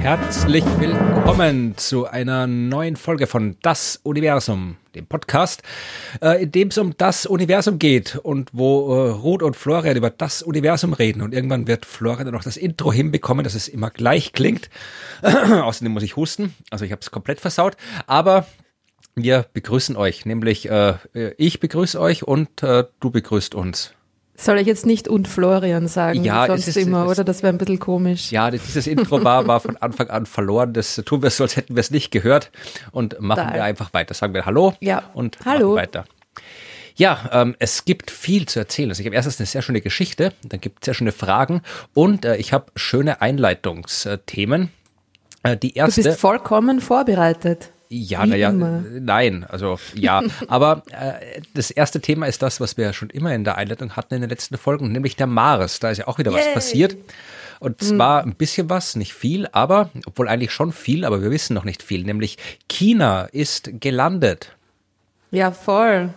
Herzlich willkommen zu einer neuen Folge von Das Universum, dem Podcast, äh, in dem es um das Universum geht und wo äh, Ruth und Florian über das Universum reden. Und irgendwann wird Florian noch das Intro hinbekommen, dass es immer gleich klingt. Außerdem muss ich husten, also ich habe es komplett versaut. Aber wir begrüßen euch, nämlich äh, ich begrüße euch und äh, du begrüßt uns. Soll ich jetzt nicht und Florian sagen? Ja, sonst ist, immer, ist, oder? Das wäre ein bisschen komisch. Ja, dieses Intro war, war von Anfang an verloren. Das tun wir so, als hätten wir es nicht gehört und machen da. wir einfach weiter. Sagen wir Hallo ja. und Hallo. machen weiter. Ja, ähm, es gibt viel zu erzählen. Also ich habe erstens eine sehr schöne Geschichte, dann gibt es sehr schöne Fragen und äh, ich habe schöne Einleitungsthemen. Äh, die erste. Du bist vollkommen vorbereitet. Ja, naja, nein, also ja. Aber äh, das erste Thema ist das, was wir ja schon immer in der Einleitung hatten in den letzten Folgen, nämlich der Mars. Da ist ja auch wieder Yay. was passiert. Und hm. zwar ein bisschen was, nicht viel, aber, obwohl eigentlich schon viel, aber wir wissen noch nicht viel, nämlich China ist gelandet. Ja, voll.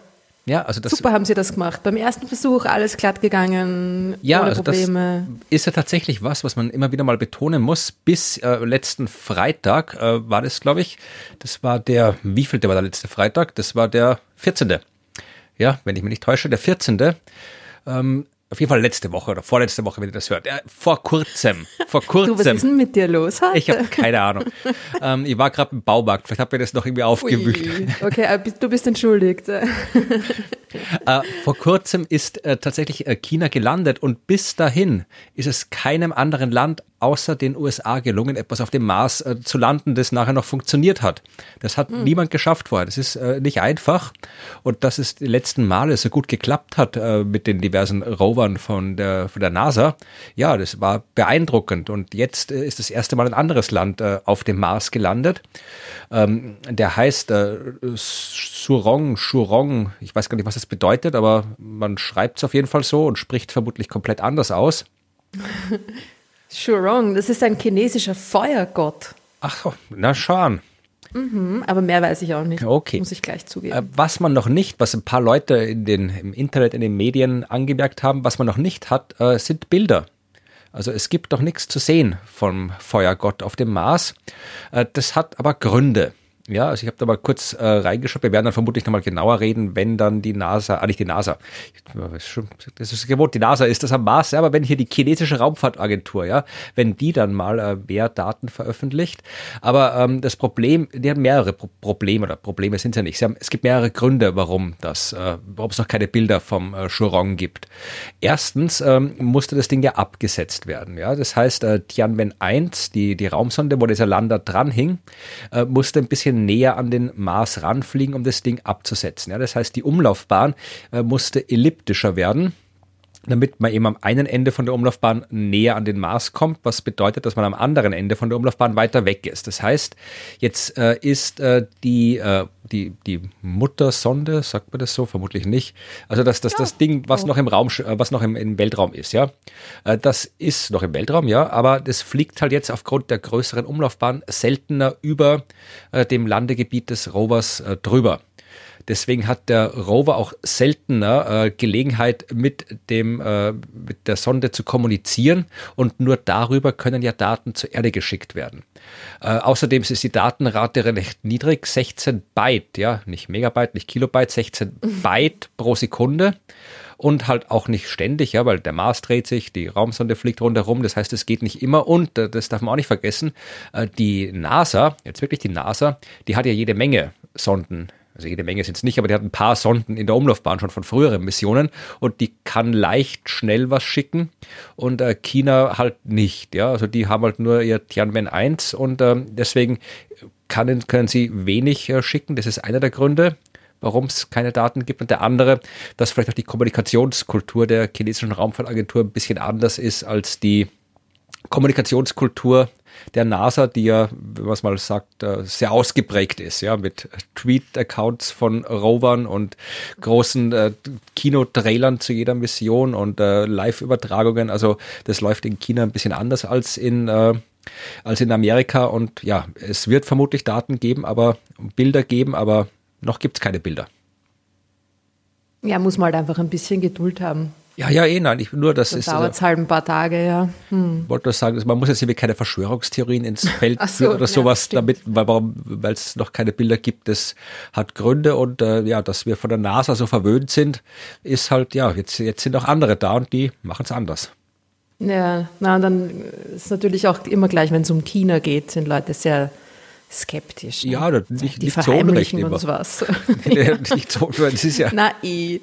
Ja, also das Super haben sie das gemacht. Beim ersten Versuch alles glatt gegangen, ja, ohne also Probleme. Das ist ja tatsächlich was, was man immer wieder mal betonen muss. Bis äh, letzten Freitag äh, war das, glaube ich, das war der, wie viel der war der letzte Freitag? Das war der 14. Ja, wenn ich mich nicht täusche, der 14. Ähm, auf jeden Fall letzte Woche oder vorletzte Woche, wenn ihr das hört. Ja, vor kurzem. Vor kurzem. Du, was ist denn mit dir los heute? Ich habe keine Ahnung. ähm, ich war gerade im Baumarkt. Vielleicht habt ihr das noch irgendwie aufgewühlt. Okay, du bist entschuldigt. äh, vor kurzem ist äh, tatsächlich äh, China gelandet und bis dahin ist es keinem anderen Land außer den USA gelungen, etwas auf dem Mars äh, zu landen, das nachher noch funktioniert hat. Das hat mhm. niemand geschafft vorher. Das ist äh, nicht einfach. Und dass es die letzten Male so gut geklappt hat äh, mit den diversen Rovern von der, von der NASA, ja, das war beeindruckend. Und jetzt äh, ist das erste Mal ein anderes Land äh, auf dem Mars gelandet. Ähm, der heißt äh, Surong, Shurong. Ich weiß gar nicht, was das bedeutet, aber man schreibt es auf jeden Fall so und spricht vermutlich komplett anders aus. Shurong, das ist ein chinesischer Feuergott. Ach, na schon. Mhm, aber mehr weiß ich auch nicht. Okay. Muss ich gleich zugeben. Äh, was man noch nicht, was ein paar Leute in den, im Internet, in den Medien angemerkt haben, was man noch nicht hat, äh, sind Bilder. Also es gibt noch nichts zu sehen vom Feuergott auf dem Mars. Äh, das hat aber Gründe. Ja, also ich habe da mal kurz äh, reingeschaut. Wir werden dann vermutlich nochmal genauer reden, wenn dann die NASA, ah nicht die NASA, das ist gewohnt, die NASA ist das am Mars, ja, aber wenn hier die chinesische Raumfahrtagentur, ja, wenn die dann mal äh, mehr Daten veröffentlicht. Aber ähm, das Problem, die haben mehrere Pro Probleme, oder Probleme sind ja nicht. Haben, es gibt mehrere Gründe, warum das, äh, warum es noch keine Bilder vom äh, Shurong gibt. Erstens ähm, musste das Ding ja abgesetzt werden. Ja, das heißt, äh, Tianwen 1, die, die Raumsonde, wo dieser Lander dran hing, äh, musste ein bisschen näher an den Mars ranfliegen, um das Ding abzusetzen. Ja, das heißt, die Umlaufbahn äh, musste elliptischer werden damit man eben am einen Ende von der Umlaufbahn näher an den Mars kommt, was bedeutet, dass man am anderen Ende von der Umlaufbahn weiter weg ist. Das heißt, jetzt äh, ist äh, die, äh, die, die Muttersonde, sagt man das so? Vermutlich nicht. Also das, das, das Ding, was noch im Raum, äh, was noch im, im Weltraum ist, ja. Äh, das ist noch im Weltraum, ja, aber das fliegt halt jetzt aufgrund der größeren Umlaufbahn seltener über äh, dem Landegebiet des Rovers drüber. Deswegen hat der Rover auch seltener äh, Gelegenheit, mit, dem, äh, mit der Sonde zu kommunizieren. Und nur darüber können ja Daten zur Erde geschickt werden. Äh, außerdem ist die Datenrate recht niedrig, 16 Byte, ja, nicht Megabyte, nicht Kilobyte, 16 Byte pro Sekunde. Und halt auch nicht ständig, ja, weil der Mars dreht sich, die Raumsonde fliegt rundherum, das heißt, es geht nicht immer. Und äh, das darf man auch nicht vergessen, äh, die NASA, jetzt wirklich die NASA, die hat ja jede Menge Sonden also jede Menge sind es nicht, aber die hat ein paar Sonden in der Umlaufbahn schon von früheren Missionen und die kann leicht schnell was schicken und äh, China halt nicht. Ja, also die haben halt nur ihr Tianwen 1 und äh, deswegen kann, können sie wenig äh, schicken. Das ist einer der Gründe warum es keine Daten gibt. Und der andere, dass vielleicht auch die Kommunikationskultur der chinesischen Raumfahrtagentur ein bisschen anders ist als die Kommunikationskultur der NASA, die ja, wenn man es mal sagt, äh, sehr ausgeprägt ist, ja, mit Tweet-Accounts von Rovern und großen äh, Kinotrailern zu jeder Mission und äh, Live-Übertragungen. Also das läuft in China ein bisschen anders als in äh, als in Amerika und ja, es wird vermutlich Daten geben, aber Bilder geben, aber noch gibt es keine Bilder. Ja, muss man halt einfach ein bisschen Geduld haben. Ja, ja, eh, nein, ich, nur das Das ist. dauert Also, halt ein paar Tage, ja. Hm. wollte nur sagen, man muss jetzt hier keine Verschwörungstheorien ins Feld so, führen oder ja, sowas, stimmt. damit, weil es noch keine Bilder gibt, das hat Gründe und äh, ja, dass wir von der NASA so verwöhnt sind, ist halt, ja, jetzt, jetzt sind auch andere da und die machen es anders. Ja, na, dann ist natürlich auch immer gleich, wenn es um China geht, sind Leute sehr skeptisch. ne? Ja, das- nicht, Die nicht so unrecht verheimlichen immer. uns was. nicht so, das ist ja. Na eh.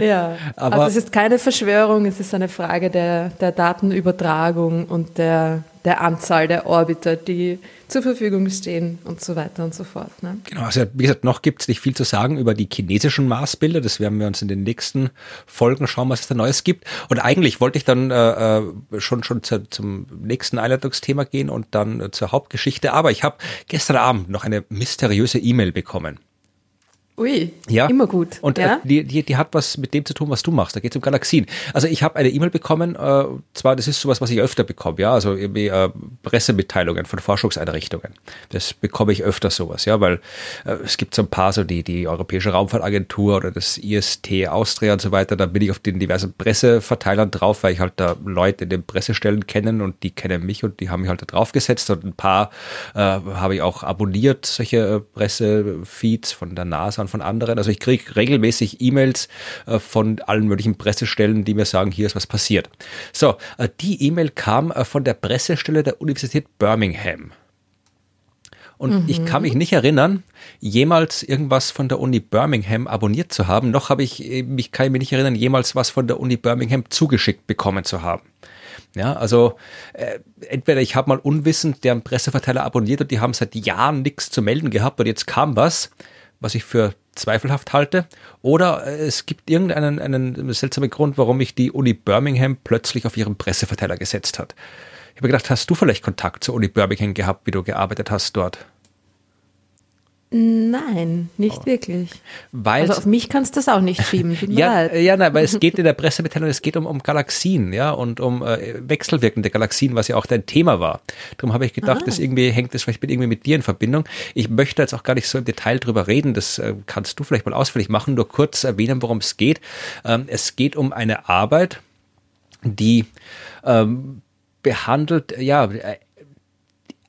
Ja, Aber- also es ist keine Verschwörung, es ist eine Frage der, der Datenübertragung und der, der Anzahl der Orbiter, die zur Verfügung stehen und so weiter und so fort. Ne? Genau, also wie gesagt, noch gibt es nicht viel zu sagen über die chinesischen Marsbilder. Das werden wir uns in den nächsten Folgen schauen, was es da Neues gibt. Und eigentlich wollte ich dann äh, äh, schon schon zu, zum nächsten Einleitungsthema gehen und dann äh, zur Hauptgeschichte. Aber ich habe gestern Abend noch eine mysteriöse E-Mail bekommen. Ui, Ja. immer gut. Und ja? äh, die, die, die hat was mit dem zu tun, was du machst. Da geht es um Galaxien. Also ich habe eine E-Mail bekommen, äh, zwar das ist sowas, was ich öfter bekomme, ja, also irgendwie äh, Pressemitteilungen von Forschungseinrichtungen. Das bekomme ich öfter sowas, ja, weil äh, es gibt so ein paar, so die, die Europäische Raumfahrtagentur oder das IST Austria und so weiter, da bin ich auf den diversen Presseverteilern drauf, weil ich halt da Leute in den Pressestellen kennen und die kennen mich und die haben mich halt da draufgesetzt und ein paar äh, habe ich auch abonniert, solche äh, Pressefeeds von der NASA und von anderen. Also ich kriege regelmäßig E-Mails äh, von allen möglichen Pressestellen, die mir sagen, hier ist was passiert. So, äh, die E-Mail kam äh, von der Pressestelle der Universität Birmingham. Und ich kann mich nicht erinnern, jemals irgendwas von der Uni Birmingham abonniert zu haben, noch habe ich, mich kann ich mich nicht erinnern, jemals was von der Uni Birmingham zugeschickt bekommen zu haben. Ja, also äh, entweder ich habe mal unwissend deren Presseverteiler abonniert und die haben seit Jahren nichts zu melden gehabt und jetzt kam was, was ich für zweifelhaft halte, oder äh, es gibt irgendeinen einen seltsamen Grund, warum mich die Uni Birmingham plötzlich auf ihren Presseverteiler gesetzt hat. Ich habe gedacht, hast du vielleicht Kontakt zur Uni Birmingham gehabt, wie du gearbeitet hast dort? Nein, nicht wirklich. Weil Also auf mich kannst du das auch nicht schieben. Ja, leid. ja, nein, weil es geht in der Pressemitteilung, es geht um, um Galaxien, ja, und um äh, wechselwirkende Galaxien, was ja auch dein Thema war. Darum habe ich gedacht, das irgendwie hängt das vielleicht mit irgendwie mit dir in Verbindung. Ich möchte jetzt auch gar nicht so im Detail drüber reden, das äh, kannst du vielleicht mal ausführlich machen, nur kurz erwähnen, worum es geht. Ähm, es geht um eine Arbeit, die ähm, behandelt, ja, äh,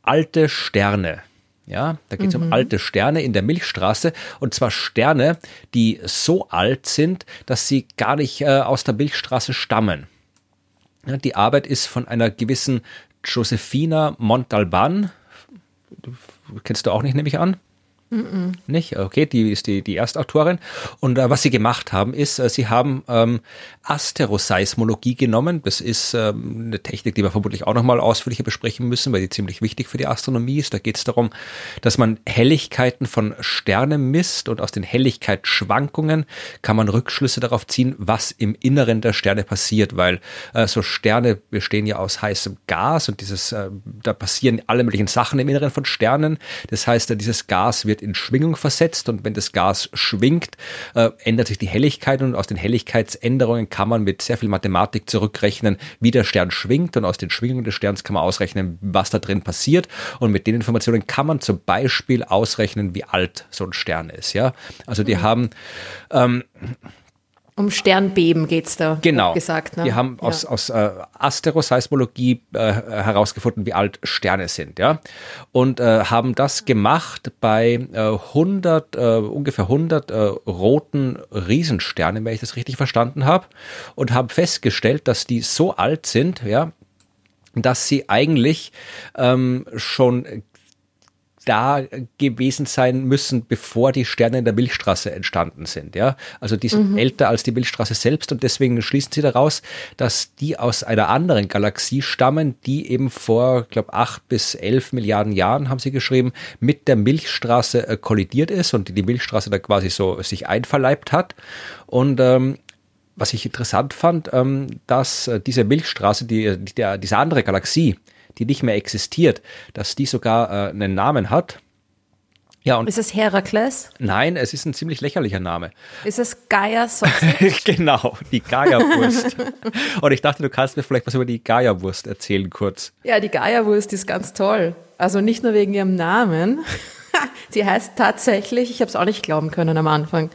alte Sterne. Ja, da geht es um alte Sterne in der Milchstraße und zwar Sterne, die so alt sind, dass sie gar nicht äh, aus der Milchstraße stammen. Ja, die Arbeit ist von einer gewissen Josefina Montalban. Kennst du auch nicht, nehme ich an? Nicht? Okay, die ist die, die Erstautorin. Und äh, was sie gemacht haben, ist, äh, sie haben ähm, Asteroseismologie genommen. Das ist ähm, eine Technik, die wir vermutlich auch nochmal ausführlicher besprechen müssen, weil die ziemlich wichtig für die Astronomie ist. Da geht es darum, dass man Helligkeiten von Sternen misst und aus den Helligkeitsschwankungen kann man Rückschlüsse darauf ziehen, was im Inneren der Sterne passiert, weil äh, so Sterne bestehen ja aus heißem Gas und dieses, äh, da passieren alle möglichen Sachen im Inneren von Sternen. Das heißt, äh, dieses Gas wird in Schwingung versetzt und wenn das Gas schwingt, äh, ändert sich die Helligkeit und aus den Helligkeitsänderungen kann man mit sehr viel Mathematik zurückrechnen, wie der Stern schwingt und aus den Schwingungen des Sterns kann man ausrechnen, was da drin passiert und mit den Informationen kann man zum Beispiel ausrechnen, wie alt so ein Stern ist. Ja, also die haben Um Sternbeben geht's da. Genau. Gesagt, ne? Wir haben aus, ja. aus äh, Asteroseismologie äh, herausgefunden, wie alt Sterne sind, ja. Und äh, haben das gemacht bei äh, 100, äh, ungefähr 100 äh, roten Riesensternen, wenn ich das richtig verstanden habe. Und haben festgestellt, dass die so alt sind, ja, dass sie eigentlich ähm, schon da gewesen sein müssen, bevor die Sterne in der Milchstraße entstanden sind. Ja, also die sind älter als die Milchstraße selbst und deswegen schließen sie daraus, dass die aus einer anderen Galaxie stammen, die eben vor, glaube acht bis elf Milliarden Jahren haben sie geschrieben, mit der Milchstraße äh, kollidiert ist und die die Milchstraße da quasi so sich einverleibt hat und ähm, was ich interessant fand, ähm, dass äh, diese Milchstraße, die, die, der, diese andere Galaxie, die nicht mehr existiert, dass die sogar äh, einen Namen hat. Ja, und Ist es Herakles? nein, es ist ein ziemlich lächerlicher Name. Ist es Gaia Sausage? genau, die Gaia-Wurst. und ich dachte, du kannst mir vielleicht was über die Gaia-Wurst erzählen kurz. ja, die Gaia-Wurst ist ganz toll. Also nicht nur wegen ihrem Namen. Sie heißt tatsächlich, ich habe es auch nicht glauben können am Anfang,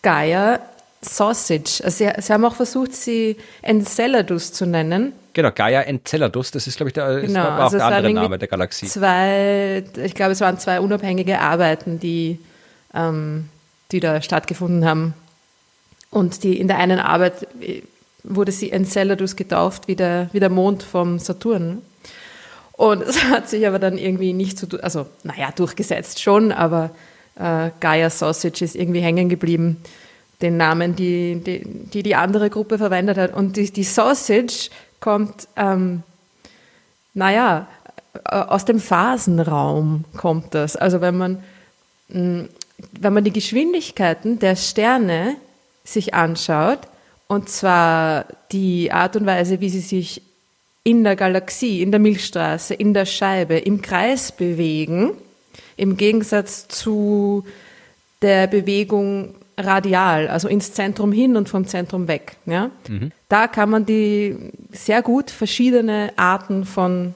Gaia. Sausage. Also sie, sie haben auch versucht, sie Enceladus zu nennen. Genau, Gaia Enceladus, das ist, glaube ich, der, Genau, war auch also der es waren andere Name der Galaxie. Zwei, ich glaube, es waren zwei unabhängige Arbeiten, die, ähm, die da stattgefunden haben. Und die, in der einen Arbeit äh, wurde sie Enceladus getauft, wie der, wie der Mond vom Saturn. Und es hat sich aber dann irgendwie nicht so, also naja, durchgesetzt schon, aber äh, Gaia Sausage ist irgendwie hängen geblieben, den Namen, die die, die, die andere Gruppe verwendet hat. Und die, die Sausage kommt, ähm, naja, äh, aus dem Phasenraum kommt das. Also wenn man, mh, wenn man die Geschwindigkeiten der Sterne sich anschaut, und zwar die Art und Weise, wie sie sich in der Galaxie, in der Milchstraße, in der Scheibe, im Kreis bewegen, im Gegensatz zu der Bewegung radial, also ins Zentrum hin und vom Zentrum weg. Ja? Da kann man die sehr gut verschiedene Arten von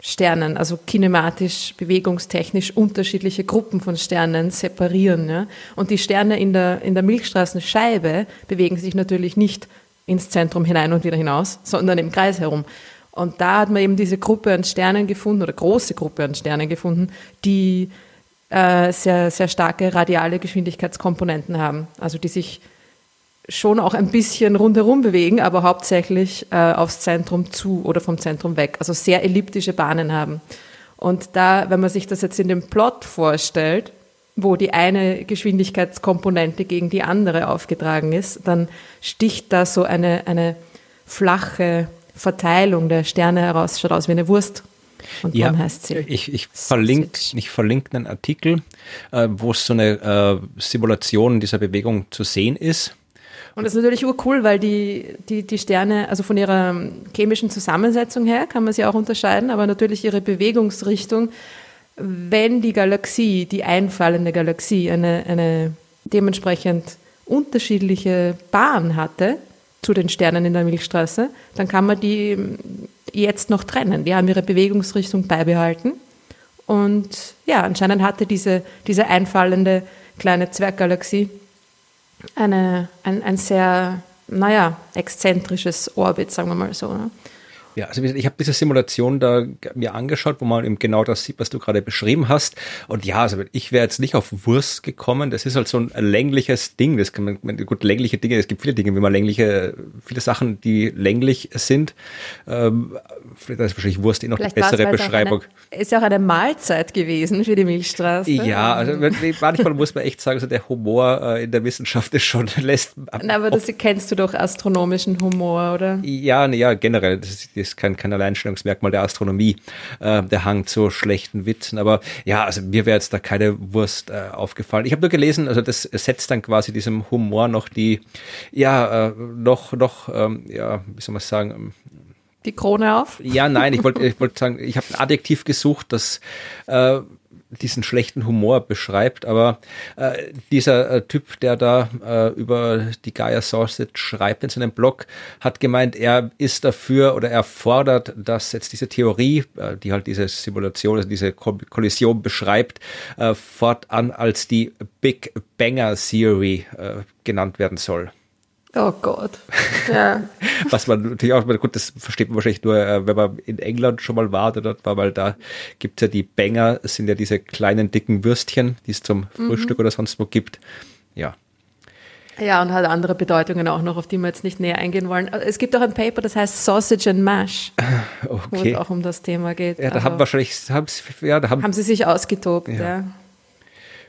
Sternen, also kinematisch, bewegungstechnisch unterschiedliche Gruppen von Sternen separieren. Ja? Und die Sterne in der, in der Milchstraßenscheibe bewegen sich natürlich nicht ins Zentrum hinein und wieder hinaus, sondern im Kreis herum. Und da hat man eben diese Gruppe an Sternen gefunden, oder große Gruppe an Sternen gefunden, die äh, sehr, sehr starke radiale Geschwindigkeitskomponenten haben. Also die sich schon auch ein bisschen rundherum bewegen, aber hauptsächlich äh, aufs Zentrum zu oder vom Zentrum weg. Also sehr elliptische Bahnen haben. Und da, wenn man sich das jetzt in dem Plot vorstellt, wo die eine Geschwindigkeitskomponente gegen die andere aufgetragen ist, dann sticht da so eine, eine flache Verteilung der Sterne heraus, schaut aus wie eine Wurst. Und Ja, heißt sie. ich, ich verlinke ich verlink einen Artikel, äh, wo so eine äh, Simulation dieser Bewegung zu sehen ist. Und das ist natürlich urcool, weil die, die, die Sterne, also von ihrer ähm, chemischen Zusammensetzung her kann man sie auch unterscheiden, aber natürlich ihre Bewegungsrichtung, wenn die Galaxie, die einfallende Galaxie, eine, eine dementsprechend unterschiedliche Bahn hatte zu den Sternen in der Milchstraße, dann kann man die ähm, jetzt noch trennen. Die haben ihre Bewegungsrichtung beibehalten. Und ja, anscheinend hatte diese, diese einfallende kleine Zwerggalaxie eine, ein, ein sehr, naja, exzentrisches Orbit, sagen wir mal so. Ne? Ja, also ich habe diese Simulation da mir angeschaut, wo man eben genau das sieht, was du gerade beschrieben hast. Und ja, also ich wäre jetzt nicht auf Wurst gekommen. Das ist halt so ein längliches Ding. Das kann man, gut, längliche Dinge, es gibt viele Dinge, wie man längliche, viele Sachen, die länglich sind. Ähm, vielleicht ist wahrscheinlich Wurst eh noch Vielleicht es, bessere Beschreibung. Eine, ist ja auch eine Mahlzeit gewesen für die Milchstraße. Ja, also manchmal muss man echt sagen, so der Humor äh, in der Wissenschaft ist schon lässt. Na, aber das kennst du doch astronomischen Humor, oder? Ja, ja, generell, das ist, das ist kein, kein Alleinstellungsmerkmal der Astronomie, äh, der Hang zu schlechten Witzen. Aber ja, also mir wäre jetzt da keine Wurst äh, aufgefallen. Ich habe nur gelesen, also das setzt dann quasi diesem Humor noch die, ja, äh, noch, noch, ähm, ja, wie soll man sagen, ähm, Die Krone auf? ja, nein, ich wollte ich wollte sagen, ich habe ein Adjektiv gesucht, das äh, diesen schlechten Humor beschreibt, aber äh, dieser äh, Typ, der da äh, über die Gaia Sausage schreibt in seinem Blog, hat gemeint, er ist dafür oder er fordert, dass jetzt diese Theorie, äh, die halt diese Simulation, also diese Ko Kollision beschreibt, äh, fortan als die Big Banger Theory äh, genannt werden soll. Oh Gott. Ja. Was man natürlich auch, gut, das versteht man wahrscheinlich nur, äh, wenn man in England schon mal war oder dort war, weil da gibt's ja die Banger, es sind ja diese kleinen dicken Würstchen, die es zum Frühstück oder sonst wo gibt. Ja. ja, und hat andere Bedeutungen auch noch, auf die wir jetzt nicht näher eingehen wollen. Es gibt auch ein Paper, das heißt Sausage and Mash, wo Okay. es auch um das Thema geht. Ja, da Also haben wahrscheinlich, haben's, ja, da haben, haben sie sich ausgetobt, ja. Ja.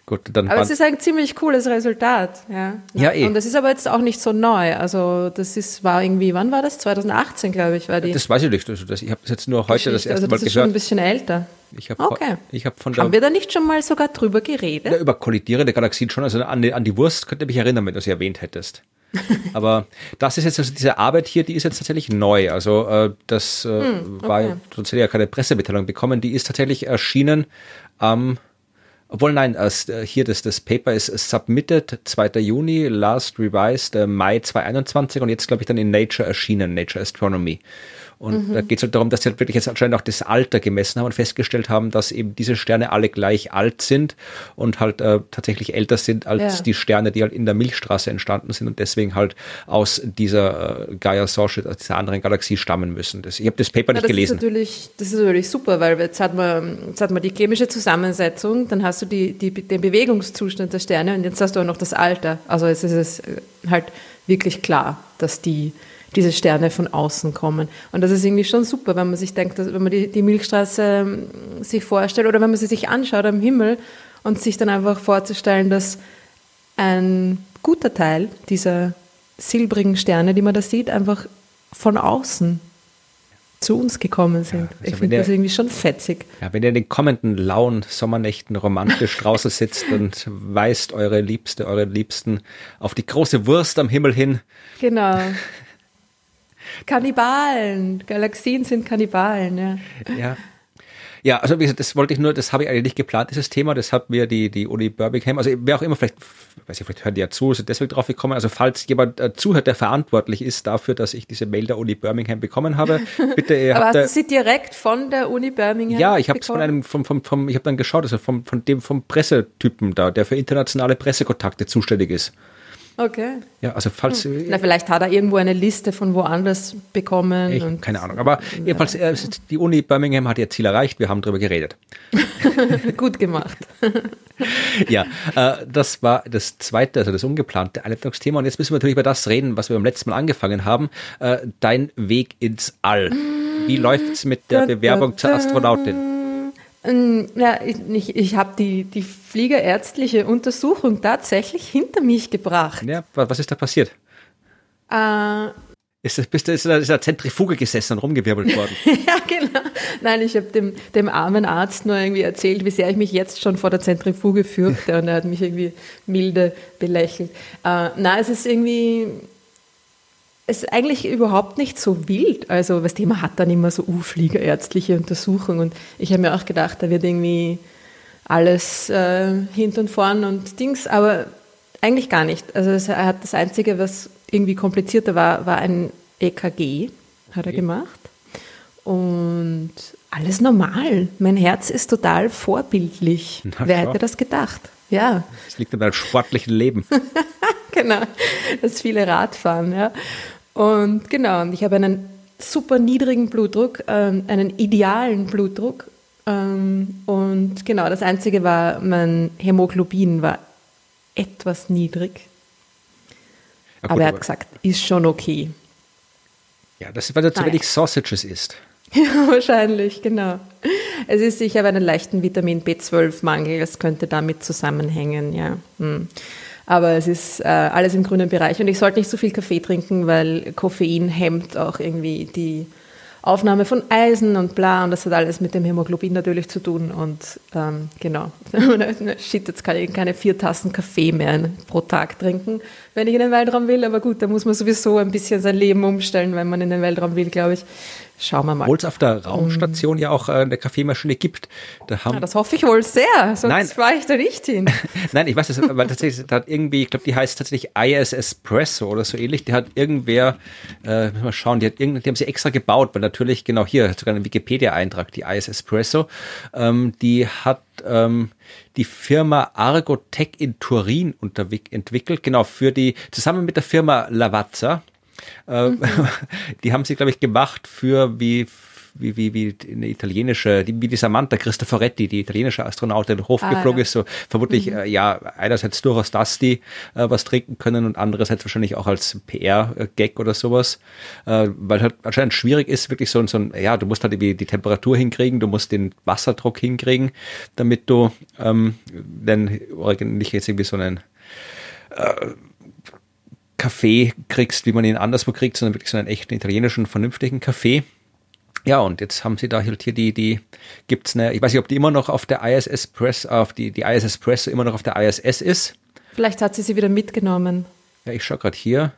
Gut, dann Aber es ist ein ziemlich cooles Resultat, ja. Ja, eh. Und das ist aber jetzt auch nicht so neu. Also das ist, war irgendwie, wann war das? 2018, glaube ich, war die das weiß ich nicht, also das, ich habe das jetzt nur heute das Geschichte. erste also das Mal ist schon ein gehört. bisschen älter. Ich habe Okay. ich hab von der Haben wir da nicht schon mal sogar drüber geredet? Ja, über kollidierende Galaxien schon, also an die, an die Wurst könnte mich erinnern, wenn du sie erwähnt hättest. Aber das ist jetzt, also diese Arbeit hier, die ist jetzt tatsächlich neu. Also äh, das äh, war, Hm, okay. sonst hätte ich ja keine Pressemitteilung bekommen. Die ist tatsächlich erschienen am, obwohl nein, erst, äh, hier das, das Paper ist submitted 2. Juni, last revised äh, Mai 2021 und jetzt glaube ich dann in Nature erschienen, Nature Astronomy. Und mhm. da geht es halt darum, dass sie halt wirklich jetzt anscheinend auch das Alter gemessen haben und festgestellt haben, dass eben diese Sterne alle gleich alt sind und halt äh, tatsächlich älter sind als ja. die Sterne, die halt in der Milchstraße entstanden sind und deswegen halt aus dieser äh, Gaia Sorge, aus dieser anderen Galaxie stammen müssen. Das, ich habe das Paper ja, nicht das gelesen. Ist natürlich, das ist natürlich super, weil jetzt hat, man, jetzt hat man die chemische Zusammensetzung, dann hast du die, die, den Bewegungszustand der Sterne und jetzt hast du auch noch das Alter. Also jetzt ist es äh, halt wirklich klar, dass die diese Sterne von außen kommen. Und das ist irgendwie schon super, wenn man sich denkt, dass, wenn man die, die Milchstraße ähm, sich vorstellt oder wenn man sie sich anschaut am Himmel und sich dann einfach vorzustellen, dass ein guter Teil dieser silbrigen Sterne, die man da sieht, einfach von außen zu uns gekommen sind. Ja, also ich finde das irgendwie schon fetzig. Ja, wenn ihr in den kommenden lauen Sommernächten romantisch draußen sitzt und weist eure Liebste, eure Liebsten auf die große Wurst am Himmel hin. Genau. Kannibalen. Galaxien sind Kannibalen, ja. Ja. Ja, also wie gesagt, das wollte ich nur, das habe ich eigentlich nicht geplant, dieses Thema. Das hat mir die, die Uni Birmingham, also wer auch immer, vielleicht, weiß ich, vielleicht hören die ja zu, sind deswegen drauf gekommen. Also falls jemand äh, zuhört, der verantwortlich ist dafür, dass ich diese Mail der Uni Birmingham bekommen habe, bitte. Ihr Aber hast du sie direkt von der Uni Birmingham? Ja, ich habe es von einem, vom, vom, vom, ich habe dann geschaut, also vom, von dem, vom Pressetypen da, der für internationale Pressekontakte zuständig ist. Okay. Ja, also falls. Hm. Na, vielleicht hat er irgendwo eine Liste von woanders bekommen. Ich, keine Ahnung. Aber ja. jedenfalls, die Uni Birmingham hat ihr Ziel erreicht. Wir haben darüber geredet. Gut gemacht. ja, äh, das war das zweite, also das ungeplante Einleitungsthema. Und jetzt müssen wir natürlich über das reden, was wir beim letzten Mal angefangen haben. Äh, dein Weg ins All. Wie läuft es mit der Bewerbung zur Astronautin? Ähm, ja, ich, ich habe die, die fliegerärztliche Untersuchung tatsächlich hinter mich gebracht. Ja, was ist da passiert? Äh, ist, das, bist du, ist da ist Zentrifuge gesessen und rumgewirbelt worden? ja, genau. Nein, ich habe dem, dem armen Arzt nur irgendwie erzählt, wie sehr ich mich jetzt schon vor der Zentrifuge fürchte und er hat mich irgendwie milde belächelt. Äh, nein, es ist irgendwie ist eigentlich überhaupt nicht so wild. Also, das Thema hat dann immer so uh, fliegerärztliche Untersuchung und ich habe mir auch gedacht, da wird irgendwie alles äh, hinten und vorn und Dings, aber eigentlich gar nicht. Also er hat das Einzige, was irgendwie komplizierter war, war ein EKG, hat er gemacht. Und alles normal. Mein Herz ist total vorbildlich. Na, Wer schau. hätte das gedacht? Ja. Das liegt an deinem sportlichen Leben. genau, das viele Radfahren, ja. Und genau, und ich habe einen super niedrigen Blutdruck, ähm, einen idealen Blutdruck. Ähm, und genau, das Einzige war, mein Hämoglobin war etwas niedrig. Ja, gut, aber er hat gesagt, ist schon okay. Ja, das ist, weil er zu wenig Sausages isst. Ja, wahrscheinlich, genau. Es ist, ich habe einen leichten Vitamin B12-Mangel, es könnte damit zusammenhängen, ja. Hm. Aber es ist äh, alles im grünen Bereich. Und ich sollte nicht so viel Kaffee trinken, weil Koffein hemmt auch irgendwie die Aufnahme von Eisen und bla. Und das hat alles mit dem Hämoglobin natürlich zu tun. Und ähm, genau, shit, jetzt kann ich keine vier Tassen Kaffee mehr pro Tag trinken, wenn ich in den Weltraum will. Aber gut, da muss man sowieso ein bisschen sein Leben umstellen, wenn man in den Weltraum will, glaube ich. Schauen wir mal. Obwohl es auf der Raumstation ja auch äh, eine Kaffeemaschine gibt. Da haben ja, das hoffe ich wohl sehr, sonst Nein. fahre ich da nicht hin. Nein, ich weiß es, weil tatsächlich da hat irgendwie, ich glaube, die heißt tatsächlich IS Espresso oder so ähnlich. Die hat irgendwer, äh, mal schauen, die, hat irgend, die haben sie extra gebaut, weil natürlich, genau hier, sogar ein Wikipedia-Eintrag, die IS Espresso, ähm, die hat ähm, die Firma Argotech in Turin entwickelt, genau, für die, zusammen mit der Firma Lavazza, äh, mhm. Die haben sie, glaube ich, gemacht für wie wie, wie, wie eine italienische, wie die Samantha Cristoforetti, die italienische Astronautin, hochgeflogen ah, ja. ist, so vermutlich, mhm. äh, ja, einerseits durchaus, dass die äh, was trinken können und andererseits wahrscheinlich auch als PR-Gag oder sowas, äh, weil halt anscheinend schwierig ist, wirklich so, so ein, ja, du musst halt die, die Temperatur hinkriegen, du musst den Wasserdruck hinkriegen, damit du ähm, dann nicht jetzt irgendwie so einen äh, Kaffee kriegst, wie man ihn anderswo kriegt, sondern wirklich so einen echten italienischen, vernünftigen Kaffee. Ja, und jetzt haben sie da halt hier die, die gibt's eine, ich weiß nicht, ob die immer noch auf der ISS Press, auf die, die ISS Press immer noch auf der ISS ist. Vielleicht hat sie sie wieder mitgenommen. Ja, ich schaue gerade hier.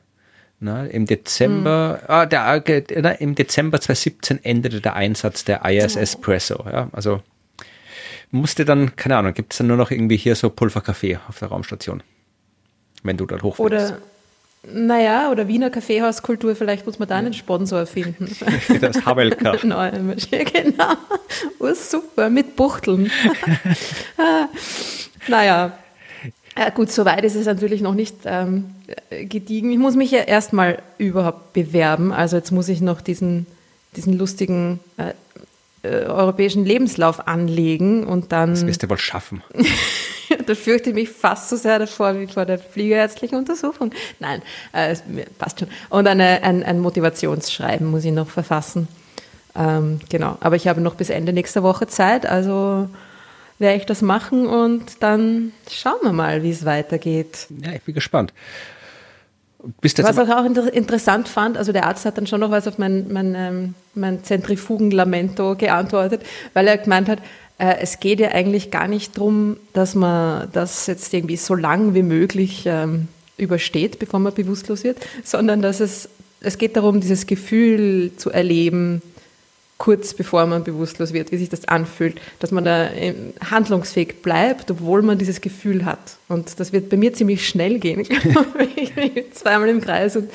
Na, Im Dezember, hm. ah, der, na, im Dezember 2017 endete der Einsatz der ISS oh. Presso. Ja, also musste dann, keine Ahnung, gibt es dann nur noch irgendwie hier so Pulverkaffee auf der Raumstation, wenn du dort hochfährst. Oder Naja, oder Wiener Kaffeehauskultur, vielleicht muss man da einen Sponsor finden. Das Havelka. Neue Maschine, genau. Oh, super, mit Buchteln. naja, ja, gut, soweit ist es natürlich noch nicht ähm, gediegen. Ich muss mich ja erstmal überhaupt bewerben. Also jetzt muss ich noch diesen, diesen lustigen äh, äh, europäischen Lebenslauf anlegen und dann. Das wirst du wohl schaffen. Da fürchte ich mich fast so sehr davor wie vor der fliegerärztlichen Untersuchung. Nein, äh, passt schon. Und eine, ein, ein Motivationsschreiben muss ich noch verfassen. Ähm, genau, aber ich habe noch bis Ende nächster Woche Zeit, also werde ich das machen und dann schauen wir mal, wie es weitergeht. Ja, ich bin gespannt. was ich auch inter interessant fand, also der Arzt hat dann schon noch was auf mein, mein, ähm, mein Zentrifugen-Lamento geantwortet, weil er gemeint hat, äh, es geht ja eigentlich gar nicht darum, dass man das jetzt irgendwie so lang wie möglich ähm, übersteht, bevor man bewusstlos wird, sondern dass es, es geht darum, dieses Gefühl zu erleben, kurz bevor man bewusstlos wird, wie sich das anfühlt, dass man da ähm, handlungsfähig bleibt, obwohl man dieses Gefühl hat. Und das wird bei mir ziemlich schnell gehen. Zweimal im Kreis und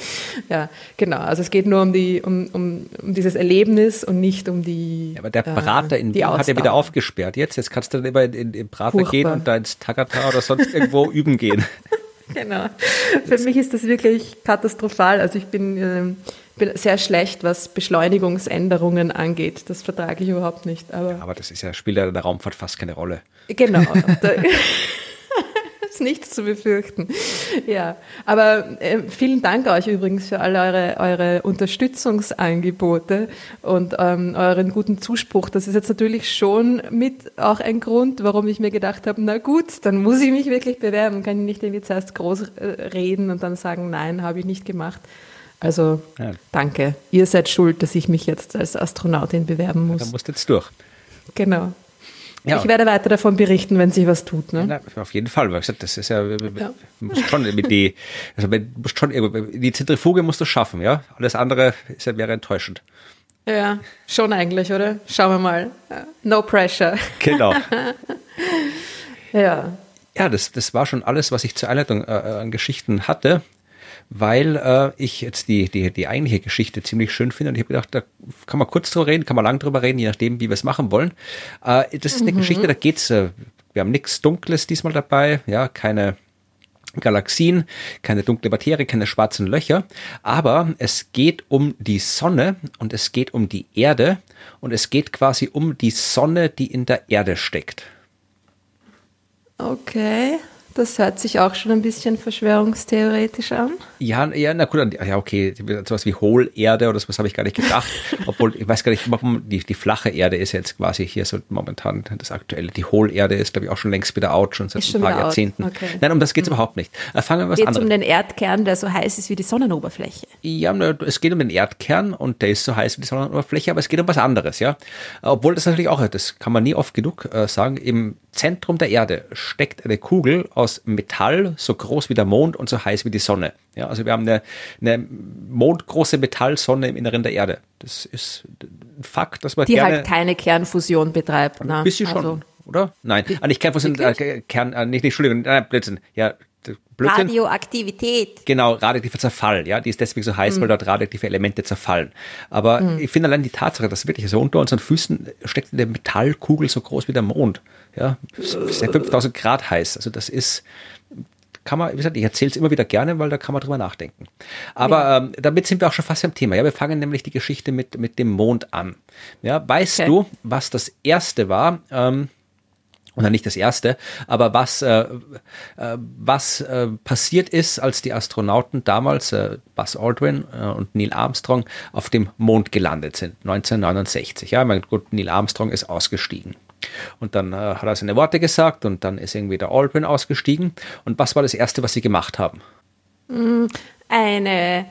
ja, genau. Also es geht nur um die, um, um, um dieses Erlebnis und nicht um die. Ja, aber der Berater äh, in Wien hat ja wieder aufgesperrt. Jetzt, jetzt kannst du dann immer in, in den Prater Furchtbar. gehen und da ins Tagata oder sonst irgendwo üben gehen. Genau. Für mich ist das wirklich katastrophal. Also ich bin ähm, bin sehr schlecht, was Beschleunigungsänderungen angeht. Das vertrage ich überhaupt nicht. Aber, ja, aber das ist ja, spielt ja in der Raumfahrt fast keine Rolle. Genau. ist nichts zu befürchten. Ja, aber äh, vielen Dank euch übrigens für all eure, eure Unterstützungsangebote und ähm, euren guten Zuspruch. Das ist jetzt natürlich schon mit auch ein Grund, warum ich mir gedacht habe, na gut, dann muss ich mich wirklich bewerben. Kann ich nicht irgendwie zuerst groß äh, reden und dann sagen, nein, habe ich nicht gemacht. Also ja. danke. Ihr seid schuld, dass ich mich jetzt als Astronautin bewerben muss. Da musst du jetzt durch. Genau. Ja. Ich werde weiter davon berichten, wenn sich was tut. Ne? Ja, auf jeden Fall, weil gesagt, das ist ja, ja. Musst schon mit die, also musst schon, die Zentrifuge musst du schaffen, ja. Alles andere ist ja, wäre enttäuschend. Ja, schon eigentlich, oder? Schauen wir mal. No pressure. Genau. ja. Ja, das, das war schon alles, was ich zur Einleitung äh, an Geschichten hatte weil äh, ich jetzt die, die, die eigentliche Geschichte ziemlich schön finde. Und ich habe gedacht, da kann man kurz drüber reden, kann man lang drüber reden, je nachdem, wie wir es machen wollen. Äh, das ist eine mhm. Geschichte, da geht's, äh, wir haben nichts Dunkles diesmal dabei, ja, keine Galaxien, keine dunkle Materie, keine schwarzen Löcher, aber es geht um die Sonne und es geht um die Erde und es geht quasi um die Sonne, die in der Erde steckt. Okay. Das hört sich auch schon ein bisschen verschwörungstheoretisch an. Ja, ja, na gut, ja, okay, sowas wie Hohlerde oder sowas habe ich gar nicht gedacht. Obwohl, ich weiß gar nicht, warum die, die flache Erde ist jetzt quasi hier so momentan das aktuelle. Die Hohlerde ist, glaube ich, auch schon längst wieder out, schon seit ist ein paar Jahrzehnten. Okay. Nein, um das geht es mhm. überhaupt nicht. Äh, fangen wir was Geht es um den Erdkern, der so heiß ist wie die Sonnenoberfläche? Ja, es geht um den Erdkern und der ist so heiß wie die Sonnenoberfläche, aber es geht um was anderes, ja. Obwohl das natürlich auch, das kann man nie oft genug äh, sagen, im Zentrum der Erde steckt eine Kugel aus Metall, so groß wie der Mond und so heiß wie die Sonne. Ja, also wir haben eine, eine mondgroße Metallsonne im Inneren der Erde. Das ist ein Fakt, dass man Die gerne, halt keine Kernfusion betreibt. Ein ne? bisschen schon, also, oder? Nein, ah, nicht Kernfusion, äh, Kern, äh, nicht, nicht, Entschuldigung, nein, Blödsinn. Ja, Blödsinn. Radioaktivität. Genau, radioaktiver Zerfall, ja, die ist deswegen so heiß, mhm. weil dort radioaktive Elemente zerfallen. Aber mhm. ich finde allein die Tatsache, dass wirklich so unter unseren Füßen steckt eine Metallkugel so groß wie der Mond, ja, sehr 5000 Grad heiß. Also das ist, kann man, wie gesagt, ich erzähle es immer wieder gerne, weil da kann man drüber nachdenken. Aber ja. ähm, damit sind wir auch schon fast beim Thema. Ja, wir fangen nämlich die Geschichte mit, mit dem Mond an. Ja, weißt okay. du, was das erste war? Ähm, oder nicht das erste, aber was, äh, äh, was äh, passiert ist, als die Astronauten damals, äh, Buzz Aldrin äh, und Neil Armstrong, auf dem Mond gelandet sind, 1969. Ja, mein gut, Neil Armstrong ist ausgestiegen. Und dann äh, hat er seine Worte gesagt und dann ist irgendwie der Aldrin ausgestiegen. Und was war das Erste, was sie gemacht haben? Mm, eine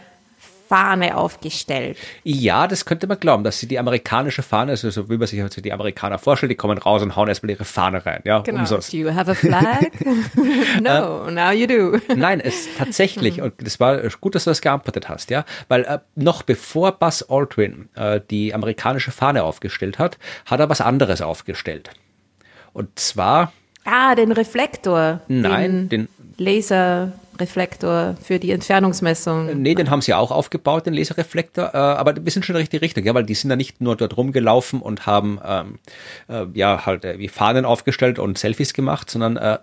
Fahne aufgestellt. Ja, das könnte man glauben, dass sie die amerikanische Fahne, also so wie man sich also die Amerikaner vorstellt, die kommen raus und hauen erstmal ihre Fahne rein. Ja, genau. Umsonst. Do you have a flag? no, äh, now you do. Nein, es tatsächlich, und das war gut, dass du das geantwortet hast, ja, weil äh, noch bevor Buzz Aldrin äh, die amerikanische Fahne aufgestellt hat, hat er was anderes aufgestellt. Und zwar Ah, den Reflektor. Nein, den, den Laser. Laserreflektor für die Entfernungsmessung. Nee, den haben sie auch aufgebaut, den Laserreflektor, äh, aber wir sind schon in die richtige Richtung, ja, weil die sind da nicht nur dort rumgelaufen und haben ähm, äh, ja halt äh, wie Fahnen aufgestellt und Selfies gemacht, sondern äh,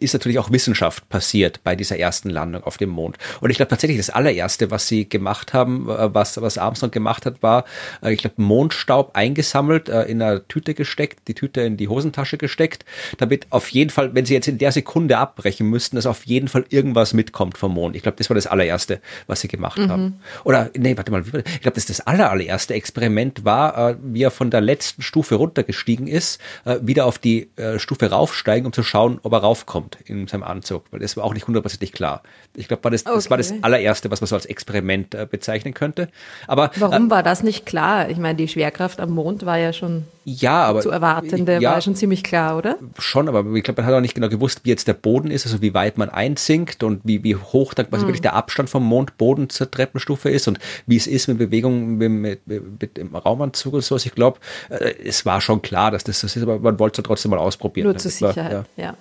ist natürlich auch Wissenschaft passiert bei dieser ersten Landung auf dem Mond. Und ich glaube tatsächlich, das allererste, was sie gemacht haben, äh, was, was Armstrong gemacht hat, war, äh, ich glaube, Mondstaub eingesammelt, äh, in einer Tüte gesteckt, die Tüte in die Hosentasche gesteckt, damit auf jeden Fall, wenn sie jetzt in der Sekunde abbrechen müssten, dass auf jeden Fall irgendwas mitkommt vom Mond. Ich glaube, das war das allererste, was sie gemacht mhm. haben. Oder, nee, warte mal, ich glaube, das das aller, allererste Experiment war, wie er von der letzten Stufe runtergestiegen ist, wieder auf die Stufe raufsteigen, um zu schauen, ob er raufkommt kommt in seinem Anzug, weil das war auch nicht hundertprozentig klar. Ich glaube, das, okay. das war das allererste, was man so als Experiment äh, bezeichnen könnte. Aber warum äh, war das nicht klar? Ich meine, die Schwerkraft am Mond war ja schon ja, aber, zu erwartende, ja, war schon ziemlich klar, oder? Schon, aber ich glaube, man hat auch nicht genau gewusst, wie jetzt der Boden ist, also wie weit man einsinkt und wie, wie hoch dann quasi mhm. wirklich der Abstand vom Mondboden zur Treppenstufe ist und wie es ist mit Bewegung mit, mit, mit, mit dem Raumanzug und so. Also ich glaube, äh, es war schon klar, dass das das ist, aber man wollte es trotzdem mal ausprobieren. Nur zur Sicherheit, war, ja. ja.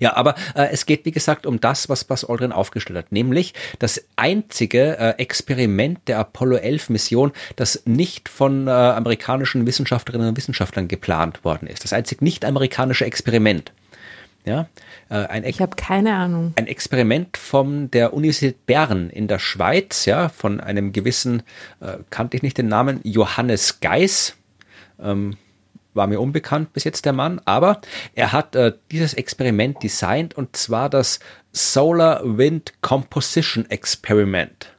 Ja, aber äh, es geht, wie gesagt, um das, was Buzz Aldrin aufgestellt hat, nämlich das einzige äh, Experiment der Apollo 11 Mission, das nicht von äh, amerikanischen Wissenschaftlerinnen und Wissenschaftlern geplant worden ist. Das einzig nicht amerikanische Experiment. Ja, äh, ein ich habe keine Ahnung. Ein Experiment von der Universität Bern in der Schweiz, ja, von einem gewissen, äh, kannte ich nicht den Namen, Johannes Geis. Ähm, war mir unbekannt bis jetzt der Mann, aber er hat äh, dieses Experiment designt und zwar das Solar Wind Composition Experiment.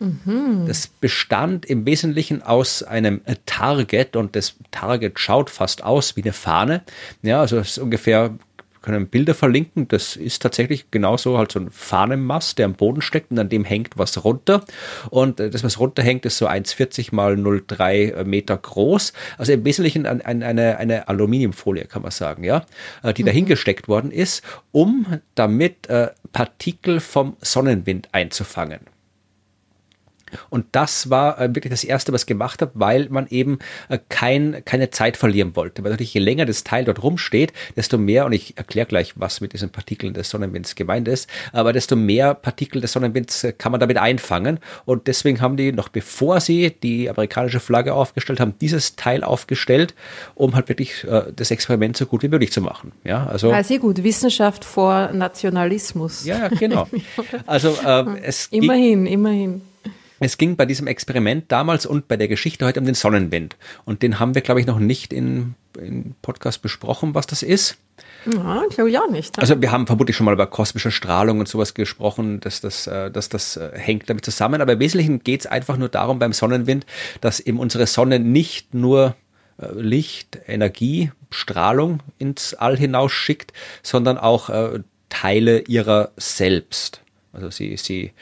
Mhm. Das bestand im Wesentlichen aus einem Target und das Target schaut fast aus wie eine Fahne. Ja, also es ist ungefähr können Bilder verlinken. Das ist tatsächlich genauso halt so ein Fahnenmast, der am Boden steckt und an dem hängt was runter. Und äh, das, was runterhängt, ist so 1,40 mal 0,3 Meter groß. Also im Wesentlichen ein, ein, eine, eine Aluminiumfolie, kann man sagen, ja, äh, die mhm. dahingesteckt worden ist, um damit äh, Partikel vom Sonnenwind einzufangen. Und das war äh, wirklich das Erste, was ich gemacht habe, weil man eben äh, kein, keine Zeit verlieren wollte. Weil natürlich je länger das Teil dort rumsteht, desto mehr, und ich erkläre gleich, was mit diesen Partikeln des Sonnenwinds gemeint ist, aber desto mehr Partikel des Sonnenwinds äh, kann man damit einfangen. Und deswegen haben die, noch bevor sie die amerikanische Flagge aufgestellt haben, dieses Teil aufgestellt, um halt wirklich das Experiment so gut wie möglich zu machen. Ja, also. Ja, sehr gut. Wissenschaft vor Nationalismus. Ja, genau. Also äh, es immerhin, immerhin. Es ging bei diesem Experiment damals und bei der Geschichte heute um den Sonnenwind. Und den haben wir, glaube ich, noch nicht in, in Podcast besprochen, was das ist. Ja, ich glaube ja nicht. Also wir haben vermutlich schon mal über kosmische Strahlung und sowas gesprochen, dass das, äh, dass das äh, hängt damit zusammen. Aber im Wesentlichen geht es einfach nur darum beim Sonnenwind, dass eben unsere Sonne nicht nur äh, Licht, Energie, Strahlung ins All hinaus schickt, sondern auch Teile ihrer selbst. Also sie, sie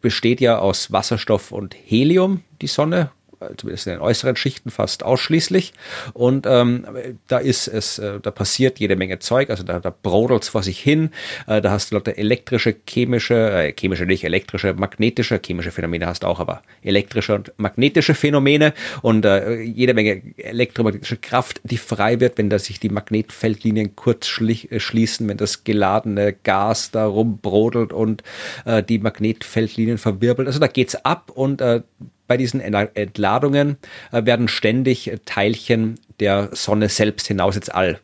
besteht ja aus Wasserstoff und Helium, die Sonne, zumindest in den äußeren Schichten fast ausschließlich. Und ähm, da ist es, äh, da passiert jede Menge Zeug, also da, da brodelt es vor sich hin. Äh, da hast du lauter elektrische, chemische, äh, chemische nicht, elektrische, magnetische, chemische Phänomene hast du auch, aber elektrische und magnetische Phänomene und äh, jede Menge elektromagnetische Kraft, die frei wird, wenn da sich die Magnetfeldlinien kurz schli äh, schließen, wenn das geladene Gas da rumbrodelt und äh, die Magnetfeldlinien verwirbelt. Also da geht's ab und äh, bei diesen Entladungen äh, werden ständig Teilchen der Sonne selbst hinaus ins All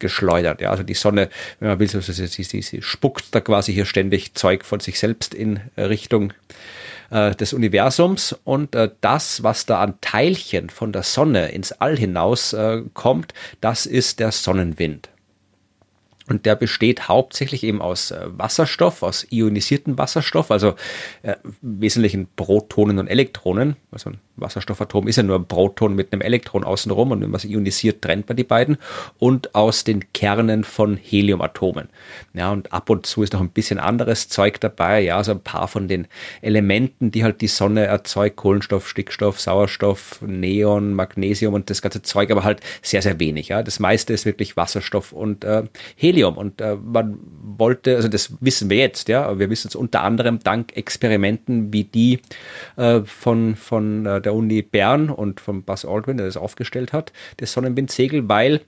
geschleudert. Ja, also die Sonne, wenn man will, so, sie, sie, sie spuckt da quasi hier ständig Zeug von sich selbst in Richtung äh, des Universums und äh, das, was da an Teilchen von der Sonne ins All hinaus äh, kommt, das ist der Sonnenwind. Und der besteht hauptsächlich eben aus äh, Wasserstoff, aus ionisierten Wasserstoff, also äh, wesentlichen Protonen und Elektronen. Also ein Wasserstoffatom ist ja nur ein Proton mit einem Elektron außenrum und wenn man es ionisiert, trennt man die beiden. Und aus den Kernen von Heliumatomen. Ja, und ab und zu ist noch ein bisschen anderes Zeug dabei. Ja, also ein paar von den Elementen, die halt die Sonne erzeugt. Kohlenstoff, Stickstoff, Sauerstoff, Neon, Magnesium und das ganze Zeug, aber halt sehr, sehr wenig. Ja, das meiste ist wirklich Wasserstoff und äh, Helium. Und äh, man wollte, also das wissen wir jetzt, ja, wir wissen es unter anderem dank Experimenten wie die äh, von, von äh, der der Uni Bern und von Buzz Aldrin, der das aufgestellt hat, das Sonnenwindsegel, weil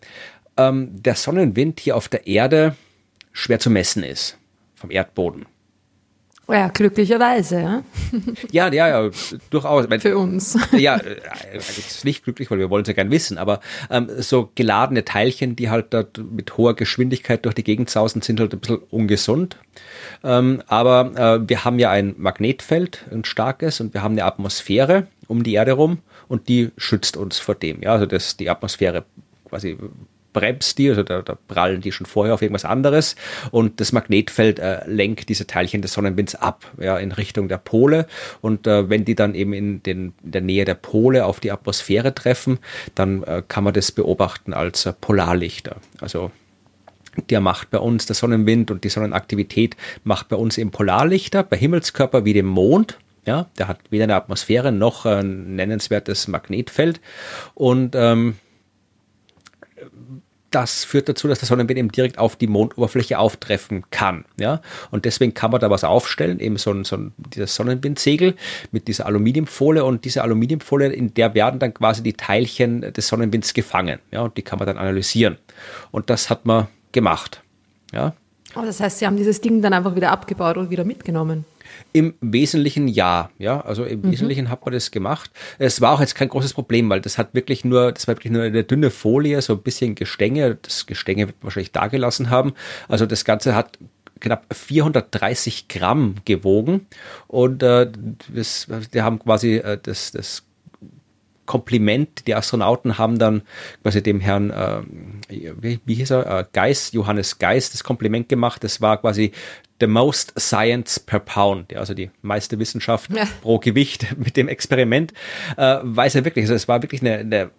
ähm, der Sonnenwind hier auf der Erde schwer zu messen ist vom Erdboden. Ja, glücklicherweise, ja. Ja, ja, ja, durchaus. Für uns. Ja, äh, es ist nicht glücklich, weil wir wollen es ja gern wissen, aber ähm, so geladene Teilchen, die halt dort mit hoher Geschwindigkeit durch die Gegend sausen, sind halt ein bisschen ungesund. Ähm, aber äh, wir haben ja ein Magnetfeld, ein starkes, und wir haben eine Atmosphäre um die Erde rum und die schützt uns vor dem. Ja, also das, die Atmosphäre quasi bremst die, also da, da prallen die schon vorher auf irgendwas anderes und das Magnetfeld äh, lenkt diese Teilchen des Sonnenwinds ab, ja, in Richtung der Pole und äh, wenn die dann eben in, den, in der Nähe der Pole auf die Atmosphäre treffen, dann äh, kann man das beobachten als äh, Polarlichter. Also der macht bei uns der Sonnenwind und die Sonnenaktivität macht bei uns eben Polarlichter, bei Himmelskörper wie dem Mond. Ja, der hat weder eine Atmosphäre noch ein nennenswertes Magnetfeld. Und ähm, das führt dazu, dass der Sonnenwind eben direkt auf die Mondoberfläche auftreffen kann. Ja? Und deswegen kann man da was aufstellen, eben so ein, so ein dieses Sonnenwindsegel mit dieser Aluminiumfolie und diese Aluminiumfolie, in der werden dann quasi die Teilchen des Sonnenwinds gefangen. Ja? Und die kann man dann analysieren. Und das hat man gemacht. Ja? Oh, das heißt, Sie haben dieses Ding dann einfach wieder abgebaut und wieder mitgenommen. Im Wesentlichen ja, ja, also im mhm. Wesentlichen hat man das gemacht. Es war auch jetzt kein großes Problem, weil das hat wirklich nur, das war wirklich nur eine dünne Folie, so ein bisschen Gestänge. Das Gestänge wird wahrscheinlich da gelassen haben. Also das Ganze hat knapp 430 Gramm gewogen und äh, das, wir haben quasi äh, das, das Kompliment. Die Astronauten haben dann quasi dem Herrn, äh, wie, wie hieß er, äh, Geist, Johannes Geist, das Kompliment gemacht. Das war quasi the most science per pound, ja, also die meiste Wissenschaft ja. pro Gewicht mit dem Experiment, äh, weiß er wirklich, also es war wirklich eine, eine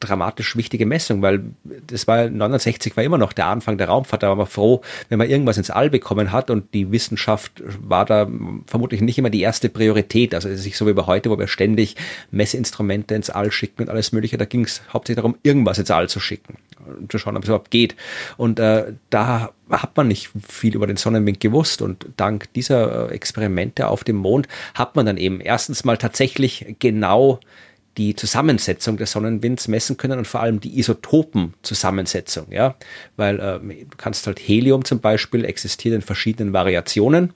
dramatisch wichtige Messung, weil das war 69 war immer noch der Anfang der Raumfahrt, da war man froh, wenn man irgendwas ins All bekommen hat und die Wissenschaft war da vermutlich nicht immer die erste Priorität. Also es ist nicht so wie bei heute, wo wir ständig Messinstrumente ins All schicken und alles mögliche. Da ging es hauptsächlich darum, irgendwas ins All zu schicken und zu schauen, ob es überhaupt geht. Und äh, da hat man nicht viel über den Sonnenwind gewusst und dank dieser äh, Experimente auf dem Mond hat man dann eben erstens mal tatsächlich genau die Zusammensetzung des Sonnenwinds messen können und vor allem die Isotopenzusammensetzung, ja, weil äh, du kannst halt Helium zum Beispiel existiert in verschiedenen Variationen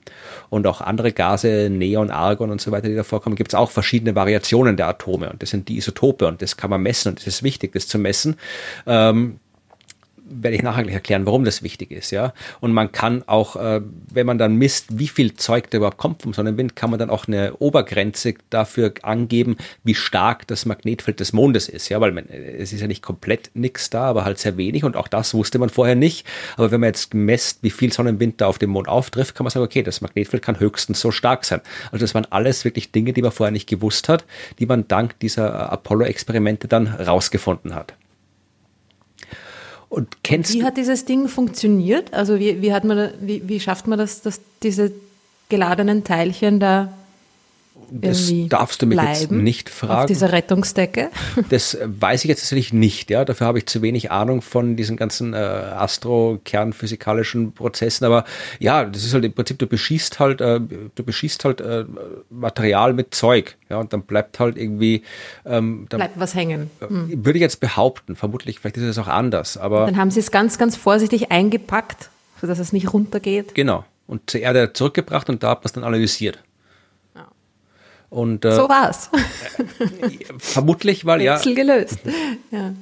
und auch andere Gase, Neon, Argon und so weiter, die da vorkommen, gibt es auch verschiedene Variationen der Atome und das sind die Isotope und das kann man messen und es ist wichtig, das zu messen. Ähm, werde ich nachher gleich erklären, warum das wichtig ist, ja. Und man kann auch, äh, wenn man dann misst, wie viel Zeug da überhaupt kommt vom Sonnenwind, kann man dann auch eine Obergrenze dafür angeben, wie stark das Magnetfeld des Mondes ist, ja, weil man, es ist ja nicht komplett nichts da, aber halt sehr wenig und auch das wusste man vorher nicht. Aber wenn man jetzt messt, wie viel Sonnenwind da auf dem Mond auftrifft, kann man sagen, okay, das Magnetfeld kann höchstens so stark sein. Also das waren alles wirklich Dinge, die man vorher nicht gewusst hat, die man dank dieser Apollo-Experimente dann rausgefunden hat. Und kennst wie hat dieses Ding funktioniert? Also wie, wie, hat man, wie, wie schafft man das, dass diese geladenen Teilchen da das darfst du mich jetzt nicht fragen. Auf dieser Rettungsdecke? Das weiß ich jetzt natürlich nicht. Ja, dafür habe ich zu wenig Ahnung von diesen ganzen äh, astro-kernphysikalischen Prozessen. Aber ja, das ist halt im Prinzip, du beschießt halt, äh, du beschießt halt äh, Material mit Zeug. Ja, und dann bleibt halt irgendwie. Ähm, bleibt was hängen. Hm. Würde ich jetzt behaupten. Vermutlich, vielleicht ist es auch anders. Aber dann haben sie es ganz, ganz vorsichtig eingepackt, sodass es nicht runtergeht. Genau. Und zur Erde zurückgebracht und da hat man es dann analysiert. Und, äh, so war's. vermutlich, weil ja. gelöst. Ja.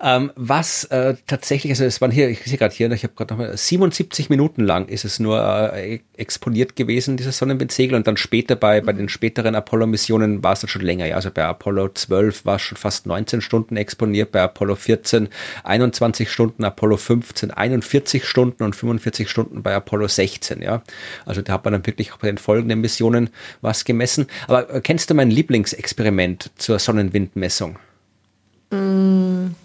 Ähm, was äh, tatsächlich, also es waren hier, ich sehe gerade hier, ich habe gerade nochmal 77 Minuten lang ist es nur äh, exponiert gewesen, dieses Sonnenwindsegel, und dann später bei, bei den späteren Apollo-Missionen war es dann schon länger. Ja, also bei Apollo 12 war es schon fast 19 Stunden exponiert, bei Apollo 14 21 Stunden, Apollo 15 41 Stunden und 45 Stunden bei Apollo 16. Ja, also da hat man dann wirklich auch bei den folgenden Missionen was gemessen. Aber äh, kennst du mein Lieblingsexperiment zur Sonnenwindmessung? Mm.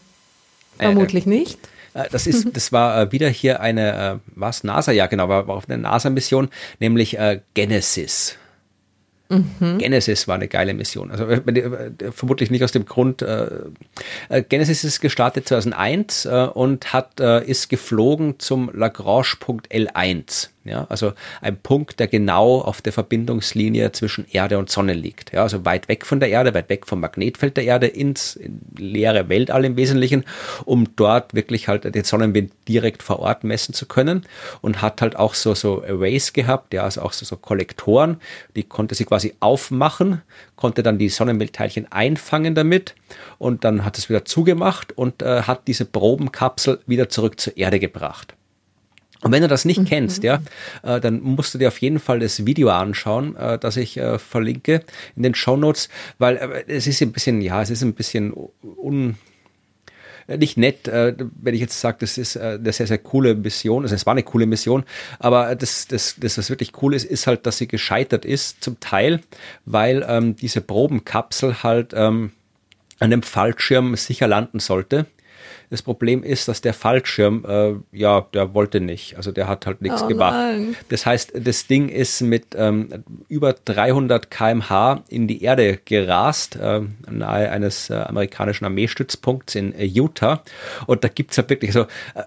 Vermutlich äh, nicht. Äh, das ist, das war äh, wieder hier eine, was, NASA, ja genau, war, war auf einer NASA-Mission, nämlich Genesis. Mhm. Genesis war eine geile Mission. Also vermutlich nicht aus dem Grund. Genesis ist gestartet 2001 und hat ist geflogen zum Lagrange-Punkt L1. Ja, also ein Punkt, der genau auf der Verbindungslinie zwischen Erde und Sonne liegt. Ja, also weit weg von der Erde, weit weg vom Magnetfeld der Erde ins in leere Weltall im Wesentlichen, um dort wirklich halt den Sonnenwind direkt vor Ort messen zu können und hat halt auch so, so Arrays gehabt, ja, also auch so, so Kollektoren, die konnte sie quasi aufmachen, konnte dann die Sonnenwindteilchen einfangen damit und dann hat es wieder zugemacht und äh, hat diese Probenkapsel wieder zurück zur Erde gebracht. Und wenn du das nicht mhm. kennst, ja, äh, dann musst du dir auf jeden Fall das Video anschauen, äh, das ich äh, verlinke in den Show Notes, weil äh, es ist ein bisschen, ja, es ist ein bisschen un, äh, nicht nett, äh, wenn ich jetzt sage, das ist eine sehr, sehr coole Mission. Also es war eine coole Mission, aber das, das, das, was wirklich cool ist, ist halt, dass sie gescheitert ist, zum Teil, weil ähm, diese Probenkapsel halt ähm, an dem Fallschirm sicher landen sollte. Das Problem ist, dass der Fallschirm, äh, ja, der wollte nicht. Also der hat halt nichts oh gemacht. Nein. Das heißt, das Ding ist mit ähm, über 300 kmh in die Erde gerast, äh, nahe eines äh, amerikanischen Armeestützpunkts in äh, Utah. Und da gibt's ja wirklich so äh,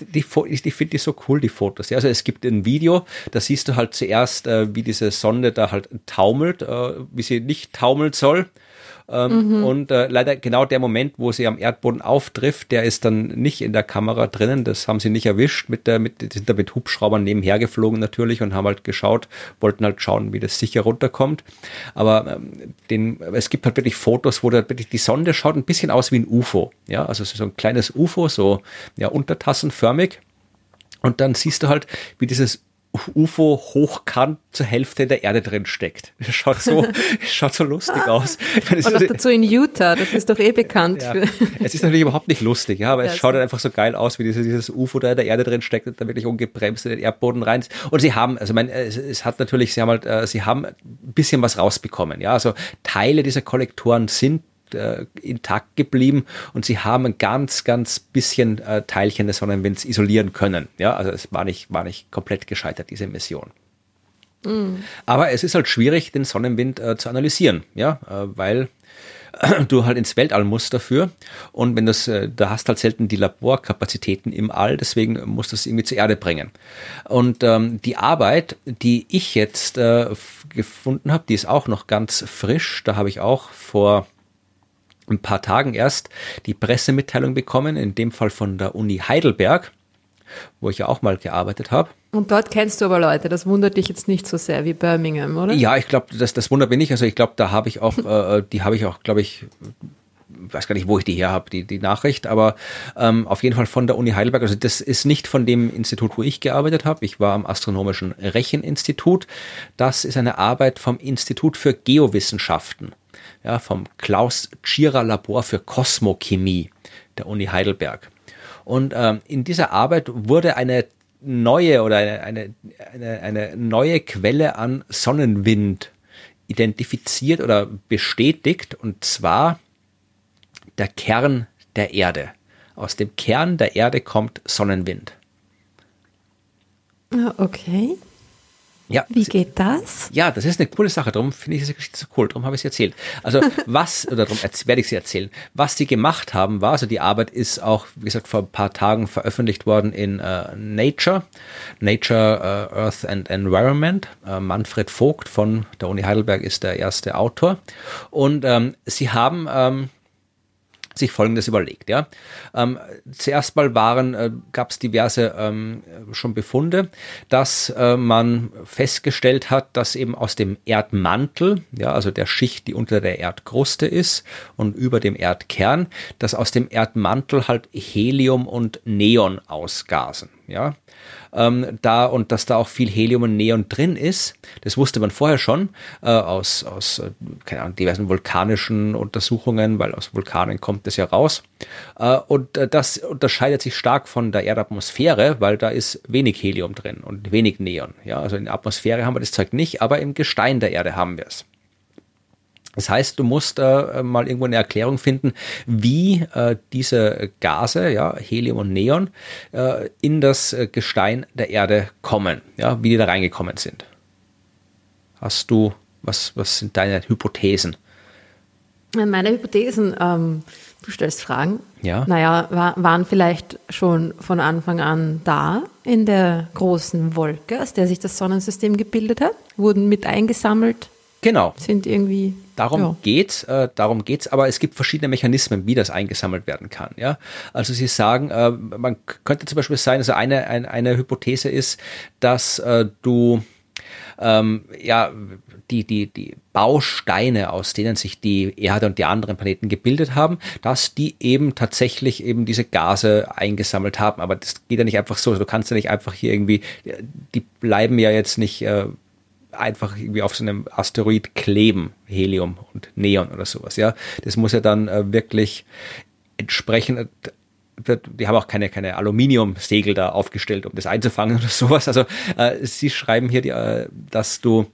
die, ich, ich finde die so cool, die Fotos. Also es gibt ein Video, da siehst du halt zuerst, äh, wie diese Sonde da halt taumelt, äh, wie sie nicht taumeln soll. Ähm, mhm. Und äh, leider genau der Moment, wo sie am Erdboden auftrifft, der ist dann nicht in der Kamera drinnen. Das haben sie nicht erwischt. Mit der, mit, sind da mit Hubschraubern nebenher geflogen natürlich und haben halt geschaut, wollten halt schauen, wie das sicher runterkommt. Aber ähm, den, es gibt halt wirklich Fotos, wo da wirklich die Sonde schaut ein bisschen aus wie ein UFO. Ja, also so ein kleines UFO, so ja, untertassenförmig. Und dann siehst du halt, wie dieses UFO hochkant zur Hälfte in der Erde drin steckt. Das schaut so, schaut so lustig aus. Und auch dazu in Utah, das ist doch eh bekannt. Ja. Es ist natürlich überhaupt nicht lustig, ja, aber es schaut halt einfach so geil aus, wie dieses, dieses UFO da in der Erde drin steckt und da wirklich ungebremst in den Erdboden rein. Und sie haben, also mein, es, es hat natürlich, sie haben halt, äh, sie haben ein bisschen was rausbekommen, ja, also Teile dieser Kollektoren sind äh, intakt geblieben und sie haben ein ganz, ganz bisschen äh, Teilchen des Sonnenwinds isolieren können. Ja, also es war nicht, war nicht komplett gescheitert, diese Mission. Mm. Aber es ist halt schwierig, den Sonnenwind äh, zu analysieren, ja, äh, weil du halt ins Weltall musst dafür. Und wenn das, äh, da hast halt selten die Laborkapazitäten im All, deswegen musst du es irgendwie zur Erde bringen. Und ähm, die Arbeit, die ich jetzt äh, gefunden habe, die ist auch noch ganz frisch. Da habe ich auch vor ein paar Tagen erst die Pressemitteilung bekommen, in dem Fall von der Uni Heidelberg, wo ich ja auch mal gearbeitet habe. Und dort kennst du aber Leute, das wundert dich jetzt nicht so sehr wie Birmingham, oder? Ja, ich glaube, das, das wundert mich nicht. Also ich glaube, da habe ich auch, äh, die habe ich auch, glaube ich, weiß gar nicht, wo ich die her habe, die, die Nachricht, aber ähm, auf jeden Fall von der Uni Heidelberg. Also das ist nicht von dem Institut, wo ich gearbeitet habe. Ich war am Astronomischen Recheninstitut. Das ist eine Arbeit vom Institut für Geowissenschaften ja, vom Klaus Tschira Labor für Kosmochemie der Uni Heidelberg. Und ähm, in dieser Arbeit wurde eine neue oder eine, eine, eine, eine neue Quelle an Sonnenwind identifiziert oder bestätigt, und zwar der Kern der Erde. Aus dem Kern der Erde kommt Sonnenwind. Ah, okay. Ja. Wie geht das? Ja, das ist eine coole Sache. Darum finde ich diese Geschichte so cool. Darum habe ich sie erzählt. Also was, oder darum werde ich sie erzählen. Was sie gemacht haben, war, also die Arbeit ist auch, wie gesagt, vor ein paar Tagen veröffentlicht worden in uh, Nature. Nature uh, Earth and Environment. Uh, Manfred Vogt von der Uni Heidelberg ist der erste Autor. Und ähm, sie haben ähm, sich Folgendes überlegt. Ja. Ähm, zuerst mal waren, äh, gab es diverse ähm, schon Befunde, dass äh, man festgestellt hat, dass eben aus dem Erdmantel, ja, also der Schicht, die unter der Erdkruste ist und über dem Erdkern, dass aus dem Erdmantel halt Helium und Neon ausgasen. Ja ähm, da und dass da auch viel Helium und Neon drin ist. Das wusste man vorher schon äh, aus, aus äh, keine Ahnung, diversen vulkanischen Untersuchungen, weil aus Vulkanen kommt das ja raus. Äh, und äh, das unterscheidet sich stark von der Erdatmosphäre, weil da ist wenig Helium drin und wenig Neon. Ja, also in der Atmosphäre haben wir das Zeug nicht, aber im Gestein der Erde haben wir es. Das heißt, du musst äh, mal irgendwo eine Erklärung finden, wie äh, diese Gase, ja, Helium und Neon, äh, in das äh, Gestein der Erde kommen, ja, wie die da reingekommen sind. Hast du, was, was sind deine Hypothesen? Meine Hypothesen, ähm, du stellst Fragen. Ja. Naja, war, waren vielleicht schon von Anfang an da in der großen Wolke, aus der sich das Sonnensystem gebildet hat, wurden mit eingesammelt, Genau. sind irgendwie. Darum ja. geht's, äh, darum geht's, aber es gibt verschiedene Mechanismen, wie das eingesammelt werden kann. Ja, also Sie sagen, äh, man könnte zum Beispiel sein, also eine eine, eine Hypothese ist, dass äh, du ähm, ja die die die Bausteine, aus denen sich die Erde und die anderen Planeten gebildet haben, dass die eben tatsächlich eben diese Gase eingesammelt haben. Aber das geht ja nicht einfach so. Du kannst ja nicht einfach hier irgendwie, die bleiben ja jetzt nicht äh, einfach irgendwie auf so einem Asteroid kleben, Helium und Neon oder sowas, ja. Das muss ja dann äh, wirklich entsprechend die haben auch keine, keine Aluminiumsegel da aufgestellt, um das einzufangen oder sowas. Also äh, sie schreiben hier, die, äh, dass du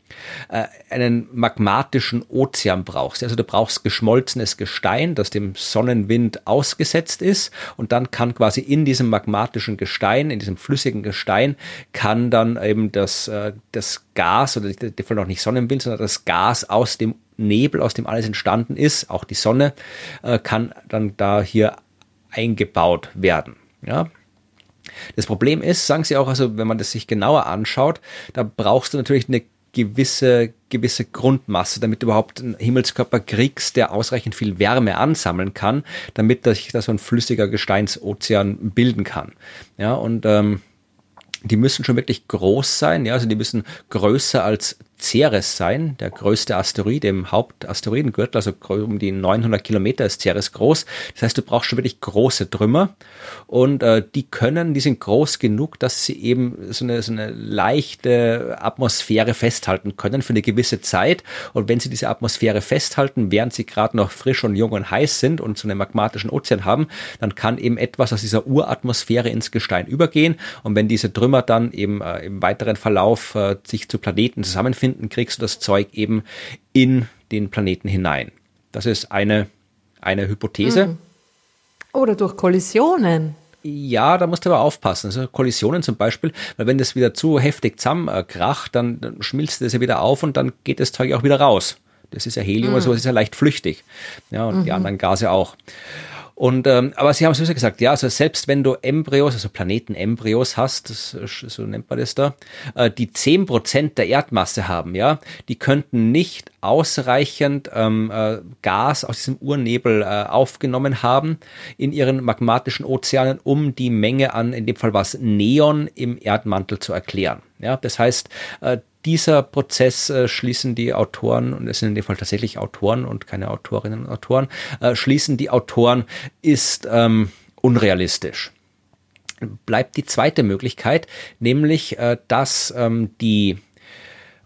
äh, einen magmatischen Ozean brauchst. Also du brauchst geschmolzenes Gestein, das dem Sonnenwind ausgesetzt ist und dann kann quasi in diesem magmatischen Gestein, in diesem flüssigen Gestein, kann dann eben das, äh, das Gas, oder die Fall noch nicht Sonnenwind, sondern das Gas aus dem Nebel, aus dem alles entstanden ist, auch die Sonne, äh, kann dann da hier eingebaut werden. Ja. Das Problem ist, sagen sie auch, also wenn man das sich genauer anschaut, da brauchst du natürlich eine gewisse, gewisse Grundmasse, damit du überhaupt einen Himmelskörper kriegst, der ausreichend viel Wärme ansammeln kann, damit sich da so ein flüssiger Gesteinsozean bilden kann. Ja, und ähm, die müssen schon wirklich groß sein, ja, also die müssen größer als Ceres sein, der größte Asteroid im Hauptasteroidengürtel, also um die 900 Kilometer ist Ceres groß. Das heißt, du brauchst schon wirklich große Trümmer und äh, die können, die sind groß genug, dass sie eben so eine, so eine leichte Atmosphäre festhalten können für eine gewisse Zeit. Und wenn sie diese Atmosphäre festhalten, während sie gerade noch frisch und jung und heiß sind und so einen magmatischen Ozean haben, dann kann eben etwas aus dieser Uratmosphäre ins Gestein übergehen. Und wenn diese Trümmer dann eben äh, im weiteren Verlauf äh, sich zu Planeten zusammenfinden, finden, kriegst du das Zeug eben in den Planeten hinein. Das ist eine, eine Hypothese. Mhm. Oder durch Kollisionen. Ja, da musst du aber aufpassen. Also Kollisionen zum Beispiel, weil wenn das wieder zu heftig zusammenkracht, dann, dann schmilzt das ja wieder auf und dann geht das Zeug auch wieder raus. Das ist ja Helium, mhm. also das ist ja leicht flüchtig. Ja, und mhm. die anderen Gase auch. Und ähm, aber sie haben sowieso gesagt, ja, also selbst wenn du Embryos, also Planetenembryos hast, das, so nennt man das da, äh, die zehn Prozent der Erdmasse haben, ja, die könnten nicht ausreichend ähm, äh, Gas aus diesem Urnebel äh, aufgenommen haben in ihren magmatischen Ozeanen, um die Menge an, in dem Fall was Neon im Erdmantel zu erklären. Ja, das heißt, äh, dieser Prozess äh, schließen die Autoren, und es sind in dem Fall tatsächlich Autoren und keine Autorinnen und Autoren, äh, schließen die Autoren, ist ähm, unrealistisch. Bleibt die zweite Möglichkeit, nämlich, äh, dass ähm, die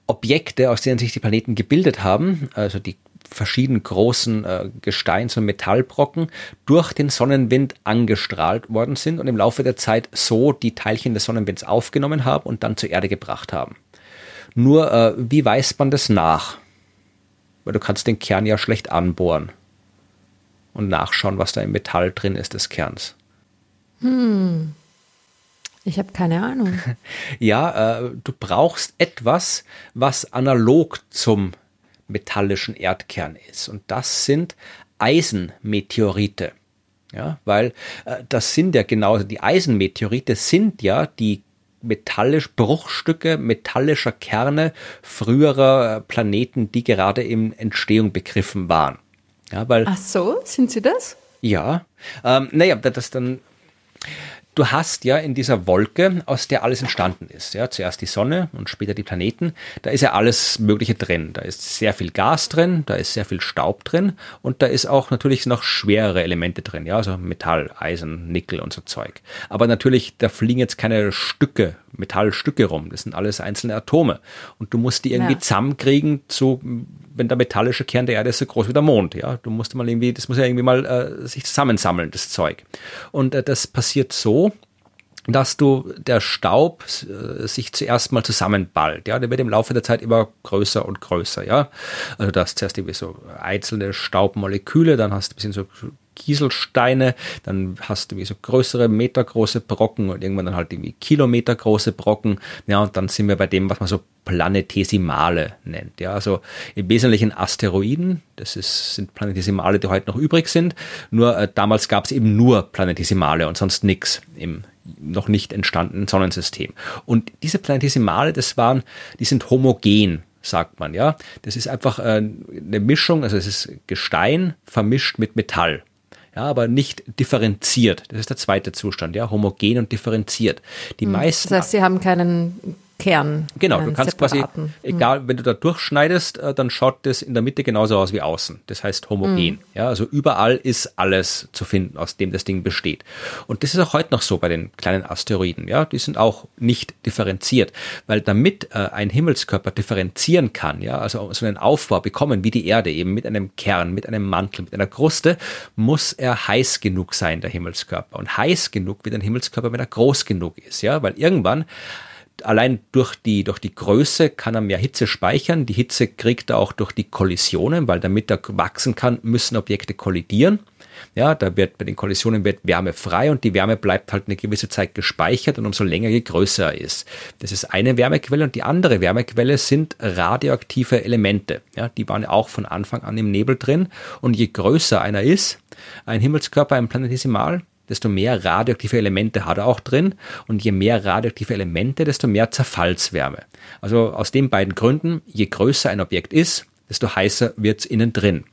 Objekte, aus denen sich die Planeten gebildet haben, also die verschiedenen großen äh, Gesteins- und Metallbrocken durch den Sonnenwind angestrahlt worden sind und im Laufe der Zeit so die Teilchen des Sonnenwinds aufgenommen haben und dann zur Erde gebracht haben. Nur, äh, wie weist man das nach? Weil du kannst den Kern ja schlecht anbohren und nachschauen, was da im Metall drin ist des Kerns. Hm. Ich habe keine Ahnung. ja, äh, du brauchst etwas, was analog zum metallischen Erdkern ist. Und das sind Eisenmeteorite. Ja, weil äh, das sind ja genau, die Eisenmeteorite sind ja die metallisch Bruchstücke metallischer Kerne früherer Planeten, die gerade in Entstehung begriffen waren. Ja, weil, Ach so, sind sie das? Ja. Ähm, naja, das dann Du hast ja in dieser Wolke, aus der alles entstanden ist, ja, zuerst die Sonne und später die Planeten, da ist ja alles Mögliche drin. Da ist sehr viel Gas drin, da ist sehr viel Staub drin und da ist auch natürlich noch schwerere Elemente drin, ja, also Metall, Eisen, Nickel und so Zeug. Aber natürlich, da fliegen jetzt keine Stücke, Metallstücke rum, das sind alles einzelne Atome und du musst die irgendwie ja. zusammenkriegen zu wenn der metallische Kern der Erde ist so groß wie der Mond, ja, du musst mal irgendwie, das muss ja irgendwie mal äh, sich zusammensammeln, das Zeug. Und äh, das passiert so, dass du der Staub äh, sich zuerst mal zusammenballt. Ja, der wird im Laufe der Zeit immer größer und größer. Ja, also du hast zuerst irgendwie so einzelne Staubmoleküle, dann hast du ein bisschen so Kieselsteine, dann hast du wie so größere, metergroße Brocken und irgendwann dann halt irgendwie kilometergroße Brocken. Ja, und dann sind wir bei dem, was man so Planetesimale nennt. Ja, also im Wesentlichen Asteroiden, das ist, sind Planetesimale, die heute noch übrig sind. Nur äh, damals gab es eben nur Planetesimale und sonst nichts im noch nicht entstandenen Sonnensystem. Und diese Planetesimale, das waren, die sind homogen, sagt man, ja. Das ist einfach äh, eine Mischung, also es ist Gestein vermischt mit Metall. Ja, aber nicht differenziert. Das ist der zweite Zustand, ja, homogen und differenziert. Die hm, meisten. Das heißt, sie haben keinen Kern. Genau, du kannst separaten. quasi, egal, wenn du da durchschneidest, äh, dann schaut das in der Mitte genauso aus wie außen. Das heißt homogen. Mhm. Ja, also überall ist alles zu finden, aus dem das Ding besteht. Und das ist auch heute noch so bei den kleinen Asteroiden. Ja, die sind auch nicht differenziert, weil damit äh, ein Himmelskörper differenzieren kann, ja, also so einen Aufbau bekommen wie die Erde eben mit einem Kern, mit einem Mantel, mit einer Kruste, muss er heiß genug sein, der Himmelskörper. Und heiß genug wird ein Himmelskörper, wenn er groß genug ist, ja, weil irgendwann allein durch die, durch die Größe kann er mehr Hitze speichern. Die Hitze kriegt er auch durch die Kollisionen, weil damit er wachsen kann, müssen Objekte kollidieren. Ja, da wird bei den Kollisionen wird Wärme frei und die Wärme bleibt halt eine gewisse Zeit gespeichert und umso länger je größer er ist. Das ist eine Wärmequelle und die andere Wärmequelle sind radioaktive Elemente. Ja, die waren auch von Anfang an im Nebel drin und je größer einer ist, ein Himmelskörper, ein Planetesimal, desto mehr radioaktive Elemente hat er auch drin und je mehr radioaktive Elemente, desto mehr Zerfallswärme. Also aus den beiden Gründen, je größer ein Objekt ist, desto heißer wird es innen drin.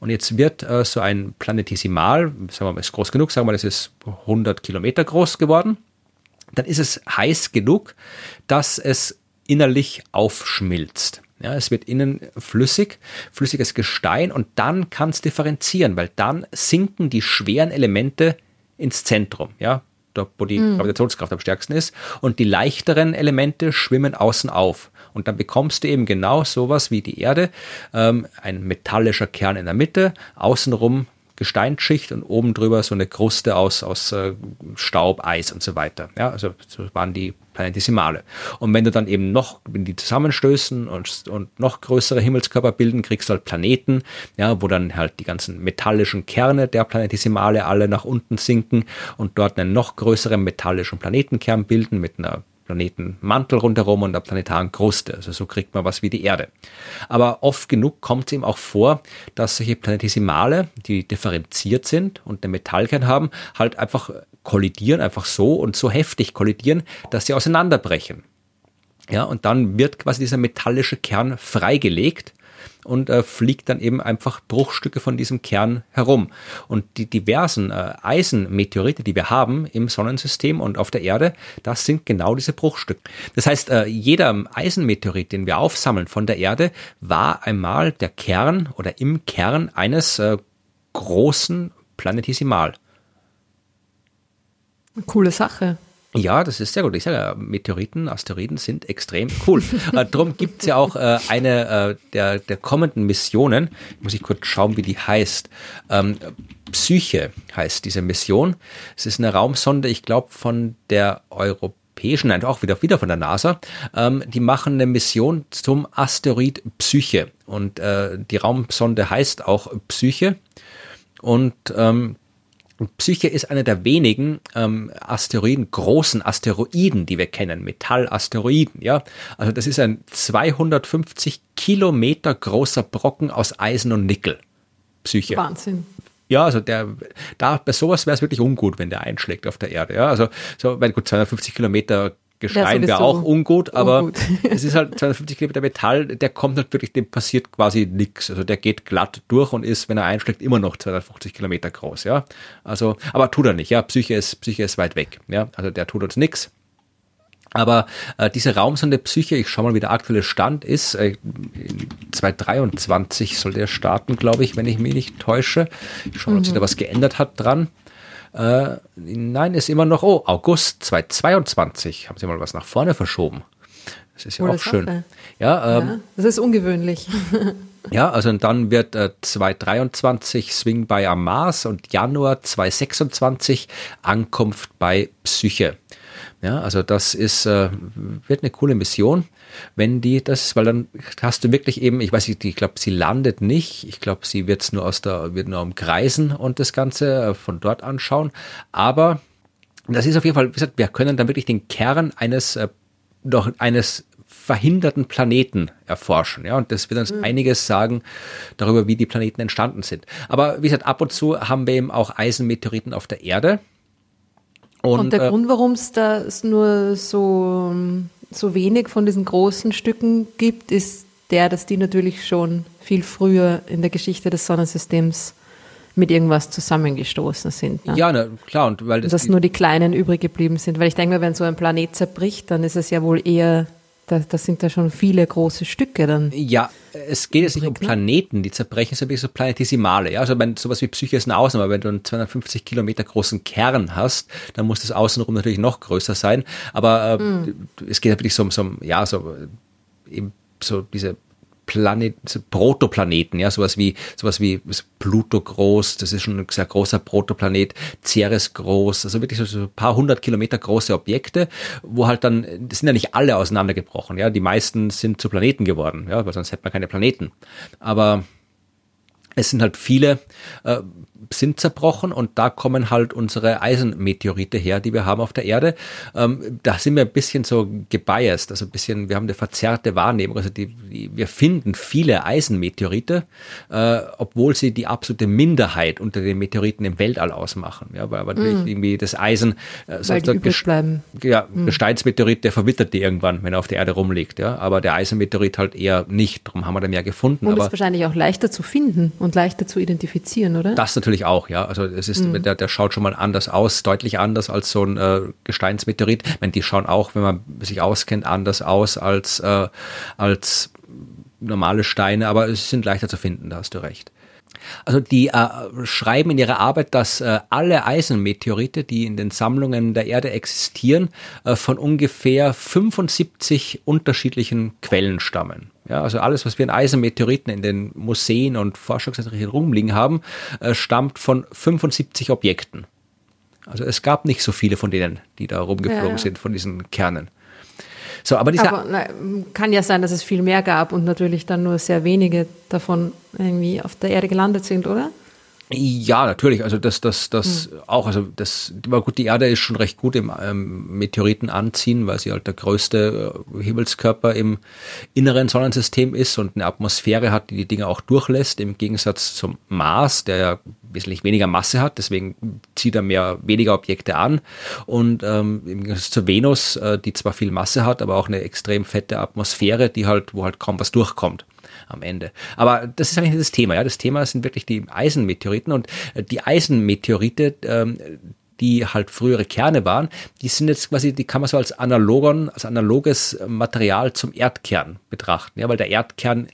Und jetzt wird äh, so ein Planetesimal, sagen wir mal, ist groß genug, sagen wir mal, das ist 100 Kilometer groß geworden, dann ist es heiß genug, dass es innerlich aufschmilzt. Ja, es wird innen flüssig, flüssiges Gestein und dann kann es differenzieren, weil dann sinken die schweren Elemente ins Zentrum, ja, dort, wo die mhm. Gravitationskraft am stärksten ist. Und die leichteren Elemente schwimmen außen auf. Und dann bekommst du eben genau sowas wie die Erde, ähm, ein metallischer Kern in der Mitte, außenrum Gesteinsschicht und oben drüber so eine Kruste aus, aus äh, Staub, Eis und so weiter. Ja, also so waren die Planetesimale. Und wenn du dann eben noch, wenn die zusammenstößen und, und noch größere Himmelskörper bilden, kriegst du halt Planeten, ja, wo dann halt die ganzen metallischen Kerne der Planetesimale alle nach unten sinken und dort einen noch größeren metallischen Planetenkern bilden mit einer Planetenmantel rundherum und der planetaren Kruste. Also so kriegt man was wie die Erde. Aber oft genug kommt es eben auch vor, dass solche Planetesimale, die differenziert sind und einen Metallkern haben, halt einfach kollidieren, einfach so und so heftig kollidieren, dass sie auseinanderbrechen. Ja, und dann wird quasi dieser metallische Kern freigelegt und äh, fliegt dann eben einfach Bruchstücke von diesem Kern herum. Und die diversen äh, Eisenmeteorite, die wir haben im Sonnensystem und auf der Erde, das sind genau diese Bruchstücke. Das heißt, äh, jeder Eisenmeteorit, den wir aufsammeln von der Erde, war einmal der Kern oder im Kern eines äh, großen Planetesimal. Coole Sache. Ja, das ist sehr gut. Ich sage ja, Meteoriten, Asteroiden sind extrem cool. äh, darum gibt es ja auch äh, eine äh, der, der kommenden Missionen, muss ich kurz schauen, wie die heißt. Ähm, Psyche heißt diese Mission. Es ist eine Raumsonde, ich glaube, von der Europäischen, nein, auch wieder, wieder von der NASA. Ähm, die machen eine Mission zum Asteroid Psyche. Und äh, die Raumsonde heißt auch Psyche. Und ähm, Psyche ist einer der wenigen ähm, Asteroiden, großen Asteroiden, die wir kennen, Metallasteroiden, ja. Also das ist ein 250 Kilometer großer Brocken aus Eisen und Nickel. Psyche. Wahnsinn. Ja, also der, da, bei sowas wäre es wirklich ungut, wenn der einschlägt auf der Erde. Ja, also, so, weil gut, 250 Kilometer Gestein wäre auch ungut, aber ungut. es ist halt 250 Kilometer Metall, der kommt halt wirklich, dem passiert quasi nichts. Also der geht glatt durch und ist, wenn er einschlägt, immer noch 250 Kilometer groß, ja. Also, aber tut er nicht, ja. Psyche ist, Psyche ist weit weg, ja. Also der tut uns nichts. Aber äh, diese Raumsonde Psyche, ich schau mal, wie der aktuelle Stand ist. Äh, 2023 soll der starten, glaube ich, wenn ich mich nicht täusche. Ich schaue mal, ob sich da mhm. was geändert hat dran. Äh, nein, ist immer noch, oh, August 2022. Haben Sie mal was nach vorne verschoben. Das ist ja Wohl auch schön. Ja, ähm, ja, das ist ungewöhnlich. ja, also und dann wird äh, 2023 Swing bei am Mars und Januar 2026 Ankunft bei Psyche. Ja, also das ist, äh, wird eine coole Mission, wenn die das, weil dann hast du wirklich eben, ich weiß nicht, ich glaube, sie landet nicht. Ich glaube, sie wird es nur aus der, wird nur umkreisen und das Ganze äh, von dort anschauen. Aber das ist auf jeden Fall, wie gesagt, wir können dann wirklich den Kern eines, äh, noch eines verhinderten Planeten erforschen. Ja, und das wird uns mhm. einiges sagen darüber, wie die Planeten entstanden sind. Aber wie gesagt, ab und zu haben wir eben auch Eisenmeteoriten auf der Erde. Und, und der äh, Grund, warum es da nur so, so wenig von diesen großen Stücken gibt, ist der, dass die natürlich schon viel früher in der Geschichte des Sonnensystems mit irgendwas zusammengestoßen sind. Ne? Ja, na, klar. Und weil das und dass nur die kleinen übrig geblieben sind. Weil ich denke, wenn so ein Planet zerbricht, dann ist es ja wohl eher das, das sind da schon viele große Stücke dann. Ja, es geht jetzt nicht um ne? Planeten, die zerbrechen, sondern so planetesimale. Ja, also wenn sowas wie Psyche ist eine Ausnahme, wenn du einen 250 Kilometer großen Kern hast, dann muss das Außenrum natürlich noch größer sein. Aber äh, mm. es geht wirklich so um, so, ja, so eben so diese Planet, Protoplaneten, ja, sowas wie, sowas wie Pluto groß, das ist schon ein sehr großer Protoplanet, Ceres groß, also wirklich so, ein paar hundert Kilometer große Objekte, wo halt dann, das sind ja nicht alle auseinandergebrochen, ja, die meisten sind zu Planeten geworden, ja, weil sonst hätte man keine Planeten. Aber es sind halt viele, äh, sind zerbrochen und da kommen halt unsere Eisenmeteorite her, die wir haben auf der Erde. Ähm, da sind wir ein bisschen so gebiased, also ein bisschen, wir haben eine verzerrte Wahrnehmung. Also die, die wir finden viele Eisenmeteorite, äh, obwohl sie die absolute Minderheit unter den Meteoriten im Weltall ausmachen. Ja, weil aber natürlich mm. irgendwie das Eisen, äh, weil die Gest bleiben. Ja, mm. Gesteinsmeteorit, der verwittert die irgendwann, wenn er auf der Erde rumliegt. Ja, aber der Eisenmeteorit halt eher nicht. Darum haben wir da mehr gefunden. Und aber ist wahrscheinlich auch leichter zu finden und leichter zu identifizieren, oder? Das natürlich auch, ja. Also es ist, mhm. der, der schaut schon mal anders aus, deutlich anders als so ein äh, Gesteinsmeteorit. Ich meine, die schauen auch, wenn man sich auskennt, anders aus als, äh, als normale Steine, aber sie sind leichter zu finden, da hast du recht. Also die äh, schreiben in ihrer Arbeit, dass äh, alle Eisenmeteorite, die in den Sammlungen der Erde existieren, äh, von ungefähr 75 unterschiedlichen Quellen stammen. Ja, also alles, was wir in Eisenmeteoriten in den Museen und Forschungseinrichtungen rumliegen haben, äh, stammt von 75 Objekten. Also es gab nicht so viele von denen, die da rumgeflogen ja. sind, von diesen Kernen. So, aber, aber na, kann ja sein, dass es viel mehr gab und natürlich dann nur sehr wenige davon irgendwie auf der Erde gelandet sind, oder? Ja, natürlich. Also das, das, das mhm. auch. Also das, aber gut, die Erde ist schon recht gut im ähm, Meteoriten anziehen, weil sie halt der größte äh, Himmelskörper im inneren Sonnensystem ist und eine Atmosphäre hat, die die Dinge auch durchlässt. Im Gegensatz zum Mars, der ja wesentlich weniger Masse hat, deswegen zieht er mehr weniger Objekte an. Und ähm, im Gegensatz zur Venus, äh, die zwar viel Masse hat, aber auch eine extrem fette Atmosphäre, die halt, wo halt kaum was durchkommt am Ende. Aber das ist eigentlich nicht das Thema. Ja, das Thema sind wirklich die Eisenmeteoriten und äh, die Eisenmeteorite, ähm, die halt frühere Kerne waren, die sind jetzt quasi, die kann man so als analogon, als analoges Material zum Erdkern betrachten. Ja, weil der Erdkern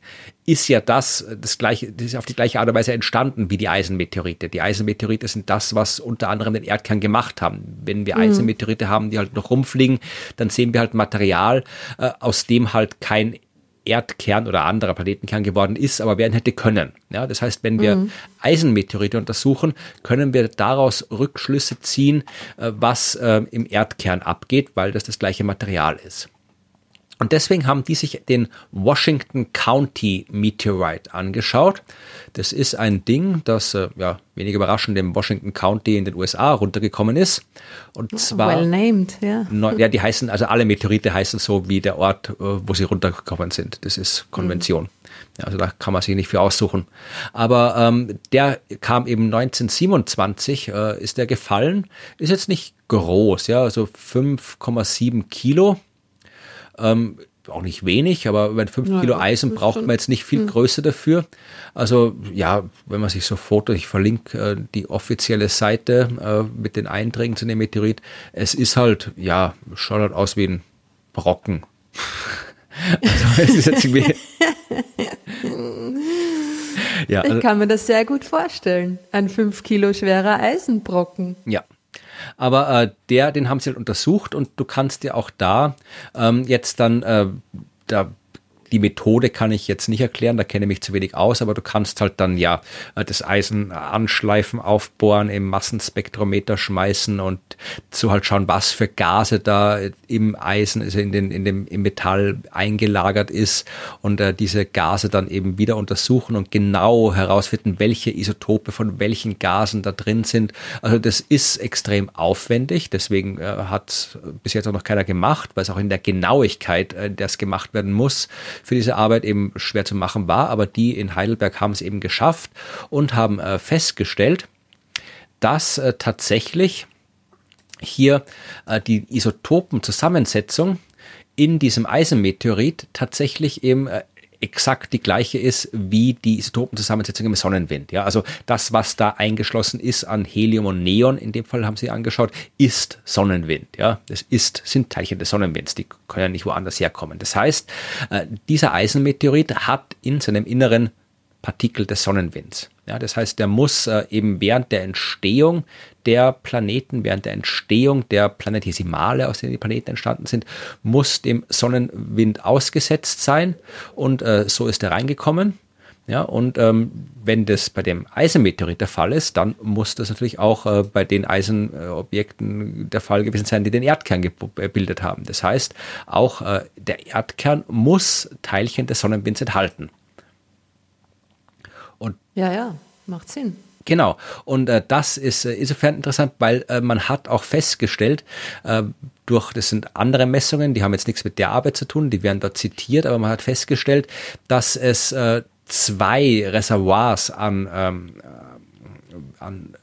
ist ja das, das gleiche, das ist auf die gleiche Art und Weise entstanden wie die Eisenmeteorite. Die Eisenmeteorite sind das, was unter anderem den Erdkern gemacht haben. Wenn wir mhm. Eisenmeteorite haben, die halt noch rumfliegen, dann sehen wir halt Material, äh, aus dem halt kein Erdkern oder anderer Planetenkern geworden ist, aber werden hätte können. Ja, das heißt, wenn wir mhm. Eisenmeteorite untersuchen, können wir daraus Rückschlüsse ziehen, äh, was äh, im Erdkern abgeht, weil das das gleiche Material ist. Und deswegen haben die sich den Washington County Meteorite angeschaut. Das ist ein Ding, das, äh, ja, wenig überraschend im Washington County in den USA runtergekommen ist. Und oh, zwar. Well named, ja. Yeah. ja, die heißen, also alle Meteorite heißen so wie der Ort, äh, wo sie runtergekommen sind. Das ist Konvention. Mhm. Ja, also da kann man sich nicht für aussuchen. Aber ähm, der kam eben 1927, äh, ist der gefallen. Ist jetzt nicht groß, ja, also 5,7 Kilo ähm, auch nicht wenig, aber über 5 ja, Kilo Eisen braucht man jetzt nicht viel hm. Größe dafür. Also ja, wenn man sich so Fotos, ich verlinke äh, die offizielle Seite äh, mit den Einträgen zu dem Meteorit. Es ist halt, ja, schaut halt aus wie ein Brocken. also es ist jetzt irgendwie ja, also, ich kann mir das sehr gut vorstellen. Ein 5 Kilo schwerer Eisenbrocken. Ja, aber äh, der, den haben sie halt untersucht und du kannst dir auch da ähm, jetzt dann äh, da Die Methode kann ich jetzt nicht erklären, da kenne ich mich zu wenig aus, aber du kannst halt dann ja das Eisen anschleifen, aufbohren, im Massenspektrometer schmeißen und so halt schauen, was für Gase da im Eisen, also in, den, in dem, im Metall eingelagert ist und äh, diese Gase dann eben wieder untersuchen und genau herausfinden, welche Isotope von welchen Gasen da drin sind. Also das ist extrem aufwendig, deswegen äh, hat bis jetzt auch noch keiner gemacht, weil es auch in der Genauigkeit, äh, das gemacht werden muss, für diese Arbeit eben schwer zu machen war. Aber die in Heidelberg haben es eben geschafft und haben äh, festgestellt, dass äh, tatsächlich hier äh, die Isotopenzusammensetzung in diesem Eisenmeteorit tatsächlich eben äh, exakt die gleiche ist wie die Isotopenzusammensetzung im Sonnenwind. Ja, also das, was da eingeschlossen ist an Helium und Neon, in dem Fall haben Sie angeschaut, ist Sonnenwind. Ja, das ist, sind Teilchen des Sonnenwinds, die können ja nicht woanders herkommen. Das heißt, äh, dieser Eisenmeteorit hat in seinem Inneren Partikel des Sonnenwinds. Ja, das heißt, der muss äh, eben während der Entstehung der Planeten, während der Entstehung der Planetesimale, aus denen die Planeten entstanden sind, muss dem Sonnenwind ausgesetzt sein. Und äh, so ist er reingekommen. Ja, und ähm, wenn das bei dem Eisenmeteorit der Fall ist, dann muss das natürlich auch äh, bei den Eisenobjekten der Fall gewesen sein, die den Erdkern gebildet haben. Das heißt, auch äh, der Erdkern muss Teilchen des Sonnenwinds enthalten. Und ja, ja, macht Sinn. Genau. Und äh, das ist äh, insofern interessant, weil äh, man hat auch festgestellt, äh, durch, das sind andere Messungen, die haben jetzt nichts mit der Arbeit zu tun, die werden dort zitiert, aber man hat festgestellt, dass es äh, zwei Reservoirs an, ähm, äh, an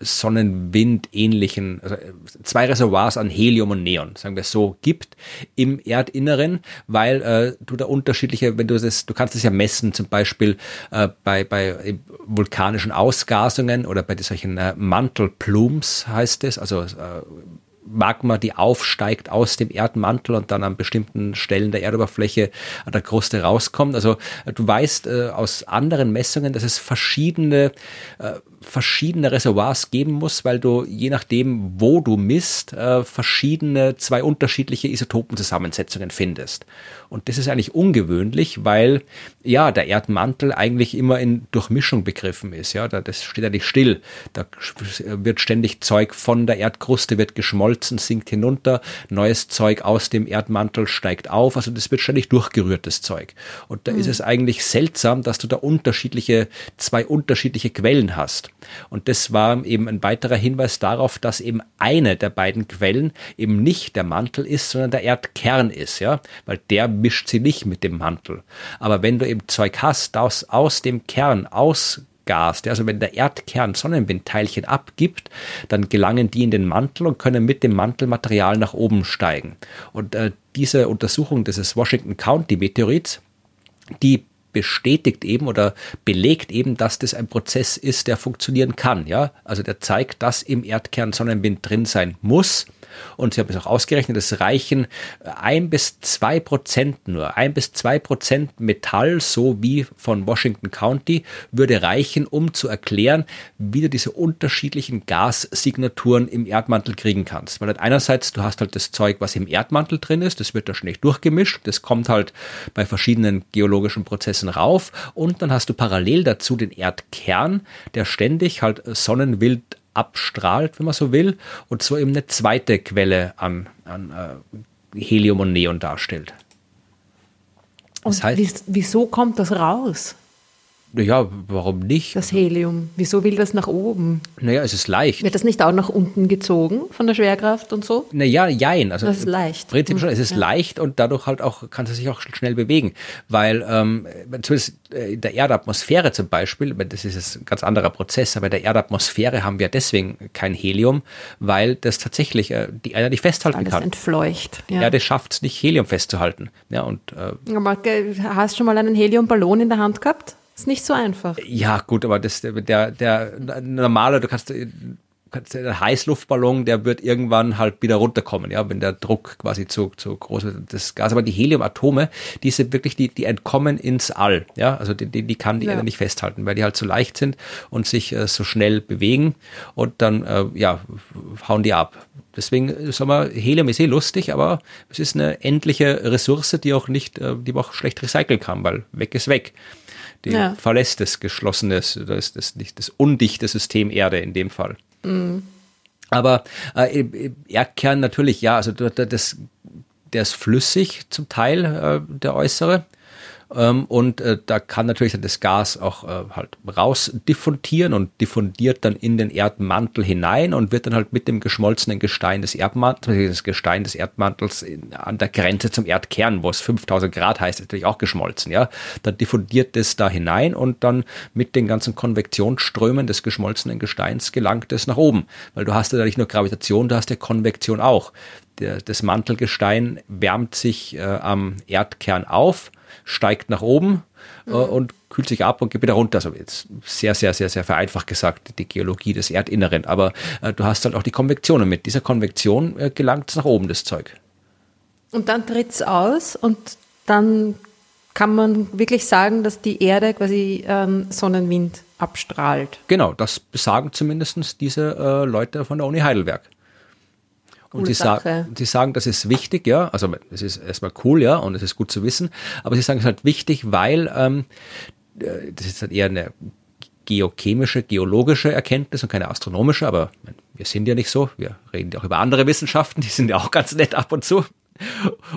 Sonnenwind-ähnlichen, also äh, zwei Reservoirs an Helium und Neon, sagen wir es so, gibt im Erdinneren, weil äh, du da unterschiedliche, wenn du das, du kannst es ja messen, zum Beispiel äh, bei, bei vulkanischen Ausgasungen oder bei solchen äh, Mantelplumes heißt es, also äh, Magma, die aufsteigt aus dem Erdmantel und dann an bestimmten Stellen der Erdoberfläche an der Kruste rauskommt. Also äh, du weißt äh, aus anderen Messungen, dass es verschiedene äh, verschiedene Reservoirs geben muss, weil du je nachdem, wo du misst, äh, verschiedene, zwei unterschiedliche Isotopenzusammensetzungen findest. Und das ist eigentlich ungewöhnlich, weil ja der Erdmantel eigentlich immer in Durchmischung begriffen ist. Ja, da, das steht eigentlich still. Da wird ständig Zeug von der Erdkruste wird geschmolzen, sinkt hinunter, neues Zeug aus dem Erdmantel steigt auf. Also das wird ständig durchgerührtes Zeug. Und da mhm. ist es eigentlich seltsam, dass du da unterschiedliche, zwei unterschiedliche Quellen hast. Und das war eben ein weiterer Hinweis darauf, dass eben eine der beiden Quellen eben nicht der Mantel ist, sondern der Erdkern ist, ja, weil der mischt sie nicht mit dem Mantel. Aber wenn du eben Zeug hast, das aus dem Kern ausgast, also wenn der Erdkern Sonnenwindteilchen abgibt, dann gelangen die in den Mantel und können mit dem Mantelmaterial nach oben steigen. Und äh, diese Untersuchung dieses Washington County Meteorits, die bestätigt eben oder belegt eben, dass das ein Prozess ist, der funktionieren kann. Ja, also der zeigt, dass im Erdkern Sonnenwind drin sein muss und sie haben es auch ausgerechnet, es reichen ein bis zwei Prozent nur, ein bis zwei Prozent Metall, so wie von Washington County, würde reichen, um zu erklären, wie du diese unterschiedlichen Gassignaturen im Erdmantel kriegen kannst. Weil halt einerseits, du hast halt das Zeug, was im Erdmantel drin ist, das wird da schnell durchgemischt, das kommt halt bei verschiedenen geologischen Prozessen rauf und dann hast du parallel dazu den Erdkern, der ständig halt Sonnenwild abstrahlt, wenn man so will, und so eben eine zweite Quelle an, an äh, Helium und Neon darstellt. Das und heißt, wieso kommt das raus? Ja, warum nicht? Das Helium. Wieso will das nach oben? Naja, es ist leicht. Wird das nicht auch nach unten gezogen von der Schwerkraft und so? Naja, jein. Also das ist leicht. Prinzip schon, es ist ja. leicht und dadurch halt auch, kann es sich auch schnell bewegen. Weil ähm, zumindest äh, in der Erdatmosphäre zum Beispiel, das ist ein ganz anderer Prozess, aber in der Erdatmosphäre haben wir deswegen kein Helium, weil das tatsächlich äh, die Erde nicht festhalten Alles kann. entfleucht. Ja. Die Erde schafft es nicht, Helium festzuhalten. Ja, und, äh, aber hast du schon mal einen Heliumballon in der Hand gehabt? Ist nicht so einfach. Ja, gut, aber das, der, der normale, du kannst der Heißluftballon, der wird irgendwann halt wieder runterkommen, ja, wenn der Druck quasi zu, zu groß wird, das Gas. Aber die Heliumatome, die sind wirklich, die, die entkommen ins All, ja, also die, die, die kann die ja. Erde nicht festhalten, weil die halt so leicht sind und sich äh, so schnell bewegen und dann, äh, ja, hauen die ab. Deswegen, sagen wir, Helium ist eh lustig, aber es ist eine endliche Ressource, die auch nicht, äh, die man auch schlecht recyceln kann, weil weg ist weg die ja. verlässt das geschlossene, das ist das das undichte System Erde in dem Fall. Mhm. Aber äh, Erdkern natürlich, ja, also das, der ist flüssig zum Teil, äh, der äußere. Ähm, und äh, da kann natürlich das Gas auch äh, halt raus diffundieren und diffundiert dann in den Erdmantel hinein und wird dann halt mit dem geschmolzenen Gestein des Erdmantels, das Gestein des Erdmantels an der Grenze zum Erdkern, wo es 5000 Grad heißt, natürlich auch geschmolzen, ja. Dann diffundiert es da hinein und dann mit den ganzen Konvektionsströmen des geschmolzenen Gesteins gelangt es nach oben, weil du hast ja nicht nur Gravitation, du hast ja Konvektion auch. Der, das Mantelgestein wärmt sich äh, am Erdkern auf steigt nach oben äh, mhm. und kühlt sich ab und geht wieder runter. Also jetzt sehr, sehr, sehr, sehr vereinfacht gesagt, die Geologie des Erdinneren. Aber äh, du hast halt auch die Konvektion und mit dieser Konvektion äh, gelangt es nach oben, das Zeug. Und dann tritt es aus und dann kann man wirklich sagen, dass die Erde quasi ähm, Sonnenwind abstrahlt. Genau, das besagen zumindest diese äh, Leute von der Uni Heidelberg. Und sie, sagen, sie sagen, das ist wichtig, ja, also es ist erstmal cool, ja, und es ist gut zu wissen, aber sie sagen, es ist halt wichtig, weil ähm, äh, das ist halt eher eine geochemische, geologische Erkenntnis und keine astronomische, aber wir sind ja nicht so, wir reden ja auch über andere Wissenschaften, die sind ja auch ganz nett ab und zu.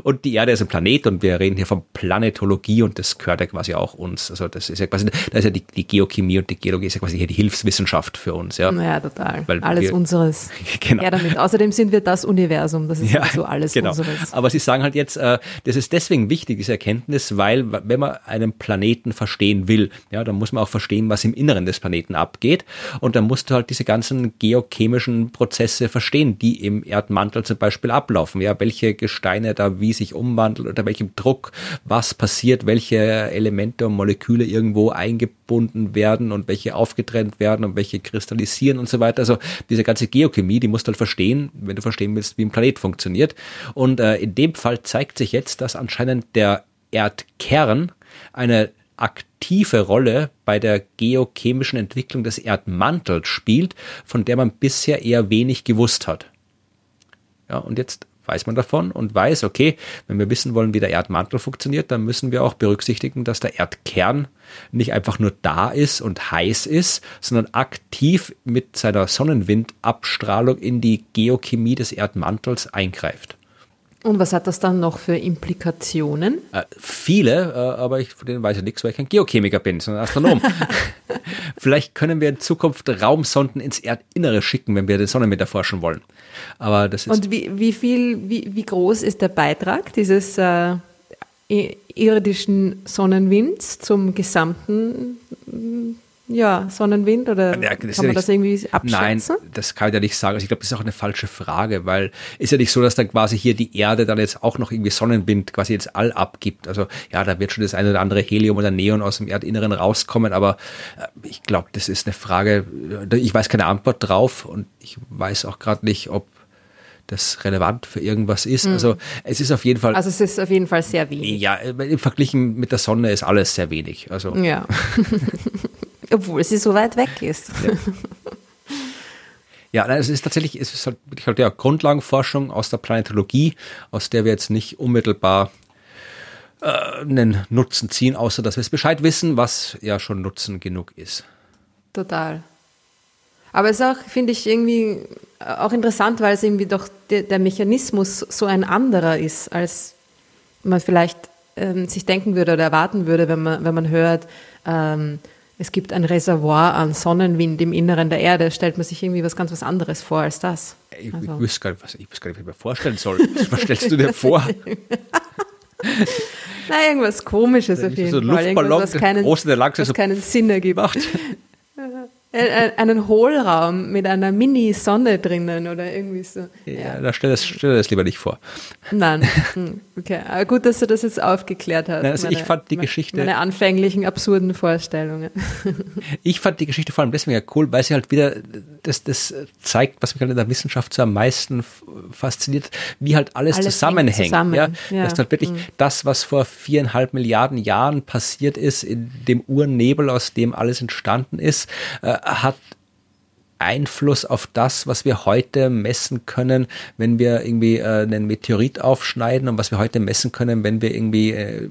Und die Erde ist ein Planet und wir reden hier von Planetologie und das gehört ja quasi auch uns. Also das ist ja quasi, da ist ja die, die Geochemie und die Geologie ist ja quasi hier die Hilfswissenschaft für uns. Ja, ja total. Weil alles wir, unseres. Genau. Ja, damit. Außerdem sind wir das Universum. Das ist ja, so alles genau. unseres. Aber Sie sagen halt jetzt, äh, das ist deswegen wichtig, diese Erkenntnis, weil wenn man einen Planeten verstehen will, ja, dann muss man auch verstehen, was im Inneren des Planeten abgeht. Und dann musst du halt diese ganzen geochemischen Prozesse verstehen, die im Erdmantel zum Beispiel ablaufen. Ja, welche Gestalt Steine da wie sich umwandelt, unter welchem Druck was passiert, welche Elemente und Moleküle irgendwo eingebunden werden und welche aufgetrennt werden und welche kristallisieren und so weiter. Also diese ganze Geochemie, die musst du halt verstehen, wenn du verstehen willst, wie ein Planet funktioniert. Und äh, in dem Fall zeigt sich jetzt, dass anscheinend der Erdkern eine aktive Rolle bei der geochemischen Entwicklung des Erdmantels spielt, von der man bisher eher wenig gewusst hat. Ja, und jetzt weiß man davon und weiß, okay, wenn wir wissen wollen, wie der Erdmantel funktioniert, dann müssen wir auch berücksichtigen, dass der Erdkern nicht einfach nur da ist und heiß ist, sondern aktiv mit seiner Sonnenwindabstrahlung in die Geochemie des Erdmantels eingreift. Und was hat das dann noch für Implikationen? Äh, viele, äh, aber ich, von denen weiß ich nichts, weil ich kein Geochemiker bin, sondern Astronom. Vielleicht können wir in Zukunft Raumsonden ins Erdinnere schicken, wenn wir die Sonne mit erforschen wollen. Aber das ist Und wie, wie viel, wie, wie groß ist der Beitrag dieses äh, irdischen Sonnenwinds zum gesamten ja, Sonnenwind oder ja, kann man das irgendwie abschätzen? Nein, das kann ich ja nicht sagen. Also ich glaube, das ist auch eine falsche Frage, weil ist ja nicht so, dass dann quasi hier die Erde dann jetzt auch noch irgendwie Sonnenwind quasi jetzt all abgibt. Also ja, da wird schon das eine oder andere Helium oder Neon aus dem Erdinneren rauskommen, aber äh, ich glaube, das ist eine Frage, äh, ich weiß keine Antwort drauf und ich weiß auch gerade nicht, ob das relevant für irgendwas ist. Mhm. Also es ist auf jeden Fall. Also es ist auf jeden Fall sehr wenig. Ja, im Verglichen mit der Sonne ist alles sehr wenig. Also ja. Obwohl sie so weit weg ist. Ja. Ja, es ist tatsächlich, es ist halt, halt ja, Grundlagenforschung aus der Planetologie, aus der wir jetzt nicht unmittelbar äh, einen Nutzen ziehen, außer dass wir es Bescheid wissen, was ja schon Nutzen genug ist. Total. Aber es ist auch, finde ich, irgendwie auch interessant, weil es irgendwie doch der, der Mechanismus so ein anderer ist, als man vielleicht ähm, sich denken würde oder erwarten würde, wenn man, wenn man hört, ähm, es gibt ein Reservoir an Sonnenwind im Inneren der Erde, stellt man sich irgendwie was ganz was anderes vor als das. Ich, also. ich wüsste gar nicht, was ich, wüsste gar nicht, was ich mir vorstellen soll. Was stellst du dir vor? Na, irgendwas Komisches auf jeden so Fall. Irgendwas, was keinen, was keinen Sinn ergibt. Äh, äh, einen Hohlraum mit einer Mini-Sonne drinnen oder irgendwie so. Ja, ja. da stell das, stell das lieber nicht vor. Nein, hm, okay. Aber gut, dass du das jetzt aufgeklärt hast. Nein, also meine, ich fand die Geschichte. Meine anfänglichen absurden Vorstellungen. Ich fand die Geschichte vor allem deswegen ja cool, weil sie halt wieder das, das zeigt, was mich halt in der Wissenschaft so am meisten fasziniert, wie halt alles, alles zusammenhängt. Zusammen. Ja? ja? Das ist halt wirklich mhm. das, was vor viereinhalb Milliarden Jahren passiert ist, in dem Urnebel, aus dem alles entstanden ist, äh, hat Einfluss auf das, was wir heute messen können, wenn wir irgendwie äh, einen Meteorit aufschneiden und was wir heute messen können, wenn wir irgendwie äh,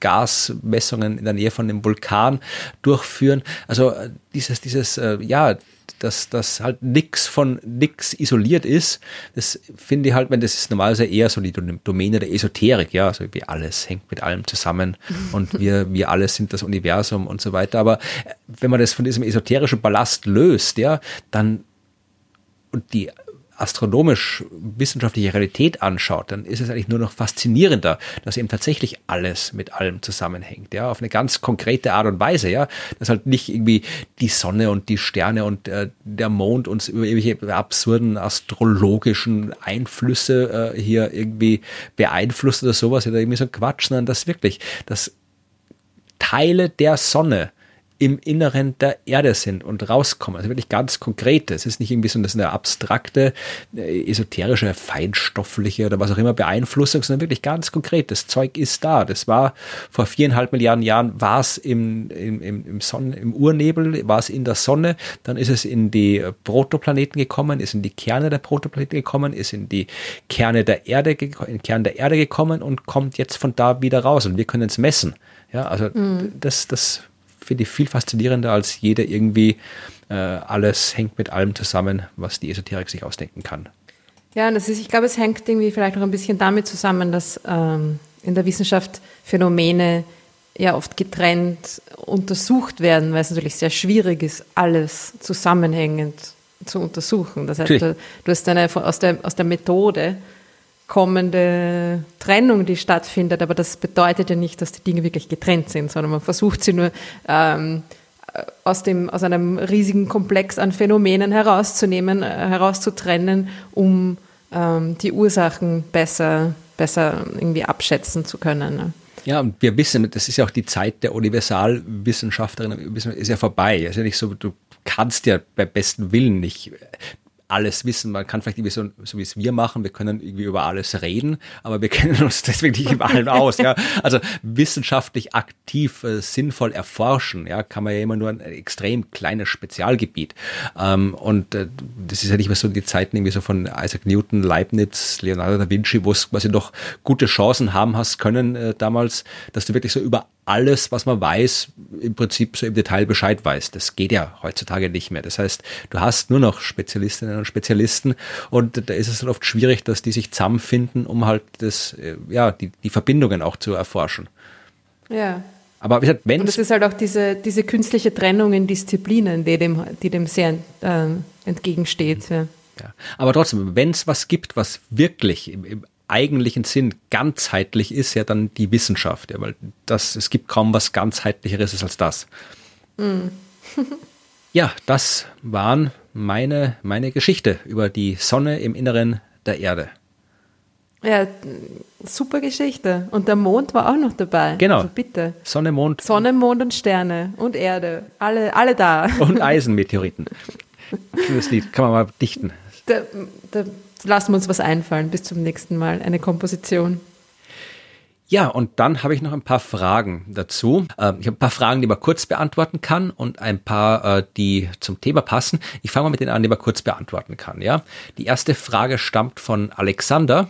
Gasmessungen in der Nähe von dem Vulkan durchführen. Also äh, dieses, dieses, äh, ja, dass das halt nix von nix isoliert ist. Das finde ich halt, wenn das ist normalerweise eher so die Domäne der Esoterik, ja, also wie alles hängt mit allem zusammen und wir, wir alle sind das Universum und so weiter. Aber äh, wenn man das von diesem esoterischen Ballast löst, ja, dann und die astronomisch-wissenschaftliche Realität anschaut, dann ist es eigentlich nur noch faszinierender, dass eben tatsächlich alles mit allem zusammenhängt, ja, auf eine ganz konkrete Art und Weise, ja, dass halt nicht irgendwie die Sonne und die Sterne und äh, der Mond uns über irgendwelche absurden astrologischen Einflüsse äh, hier irgendwie beeinflusst oder sowas oder irgendwie so Quatsch, sondern dass wirklich, dass Teile der Sonne im Inneren der Erde sind und rauskommen. Also wirklich ganz konkret. Es ist nicht irgendwie so eine abstrakte, äh, esoterische, feinstoffliche oder was auch immer Beeinflussung, sondern wirklich ganz konkret. Das Zeug ist da. Das war vor viereinhalb Milliarden Jahren, war es im, im, im, Sonnen, im Urnebel, war es in der Sonne, dann ist es in die Protoplaneten gekommen, ist in die Kerne der Protoplaneten gekommen, ist in die Kerne der Erde, in Kern der Erde gekommen und kommt jetzt von da wieder raus. Und wir können es messen. Ja, also mhm. das, das finde ich viel faszinierender als jeder irgendwie äh, alles hängt mit allem zusammen, was die Esoterik sich ausdenken kann. Ja, das ist, ich glaube, es hängt irgendwie vielleicht noch ein bisschen damit zusammen, dass ähm, in der Wissenschaft Phänomene ja oft getrennt untersucht werden, weil es natürlich sehr schwierig ist, alles zusammenhängend zu untersuchen. Das heißt, du, du, hast eine aus der, aus der Methode kommende Trennung, die stattfindet. Aber das bedeutet ja nicht, dass die Dinge wirklich getrennt sind, sondern man versucht sie nur ähm, aus, dem, aus einem riesigen Komplex an Phänomenen herauszunehmen, äh, herauszutrennen, um ähm, die Ursachen besser, besser irgendwie abschätzen zu können. Ne? Ja, und wir wissen, das ist ja auch die Zeit der Universalwissenschaftlerinnen, ist ja vorbei. Ist ja nicht so, du kannst ja bei bestem Willen nicht alles wissen. Man kann vielleicht irgendwie so, so wie es wir machen, wir können irgendwie über alles reden, aber wir kennen uns deswegen nicht über allem aus. Ja? Also wissenschaftlich aktiv, äh, sinnvoll erforschen, ja, kann man ja immer nur ein extrem kleines Spezialgebiet. Ähm, und äh, das ist ja nicht mehr so die Zeiten irgendwie so von Isaac Newton, Leibniz, Leonardo da Vinci, wo es quasi noch gute Chancen haben hast können äh, damals, dass du wirklich so über alles, was man weiß, im Prinzip so im Detail Bescheid weiß. Das geht ja heutzutage nicht mehr. Das heißt, du hast nur noch Spezialistinnen und Spezialisten und da ist es dann oft schwierig, dass die sich zusammenfinden, um halt das, äh, ja, die, die Verbindungen auch zu erforschen. Ja. Aber wie gesagt, wenn Und es ist halt auch diese, diese künstliche Trennung in Disziplinen, die dem, die dem sehr äh, entgegensteht. Ja. Ja. Aber trotzdem, wenn es was gibt, was wirklich im, im eigentlichen Sinn ganzheitlich ist ja dann die Wissenschaft, ja, weil das, es gibt kaum was ganzheitlicheres als das. Mm. ja, das waren meine, meine Geschichte über die Sonne im Inneren der Erde. Ja, super Geschichte. Und der Mond war auch noch dabei. Genau. Also bitte. Sonne, Mond. Sonne, Mond und Sterne und Erde. Alle, alle da. Und Eisenmeteoriten. Schönes Lied. Kann man mal dichten. Der, der lassen wir uns was einfallen. Bis zum nächsten Mal. Eine Komposition. Ja, und dann habe ich noch ein paar Fragen dazu. Ähm, ich habe ein paar Fragen, die man kurz beantworten kann und ein paar, äh, die zum Thema passen. Ich fange mal mit denen an, die man kurz beantworten kann. Ja, die erste Frage stammt von Alexander.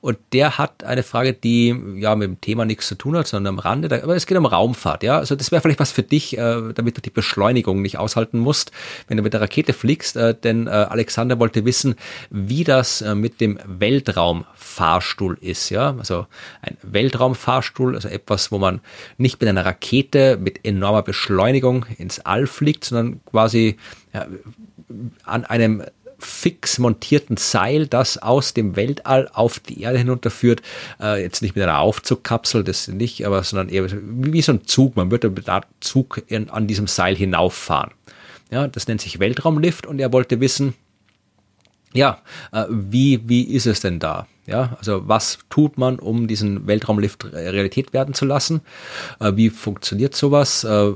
Und der hat eine Frage, die ja mit dem Thema nichts zu tun hat, sondern am Rande. Aber es geht um Raumfahrt, ja. Also das wäre vielleicht was für dich, äh, damit du die Beschleunigung nicht aushalten musst, wenn du mit der Rakete fliegst. Äh, denn äh, Alexander wollte wissen, wie das äh, mit dem Weltraumfahrstuhl ist, ja. Also ein Weltraumfahrstuhl, also etwas, wo man nicht mit einer Rakete mit enormer Beschleunigung ins All fliegt, sondern quasi ja, an einem fix montierten Seil, das aus dem Weltall auf die Erde hinunterführt. Äh, jetzt nicht mit einer Aufzugkapsel, das nicht, aber sondern eher wie so ein Zug. Man würde mit einem Zug in, an diesem Seil hinauffahren. Ja, das nennt sich Weltraumlift und er wollte wissen, ja, äh, wie, wie ist es denn da? Ja, also was tut man, um diesen Weltraumlift Realität werden zu lassen? Äh, wie funktioniert sowas? Äh,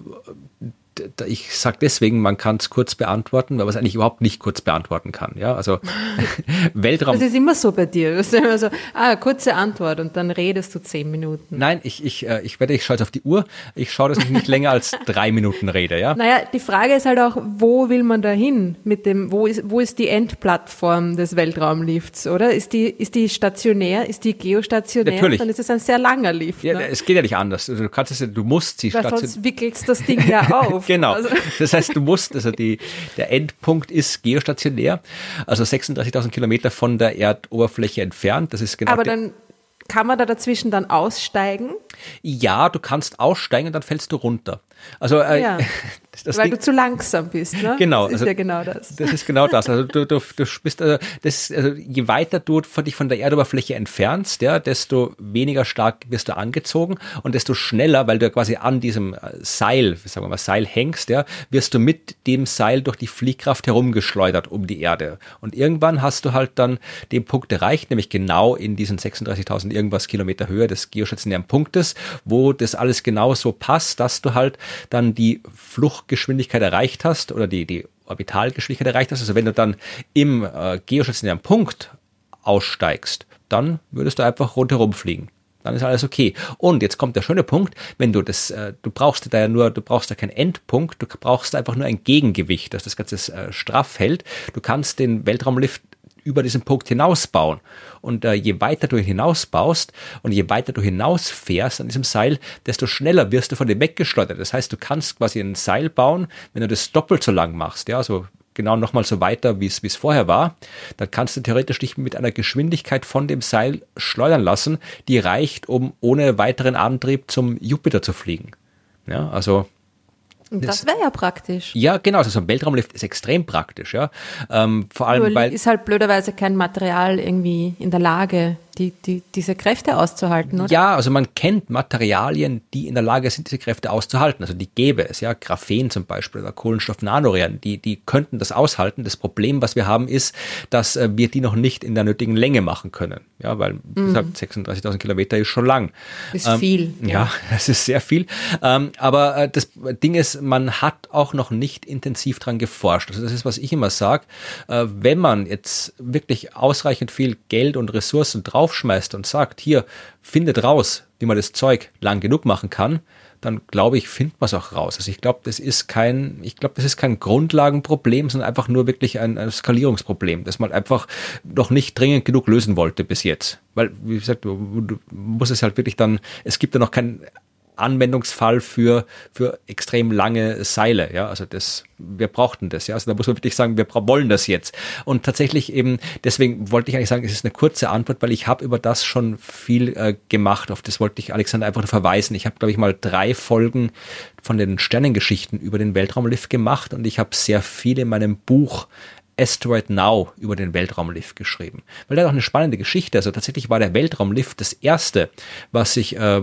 ich sage deswegen, man kann es kurz beantworten, weil man es eigentlich überhaupt nicht kurz beantworten kann. Ja, also Weltraum. Das ist immer so bei dir. Du bist immer so, ah, kurze Antwort und dann redest du zehn Minuten. Nein, ich, ich, äh, ich werde, ich schaue auf die Uhr. Ich schaue, dass ich nicht länger als drei Minuten rede. Ja. Naja, die Frage ist halt auch, wo will man da hin mit dem, wo ist, wo ist die Endplattform des Weltraumlifts, oder? Ist die, ist die stationär, ist die geostationär? Natürlich. Dann ist es ein sehr langer Lift. Ja, ne? es geht ja nicht anders. Also du kannst es, du musst sie stationär. sonst wickelst das Ding ja auf. Genau. Also, Das heißt, du musst, also die, der Endpunkt ist geostationär, also 36.000 Kilometer von der Erdoberfläche entfernt. Das ist genau aber dann kann man da dazwischen dann aussteigen, Ja, du kannst aussteigen und dann fällst du runter. Also äh, Ja. das weil Ding- du zu langsam bist. Ne? Genau, Das ist also- ja genau das. Das ist genau das. Also du, du, du bist, also das, also je weiter du von dich von der Erdoberfläche entfernst, ja, desto weniger stark wirst du angezogen und desto schneller, weil du ja quasi an diesem äh, Seil, sagen wir mal Seil hängst, ja, wirst du mit dem Seil durch die Fliehkraft herumgeschleudert um die Erde. Und irgendwann hast du halt dann den Punkt erreicht, nämlich genau in diesen 36.000 irgendwas Kilometer Höhe des geostationären Punktes, wo das alles genau so passt, dass du halt dann die Fluchtgeschwindigkeit erreicht hast oder die, die Orbitalgeschwindigkeit erreicht hast. Also wenn du dann im äh, geostationären Punkt aussteigst, dann würdest du einfach rundherum fliegen. Dann ist alles okay. Und jetzt kommt der schöne Punkt, wenn du das, äh, du brauchst da ja nur, du brauchst da keinen Endpunkt, du brauchst einfach nur ein Gegengewicht, das das Ganze äh, straff hält. Du kannst den Weltraumlift über diesen Punkt hinausbauen. Und äh, je weiter du hinausbaust und je weiter du hinausfährst an diesem Seil, desto schneller wirst du von dem weggeschleudert. Das heißt, du kannst quasi ein Seil bauen, wenn du das doppelt so lang machst, ja, also genau nochmal so weiter, wie es wie es vorher war, dann kannst du theoretisch dich mit einer Geschwindigkeit von dem Seil schleudern lassen, die reicht, um ohne weiteren Antrieb zum Jupiter zu fliegen. Ja, also Und das wäre ja praktisch. ja, genau, also so ein Weltraumlift ist extrem praktisch, ja. Ähm, vor allem, Nur weil ist halt blöderweise kein Material irgendwie in der Lage, die, die, diese Kräfte auszuhalten, oder? Ja, also man kennt Materialien, die in der Lage sind, diese Kräfte auszuhalten. Also die gäbe es, ja, Graphen zum Beispiel oder Kohlenstoff-Nanorohren, die, die könnten das aushalten. Das Problem, was wir haben, ist, dass äh, wir die noch nicht in der nötigen Länge machen können. Ja, weil, wie gesagt, 36.000 Kilometer ist schon lang. Ist viel. Ja, das ist sehr viel. Ähm, aber äh, das Ding ist, man hat auch noch nicht intensiv dran geforscht. Also das ist, was ich immer sage. Äh, wenn man jetzt wirklich ausreichend viel Geld und Ressourcen draufschmeißt und sagt, hier, findet raus, wie man das Zeug lang genug machen kann, dann glaube ich, findet man es auch raus. Also ich glaube, das ist kein, ich glaube, das ist kein Grundlagenproblem, sondern einfach nur wirklich ein, ein Skalierungsproblem, das man einfach noch nicht dringend genug lösen wollte bis jetzt. Weil, wie gesagt, du, du musst es halt wirklich dann, es gibt ja noch keinen Anwendungsfall für, für extrem lange Seile. Ja, also das, wir brauchten das. Ja, also da muss man wirklich sagen, wir wollen das jetzt. Und tatsächlich eben, deswegen wollte ich eigentlich sagen, es ist eine kurze Antwort, weil ich habe über das schon viel äh, gemacht. Auf das wollte ich Alexander einfach nur verweisen. Ich habe, glaube ich, mal drei Folgen von den Sternengeschichten über den Weltraumlift gemacht und ich habe sehr viel in meinem Buch Asteroid Now über den Weltraumlift geschrieben. Weil hat auch eine spannende Geschichte. Also tatsächlich war der Weltraumlift das erste, was sich äh,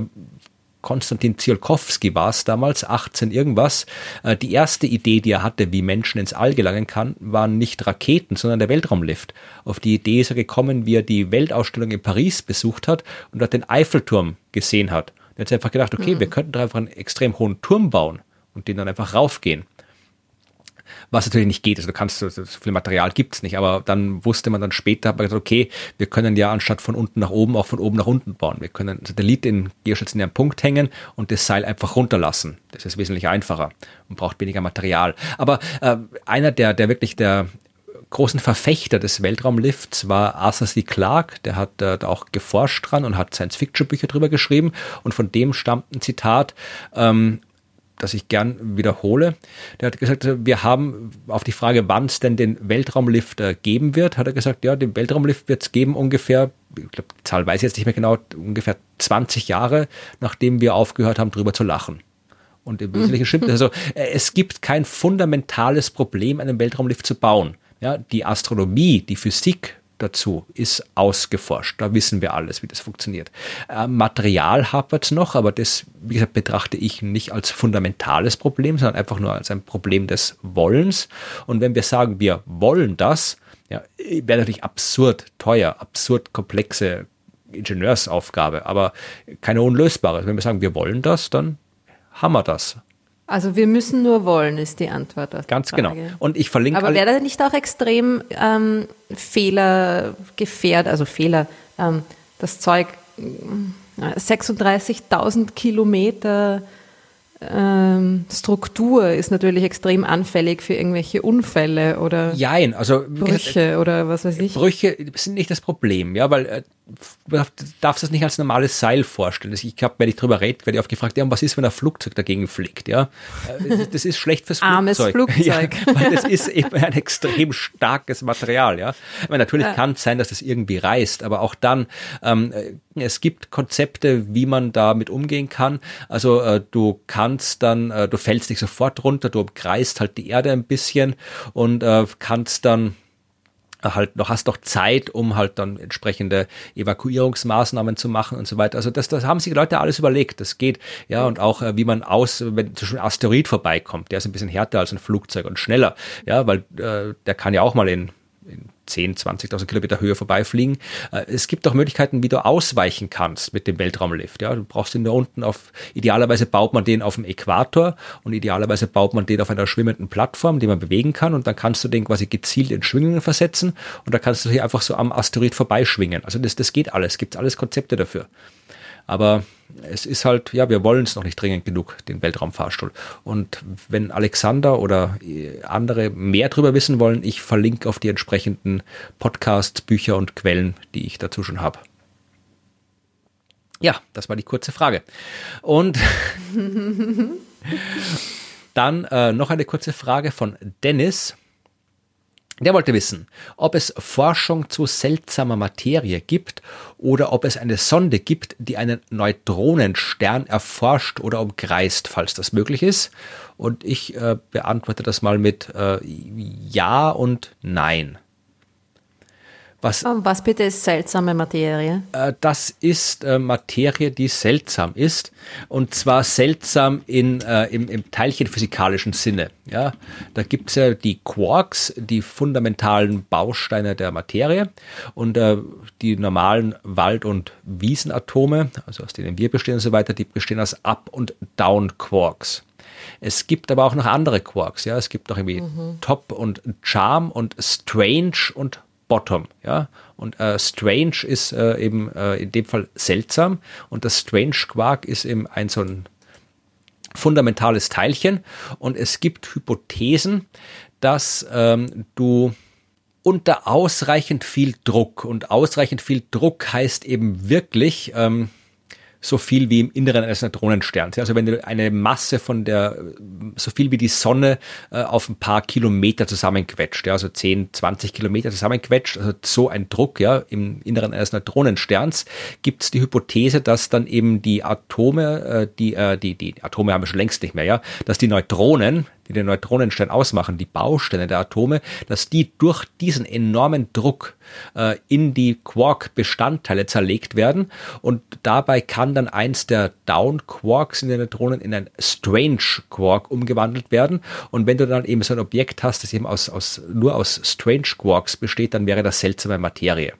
Konstantin Tsiolkovsky war es damals, 18 irgendwas. Äh, Die erste Idee, die er hatte, wie Menschen ins All gelangen kann, waren nicht Raketen, sondern der Weltraumlift. Auf die Idee ist er gekommen, wie er die Weltausstellung in Paris besucht hat und dort den Eiffelturm gesehen hat. Er hat sich einfach gedacht, okay, wir könnten da einfach einen extrem hohen Turm bauen und den dann einfach raufgehen was natürlich nicht geht. Also du kannst, so viel Material gibt's nicht, aber dann wusste man dann später, man gesagt, okay, wir können ja anstatt von unten nach oben auch von oben nach unten bauen. Wir können einen Satellit in geostationären Punkt hängen und das Seil einfach runterlassen. Das ist wesentlich einfacher und braucht weniger Material. Aber äh, einer der, der wirklich der großen Verfechter des Weltraumlifts war Arthur C. Clarke, der hat äh, da auch geforscht dran und hat Science-Fiction-Bücher drüber geschrieben und von dem stammt ein Zitat, ähm, das ich gern wiederhole. Der hat gesagt, wir haben auf die Frage, wann es denn den Weltraumlift äh, geben wird, hat er gesagt, ja, den Weltraumlift wird es geben ungefähr, ich glaube, die Zahl weiß ich jetzt nicht mehr genau, ungefähr 20 Jahre, nachdem wir aufgehört haben, drüber zu lachen. Und im Wesentlichen stimmt. Also äh, es gibt kein fundamentales Problem, einen Weltraumlift zu bauen. Ja, die Astronomie, die Physik dazu ist ausgeforscht. Da wissen wir alles, wie das funktioniert. Äh, Material hapert es noch, aber das, wie gesagt, betrachte ich nicht als fundamentales Problem, sondern einfach nur als ein Problem des Wollens. Und wenn wir sagen, wir wollen das, ja, wäre natürlich absurd teuer, absurd komplexe Ingenieursaufgabe, aber keine unlösbare. Wenn wir sagen, wir wollen das, dann haben wir das. Also wir müssen nur wollen, ist die Antwort auf Ganz die genau. Frage. Und ich verlinke Aber wäre da nicht auch extrem ähm, fehlergefährdet, also Fehler, ähm, das Zeug äh, 36.000 Kilometer ähm, Struktur ist natürlich extrem anfällig für irgendwelche Unfälle oder Jein, also wie gesagt, Brüche oder was weiß ich. Brüche sind nicht das Problem, ja, weil äh, darfst das nicht als normales Seil vorstellen. Ich habe, wenn ich drüber rede, werde ich oft gefragt, ja, was ist, wenn ein Flugzeug dagegen fliegt, ja? Äh, Das, das ist schlecht fürs Armes Flugzeug. Flugzeug. Ja, weil das ist eben ein extrem starkes Material, ja. Meine, natürlich kann es sein, dass das irgendwie reißt, aber auch dann, ähm, äh, es gibt Konzepte, wie man damit umgehen kann. Also äh, du kannst dann, äh, du fällst nicht sofort runter, du umkreist halt die Erde ein bisschen und äh, kannst dann halt noch hast noch Zeit, um halt dann entsprechende Evakuierungsmaßnahmen zu machen und so weiter. Also das, das haben sich Leute alles überlegt. Das geht. Ja, und auch äh, wie man aus, wenn zum Beispiel ein Asteroid vorbeikommt, der ist ein bisschen härter als ein Flugzeug und schneller. Ja, weil äh, der kann ja auch mal in, in 10, 20.000 Kilometer Höhe vorbeifliegen. Äh, Es gibt auch Möglichkeiten, wie du ausweichen kannst mit dem Weltraumlift. Ja, du brauchst ihn da unten auf, idealerweise baut man den auf dem Äquator und idealerweise baut man den auf einer schwimmenden Plattform, die man bewegen kann und dann kannst du den quasi gezielt in Schwingungen versetzen und da kannst du hier einfach so am Asteroid vorbeischwingen. Also das, das geht alles, gibt alles Konzepte dafür. Aber es ist halt, ja, wir wollen es noch nicht dringend genug, den Weltraumfahrstuhl. Und wenn Alexander oder äh, andere mehr darüber wissen wollen, ich verlinke auf die entsprechenden Podcasts, Bücher und Quellen, die ich dazu schon habe. Ja, das war die kurze Frage. Und dann äh, noch eine kurze Frage von Dennis. Der wollte wissen, ob es Forschung zu seltsamer Materie gibt oder ob es eine Sonde gibt, die einen Neutronenstern erforscht oder umkreist, falls das möglich ist. Und ich äh, beantworte das mal mit äh, Ja und Nein. Was Und was bitte ist seltsame Materie? äh, das ist äh, Materie, die seltsam ist. Und zwar seltsam in, äh, im, im teilchenphysikalischen Sinne. Ja? Da gibt es ja die Quarks, die fundamentalen Bausteine der Materie. Und äh, die normalen Wald- und Wiesenatome, also aus denen wir bestehen und so weiter, die bestehen aus Up- und Down-Quarks. Es gibt aber auch noch andere Quarks, ja. Es gibt auch irgendwie Top und Charm und Strange und Bottom, ja. Und äh, Strange ist äh, eben äh, in dem Fall seltsam und das Strange Quark ist eben ein so ein fundamentales Teilchen und es gibt Hypothesen, dass ähm, du unter ausreichend viel Druck und ausreichend viel Druck heißt eben wirklich ähm, so viel wie im Inneren eines Neutronensterns. Also wenn du eine Masse von der, so viel wie die Sonne äh, auf ein paar Kilometer zusammenquetscht, ja, also 10, 20 Kilometer zusammenquetscht, also so ein Druck ja, im Inneren eines Neutronensterns, gibt es die Hypothese, dass dann eben die Atome, äh, die, äh, die, die Atome haben wir schon längst nicht mehr, ja, dass die Neutronen, die den Neutronenstern ausmachen, die Bausteine der Atome, dass die durch diesen enormen Druck äh, in die Quark-Bestandteile zerlegt werden und dabei kann dann eins der Down-Quarks in den Neutronen in ein Strange-Quark umgewandelt werden und wenn du dann eben so ein Objekt hast, das eben aus, aus, nur aus Strange-Quarks besteht, dann wäre das seltsame Materie.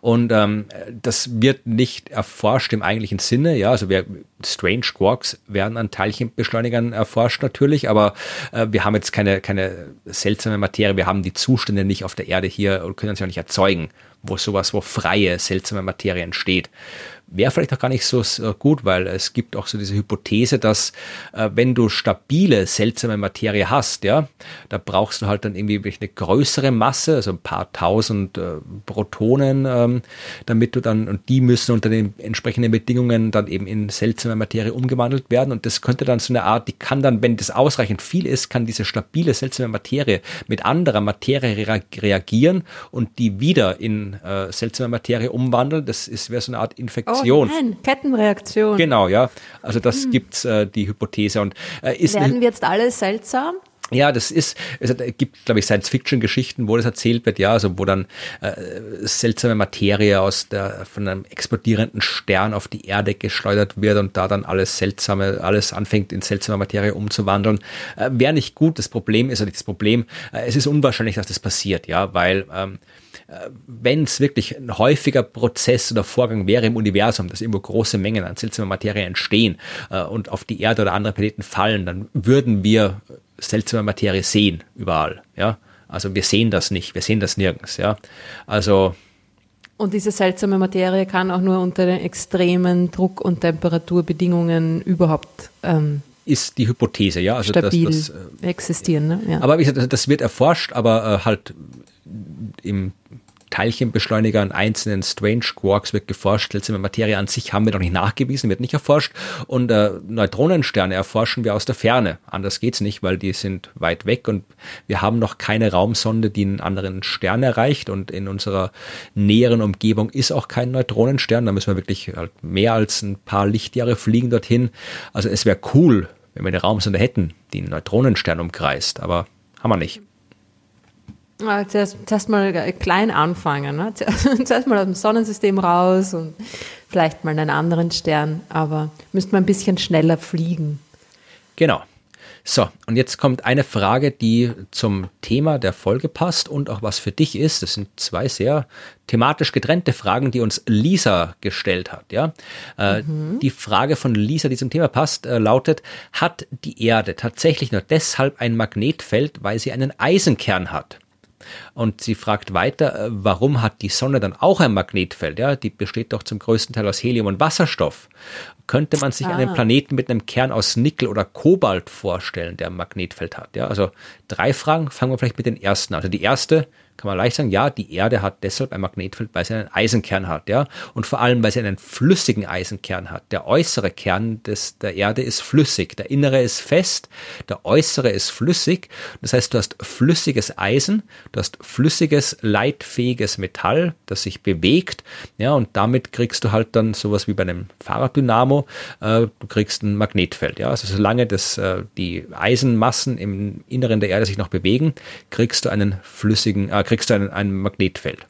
Und ähm, das wird nicht erforscht im eigentlichen Sinne. Ja, also wir, Strange Quarks werden an Teilchenbeschleunigern erforscht natürlich, aber äh, wir haben jetzt keine, keine seltsame Materie. Wir haben die Zustände nicht auf der Erde hier und können sie auch nicht erzeugen, wo sowas, wo freie, seltsame Materie entsteht. Wäre vielleicht auch gar nicht so äh, gut, weil es gibt auch so diese Hypothese, dass äh, wenn du stabile, seltsame Materie hast, ja, da brauchst du halt dann irgendwie eine größere Masse, also ein paar tausend äh, Protonen, ähm, damit du dann, und die müssen unter den entsprechenden Bedingungen dann eben in seltsame Materie umgewandelt werden. Und das könnte dann so eine Art, die kann dann, wenn das ausreichend viel ist, kann diese stabile, seltsame Materie mit anderer Materie rea reagieren und die wieder in äh, seltsame Materie umwandeln. Das wäre so eine Art Infektion. Oh nein, Kettenreaktion. Genau, ja. Also das gibt's äh, die Hypothese und äh, ist Werden wir jetzt alle seltsam? ja, das ist, es gibt, glaube ich, Science-Fiction-Geschichten, wo das erzählt wird, ja, also wo dann äh, seltsame Materie aus der von einem explodierenden Stern auf die Erde geschleudert wird und da dann alles seltsame, alles anfängt in seltsame Materie umzuwandeln. Äh, Wäre nicht gut. Das Problem ist, nicht das Problem, äh, es ist unwahrscheinlich, dass das passiert, ja, weil ähm, wenn es wirklich ein häufiger Prozess oder Vorgang wäre im Universum, dass irgendwo große Mengen an seltsamer Materie entstehen äh, und auf die Erde oder andere Planeten fallen, dann würden wir seltsame Materie sehen überall. Ja, also wir sehen das nicht, wir sehen das nirgends. Ja, also und diese seltsame Materie kann auch nur unter den extremen Druck- und Temperaturbedingungen überhaupt ähm, ist die Hypothese, ja. Also stabil das, das, äh, existieren. Ne? Ja. Aber wie gesagt, das wird erforscht, aber äh, halt im Teilchenbeschleuniger an einzelnen Strange Quarks wird geforscht. Seltsame Materie an sich haben wir noch nicht nachgewiesen, wird nicht erforscht. Und äh, Neutronensterne erforschen wir aus der Ferne. Anders geht's nicht, weil die sind weit weg und wir haben noch keine Raumsonde, die einen anderen Stern erreicht. Und in unserer näheren Umgebung ist auch kein Neutronenstern. Da müssen wir wirklich halt mehr als ein paar Lichtjahre fliegen dorthin. Also es wäre cool, wenn wir eine Raumsonde hätten, die einen Neutronenstern umkreist. Aber haben wir nicht. Zuerst, zuerst mal klein anfangen. Ne? Zuerst mal aus dem Sonnensystem raus und vielleicht mal einen anderen Stern, aber müsste man ein bisschen schneller fliegen. Genau. So, und jetzt kommt eine Frage, die zum Thema der Folge passt und auch was für dich ist. Das sind zwei sehr thematisch getrennte Fragen, die uns Lisa gestellt hat. Ja, äh, mhm. Die Frage von Lisa, die zum Thema passt, äh, lautet: Hat die Erde tatsächlich nur deshalb ein Magnetfeld, weil sie einen Eisenkern hat? Und sie fragt weiter, äh, warum hat die Sonne dann auch ein Magnetfeld? Ja, die besteht doch zum größten Teil aus Helium und Wasserstoff. Könnte man sich ah. einen Planeten mit einem Kern aus Nickel oder Kobalt vorstellen, der ein Magnetfeld hat? Ja, also drei Fragen. Fangen wir vielleicht mit den ersten. Also die erste, kann man leicht sagen, ja, die Erde hat deshalb ein Magnetfeld, weil sie einen Eisenkern hat, ja, und vor allem, weil sie einen flüssigen Eisenkern hat. Der äußere Kern des, der Erde ist flüssig, der innere ist fest, der äußere ist flüssig. Das heißt, du hast flüssiges Eisen, du hast flüssiges, leitfähiges Metall, das sich bewegt, ja, und damit kriegst du halt dann sowas wie bei einem Fahrraddynamo, äh, du kriegst ein Magnetfeld, ja, also solange das, äh, die Eisenmassen im Inneren der Erde sich noch bewegen, kriegst du einen flüssigen, äh, kriegst du ein, ein Magnetfeld.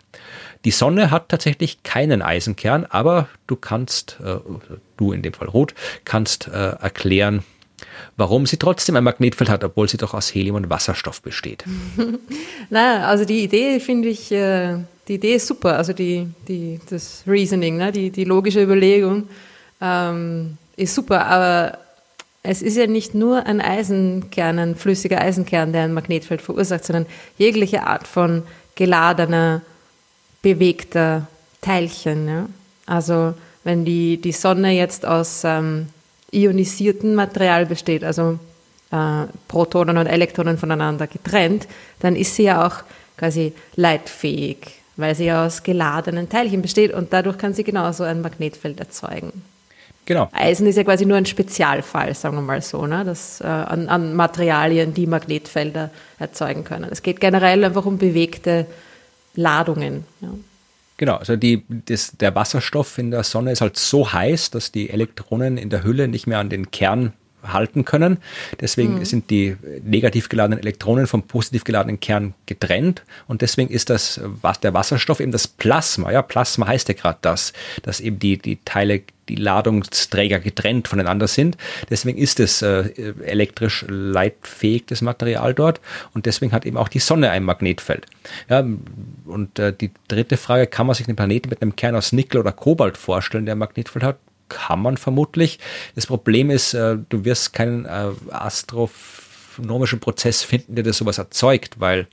Die Sonne hat tatsächlich keinen Eisenkern, aber du kannst, äh, du in dem Fall Rot, kannst äh, erklären, warum sie trotzdem ein Magnetfeld hat, obwohl sie doch aus Helium und Wasserstoff besteht. Na, also die Idee finde ich, äh, die Idee ist super, also die, die, das Reasoning, ne? die, die logische Überlegung ähm, ist super, aber es ist ja nicht nur ein Eisenkern, ein flüssiger Eisenkern, der ein Magnetfeld verursacht, sondern jegliche Art von geladener, bewegter Teilchen. Ja? Also wenn die, die Sonne jetzt aus ähm, ionisiertem Material besteht, also äh, Protonen und Elektronen voneinander getrennt, dann ist sie ja auch quasi leitfähig, weil sie ja aus geladenen Teilchen besteht und dadurch kann sie genauso ein Magnetfeld erzeugen. Genau. Eisen ist ja quasi nur ein Spezialfall, sagen wir mal so, ne? das, äh, an, an, Materialien, die Magnetfelder erzeugen können. Es geht generell einfach um bewegte Ladungen. Ja. Genau, also die, das, der Wasserstoff in der Sonne ist halt so heiß, dass die Elektronen in der Hülle nicht mehr an den Kern halten können. Deswegen mhm. sind die negativ geladenen Elektronen vom positiv geladenen Kern getrennt und deswegen ist das was der Wasserstoff eben das Plasma. Ja, Plasma heißt ja gerade das, dass eben die die Teile die Ladungsträger getrennt voneinander sind. Deswegen ist es äh, elektrisch leitfähig, das Material dort. Und deswegen hat eben auch die Sonne ein Magnetfeld. Ja, und äh, die dritte Frage, kann man sich einen Planeten mit einem Kern aus Nickel oder Kobalt vorstellen, der ein Magnetfeld hat? Kann man vermutlich. Das Problem ist, äh, du wirst keinen äh, astronomischen Prozess finden, der das sowas erzeugt, weil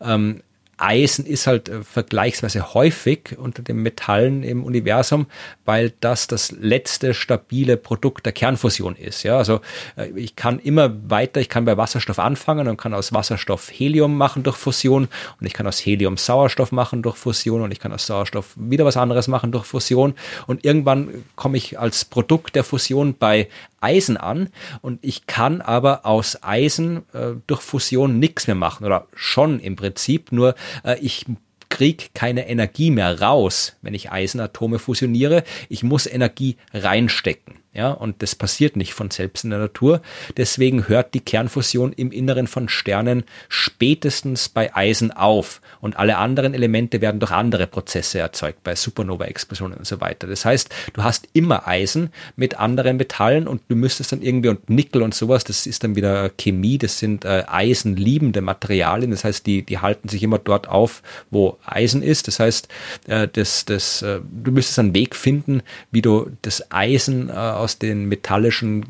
ähm, Eisen ist halt äh, vergleichsweise häufig unter den Metallen im Universum, weil das das letzte stabile Produkt der Kernfusion ist. Ja, also äh, ich kann immer weiter, ich kann bei Wasserstoff anfangen und kann aus Wasserstoff Helium machen durch Fusion und ich kann aus Helium Sauerstoff machen durch Fusion und ich kann aus Sauerstoff wieder was anderes machen durch Fusion und irgendwann komme ich als Produkt der Fusion bei Eisen an und ich kann aber aus Eisen äh, durch Fusion nichts mehr machen oder schon im Prinzip, nur äh, ich kriege keine Energie mehr raus, wenn ich Eisenatome fusioniere. Ich muss Energie reinstecken. Ja, und das passiert nicht von selbst in der Natur. Deswegen hört die Kernfusion im Inneren von Sternen spätestens bei Eisen auf. Und alle anderen Elemente werden durch andere Prozesse erzeugt, bei Supernova-Explosionen und so weiter. Das heißt, du hast immer Eisen mit anderen Metallen und du müsstest dann irgendwie und Nickel und sowas, das ist dann wieder Chemie, das sind äh, eisenliebende Materialien. Das heißt, die, die halten sich immer dort auf, wo Eisen ist. Das heißt, äh, das, das, äh, du müsstest einen Weg finden, wie du das Eisen äh, aus den metallischen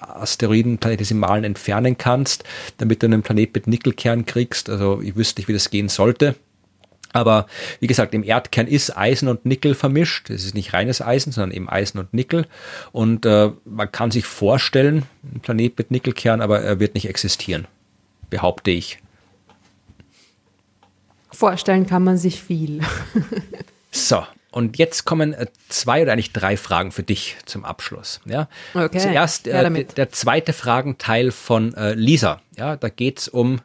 äh, Asteroiden, Planetesimalen entfernen kannst, damit du einen Planet mit Nickelkern kriegst. Also ich wüsste nicht, wie das gehen sollte. Aber wie gesagt, im Erdkern ist Eisen und Nickel vermischt. Es ist nicht reines Eisen, sondern eben Eisen und Nickel. Und äh, man kann sich vorstellen, ein Planet mit Nickelkern, aber er wird nicht existieren, behaupte ich. Vorstellen kann man sich viel. so, und jetzt kommen äh, zwei oder eigentlich drei Fragen für dich zum Abschluss. Ja? Okay. Zuerst äh, der, der zweite Fragenteil von äh, Lisa. Ja, da geht's um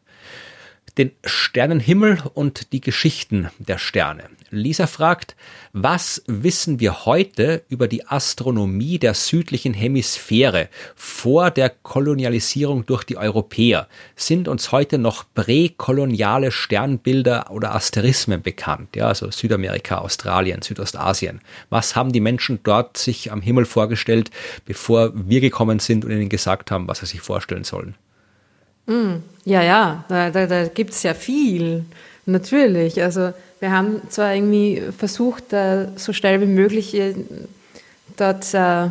den Sternenhimmel und die Geschichten der Sterne. Lisa fragt, was wissen wir heute über die Astronomie der südlichen Hemisphäre vor der Kolonialisierung durch die Europäer? Sind uns heute noch präkoloniale Sternbilder oder Asterismen bekannt? Ja, also Südamerika, Australien, Südostasien. Was haben die Menschen dort sich am Himmel vorgestellt, bevor wir gekommen sind und ihnen gesagt haben, was sie sich vorstellen sollen? Mm, ja, ja, da, da, da gibt es ja viel. Natürlich. Also wir haben zwar irgendwie versucht, so schnell wie möglich äh, dort äh,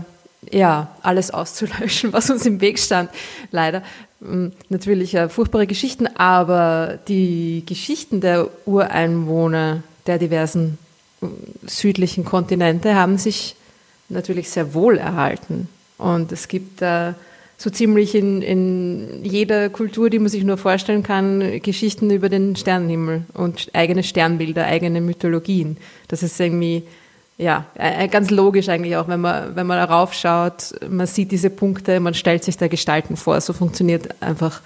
ja, alles auszulöschen, was uns im Weg stand, leider. Mm, natürlich äh, furchtbare Geschichten, aber die Geschichten der Ureinwohner der diversen mm, südlichen Kontinente haben sich natürlich sehr wohl erhalten. Und es gibt äh, so ziemlich in, in jeder Kultur, die man sich nur vorstellen kann, Geschichten über den Sternenhimmel und eigene Sternbilder, eigene Mythologien. Das ist irgendwie, ja, ganz logisch eigentlich auch, wenn man, wenn man darauf schaut, man sieht diese Punkte, man stellt sich da Gestalten vor. So funktioniert einfach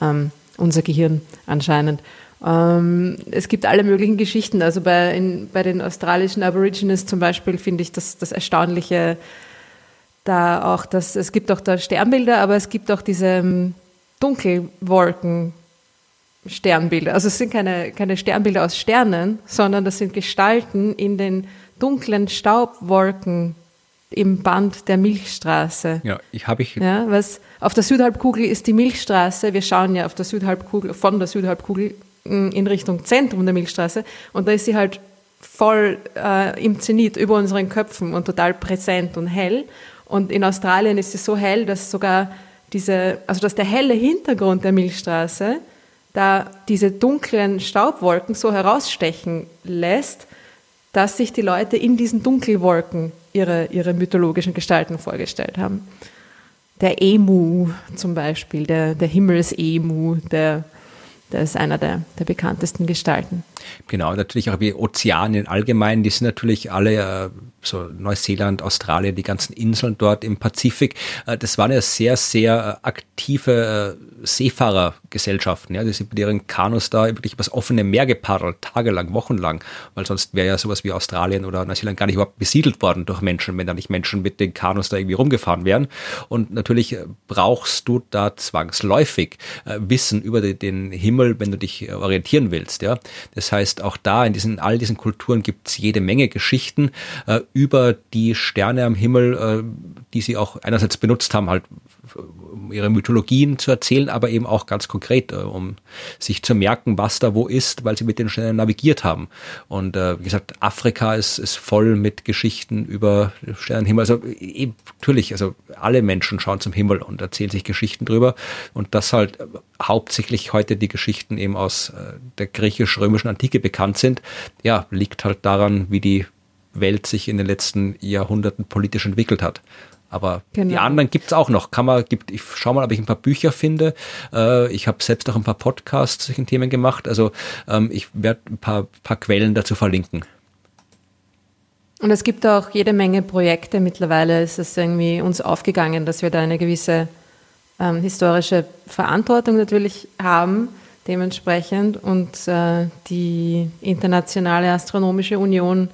ähm, unser Gehirn anscheinend. Ähm, es gibt alle möglichen Geschichten. Also bei, in, bei den australischen Aborigines zum Beispiel finde ich das, das erstaunliche, da auch das, es gibt auch da Sternbilder, aber es gibt auch diese ähm, Dunkelwolken Sternbilder. Also es sind keine, keine Sternbilder aus Sternen, sondern das sind Gestalten in den dunklen Staubwolken im Band der Milchstraße. Ja, ich habe ich. Ja, was auf der Südhalbkugel ist die Milchstraße. Wir schauen ja auf der Südhalbkugel von der Südhalbkugel mm, in Richtung Zentrum der Milchstraße und da ist sie halt voll äh, im Zenit über unseren Köpfen und total präsent und hell. Und in Australien ist es so hell, dass sogar diese, also dass der helle Hintergrund der Milchstraße da diese dunklen Staubwolken so herausstechen lässt, dass sich die Leute in diesen Dunkelwolken ihre, ihre mythologischen Gestalten vorgestellt haben. Der Emu zum Beispiel, der, der Himmelsemu, der der ist einer der, der bekanntesten Gestalten. Genau, natürlich auch wie Ozeanien allgemein, die sind natürlich alle, äh, so Neuseeland, Australien, die ganzen Inseln dort im Pazifik, äh, das waren ja sehr, sehr äh, aktive Seefahrergesellschaften. Ja, die sind mit ihren Kanus da wirklich übers offene Meer gepaddelt, tagelang, wochenlang, weil sonst wäre ja sowas wie Australien oder Neuseeland gar nicht überhaupt besiedelt worden durch Menschen, wenn da nicht Menschen mit den Kanus da irgendwie rumgefahren wären. Und natürlich brauchst du da zwangsläufig Wissen über den Himmel, wenn du dich orientieren willst. Ja, das heißt, auch da in diesen all diesen Kulturen gibt es jede Menge Geschichten äh, über die Sterne am Himmel, äh, die sie auch einerseits benutzt haben, halt ihre Mythologien zu erzählen, aber eben auch ganz konkret, äh, um sich zu merken, was da wo ist, weil sie mit den Sternen navigiert haben. Und äh, wie gesagt, Afrika ist, ist voll mit Geschichten über Sternenhimmel. Also eben, natürlich, also alle Menschen schauen zum Himmel und erzählen sich Geschichten drüber. Und das halt äh, hauptsächlich heute die Geschichten eben aus äh, der griechisch-römischen Antike bekannt sind, ja, liegt halt daran, wie die Welt sich in den letzten Jahrhunderten politisch entwickelt hat. Aber genau. die anderen gibt's auch noch. Kann man, gibt, ich schau mal, ob ich ein paar Bücher finde. Äh, ich habe selbst auch ein paar Podcasts zu solchen Themen gemacht. Also ähm, ich werde ein paar, paar Quellen dazu verlinken. Und es gibt auch jede Menge Projekte. Mittlerweile ist es irgendwie uns aufgegangen, dass wir da eine gewisse ähm, historische Verantwortung natürlich haben, dementsprechend. Und äh, die Internationale Astronomische Union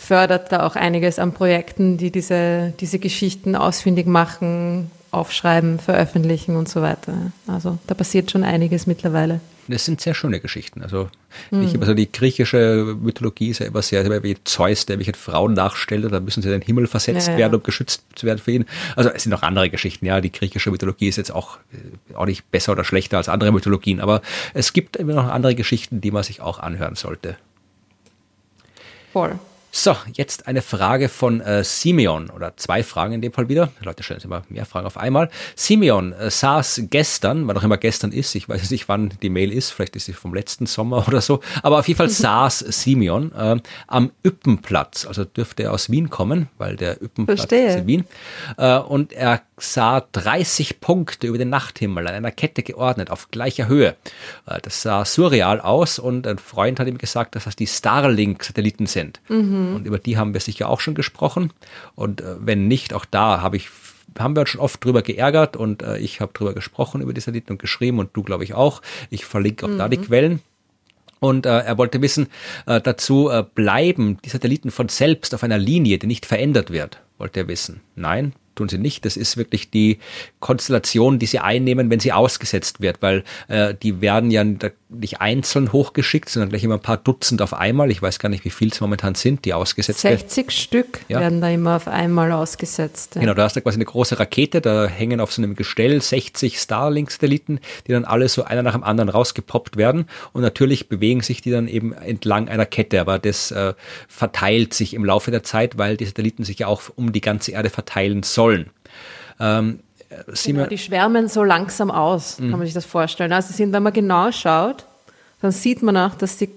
fördert da auch einiges an Projekten, die diese, diese Geschichten ausfindig machen, aufschreiben, veröffentlichen und so weiter. Also da passiert schon einiges mittlerweile. Das sind sehr schöne Geschichten. Also mhm. ich, also die griechische Mythologie ist ja immer sehr, sehr wie Zeus, der welche Frauen nachstellt, da müssen sie in den Himmel versetzt ja, ja. werden, um geschützt zu werden für ihn. Also es sind noch andere Geschichten, ja. Die griechische Mythologie ist jetzt auch, äh, auch nicht besser oder schlechter als andere Mythologien, aber es gibt immer noch andere Geschichten, die man sich auch anhören sollte. Voll. So, jetzt eine Frage von äh, Simeon oder zwei Fragen in dem Fall wieder. Leute stellen jetzt immer mehr Fragen auf einmal. Simeon äh, saß gestern, wann auch immer gestern ist, ich weiß nicht, wann die Mail ist, vielleicht ist sie vom letzten Sommer oder so, aber auf jeden Fall saß Simeon äh, am Üppenplatz, also dürfte er aus Wien kommen, weil der Üppenplatz Verstehe. ist in Wien. Äh, und er sah 30 Punkte über den Nachthimmel an einer Kette geordnet, auf gleicher Höhe. Äh, das sah surreal aus und ein Freund hat ihm gesagt, dass das die Starlink-Satelliten sind. Mhm. Mhm. Und über die haben wir sicher auch schon gesprochen. Und äh, wenn nicht, auch da habe ich haben wir uns schon oft drüber geärgert und äh, ich habe drüber gesprochen über die Satelliten und geschrieben und du glaube ich auch. Ich verlinke auch mhm. da die mhm. Quellen. Und äh, er wollte wissen, äh, dazu äh, bleiben die Satelliten von selbst auf einer Linie, die nicht verändert wird, wollte er wissen. Nein, tun sie nicht. Das ist wirklich die Konstellation, die sie einnehmen, wenn sie ausgesetzt wird, weil äh, die werden ja nicht einzeln hochgeschickt, sondern gleich immer ein paar Dutzend auf einmal. Ich weiß gar nicht, wie viel es momentan sind, die ausgesetzt werden. 60 werden. Stück ja. werden da immer auf einmal ausgesetzt. Ja. Genau, da hast du quasi eine große Rakete, da hängen auf so einem Gestell 60 Starlink-Satelliten, die dann alle so einer nach dem anderen rausgepoppt werden. Und natürlich bewegen sich die dann eben entlang einer Kette, aber das äh, verteilt sich im Laufe der Zeit, weil die Satelliten sich ja auch um die ganze Erde verteilen sollen. Ähm, genau, die schwärmen so langsam aus, kann mhm. man sich das vorstellen. Also sind, wenn man genau schaut, dann sieht man auch, dass sie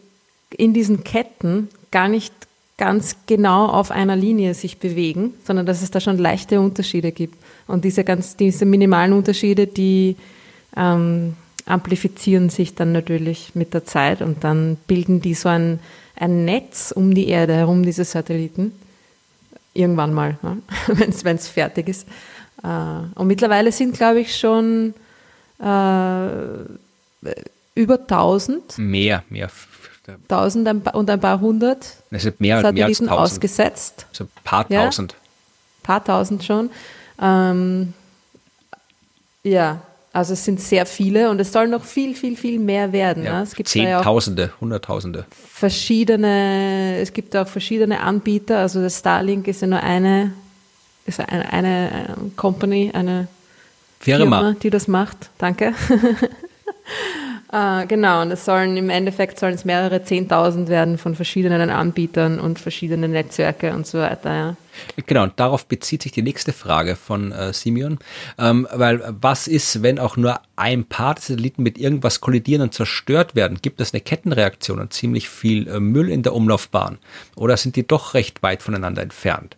in diesen Ketten gar nicht ganz genau auf einer Linie sich bewegen, sondern dass es da schon leichte Unterschiede gibt. Und diese ganz, diese minimalen Unterschiede, die ähm, amplifizieren sich dann natürlich mit der Zeit und dann bilden die so ein, ein Netz um die Erde herum, diese Satelliten. Irgendwann mal, ne? wenn es fertig ist. Äh, und mittlerweile sind, glaube ich, schon äh, über 1000. Mehr, mehr. 1000 und ein paar hundert also mehr, Satelliten mehr ausgesetzt. Also ein paar tausend. Ja, paar tausend schon. Ähm, ja, also es sind sehr viele und es soll noch viel, viel, viel mehr werden. Ja, ne? es gibt Zehntausende, Hunderttausende. Verschiedene, es gibt auch verschiedene Anbieter. Also das Starlink ist ja nur eine ist eine, eine Company, eine Firma. Firma, die das macht. Danke. äh, genau, und es sollen im Endeffekt sollen es mehrere Zehntausend werden von verschiedenen Anbietern und verschiedenen Netzwerke und so weiter. Ja. Genau, und darauf bezieht sich die nächste Frage von äh, Simeon. Ähm, weil was ist, wenn auch nur ein paar Satelliten mit irgendwas kollidieren und zerstört werden? Gibt es eine Kettenreaktion und ziemlich viel äh, Müll in der Umlaufbahn? Oder sind die doch recht weit voneinander entfernt?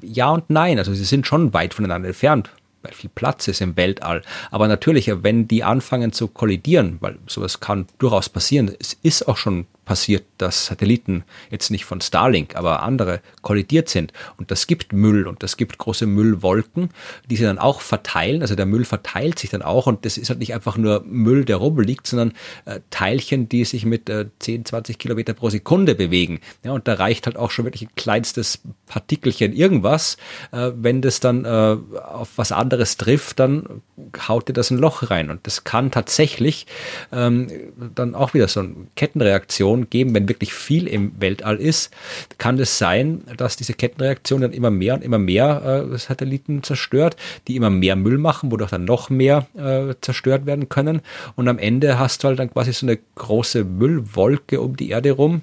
Ja und nein, also sie sind schon weit voneinander entfernt weil viel Platz ist im Weltall. Aber natürlich, wenn die anfangen zu kollidieren, weil sowas kann durchaus passieren, es ist auch schon passiert, dass Satelliten jetzt nicht von Starlink, aber andere kollidiert sind. Und das gibt Müll und das gibt große Müllwolken, die sie dann auch verteilen. Also der Müll verteilt sich dann auch und das ist halt nicht einfach nur Müll, der rumliegt, sondern äh, Teilchen, die sich mit äh, 10, 20 Kilometer pro Sekunde bewegen. Ja, und da reicht halt auch schon wirklich ein kleinstes Partikelchen irgendwas. Äh, wenn das dann äh, auf was anderes trifft, dann haut dir das ein Loch rein. Und das kann tatsächlich ähm, dann auch wieder so eine Kettenreaktion geben, wenn wirklich viel im Weltall ist, kann es sein, dass diese Kettenreaktion dann immer mehr und immer mehr äh, Satelliten zerstört, die immer mehr Müll machen, wodurch dann noch mehr äh, zerstört werden können. Und am Ende hast du halt dann quasi so eine große Müllwolke um die Erde rum,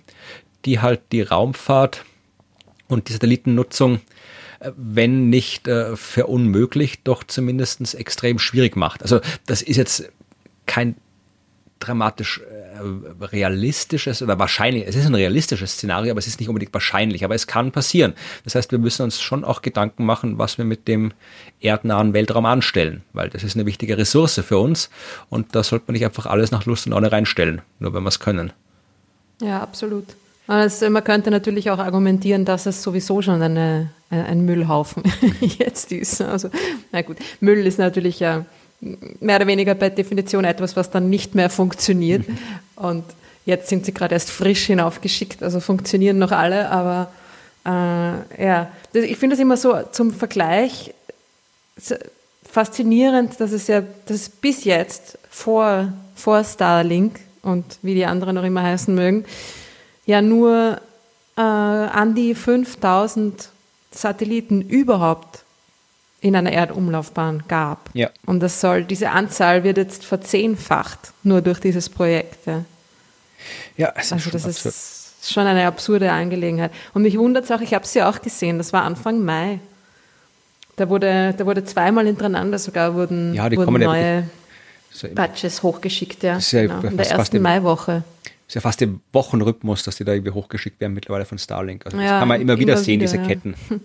die halt die Raumfahrt und die Satellitennutzung wenn nicht äh, verunmöglicht, doch zumindest extrem schwierig macht. Also das ist jetzt kein dramatisch äh, realistisches oder wahrscheinlich, es ist ein realistisches Szenario, aber es ist nicht unbedingt wahrscheinlich, aber es kann passieren. Das heißt, wir müssen uns schon auch Gedanken machen, was wir mit dem erdnahen Weltraum anstellen, weil das ist eine wichtige Ressource für uns und da sollte man nicht einfach alles nach Lust und Laune reinstellen, nur wenn wir es können. Ja, absolut. Also man könnte natürlich auch argumentieren, dass es sowieso schon eine, ein Müllhaufen jetzt ist. Also, na gut, Müll ist natürlich ja mehr oder weniger per Definition etwas, was dann nicht mehr funktioniert. Und jetzt sind sie gerade erst frisch hinaufgeschickt, also funktionieren noch alle, aber Äh, ja, ich finde das immer so zum Vergleich faszinierend, dass es ja dass es bis jetzt vor, vor Starlink und wie die anderen noch immer heißen mögen, ja nur äh, an die 5000 Satelliten überhaupt in einer Erdumlaufbahn gab. Ja. Und das soll, diese Anzahl wird jetzt verzehnfacht, nur durch dieses Projekt. Ja, ja es also das absurd. ist schon eine absurde Angelegenheit. Und mich wundert es auch, ich habe es ja auch gesehen, das war Anfang Mai. Da wurde, da wurde zweimal hintereinander sogar wurden, ja, wurden neue ja so Batches hochgeschickt, ja. Das ist ja genau, in der ersten Maiwoche ist ja fast im Wochenrhythmus, dass die da irgendwie hochgeschickt werden mittlerweile von Starlink. Also das ja, kann man immer wieder immer sehen, wieder, diese ja. Ketten.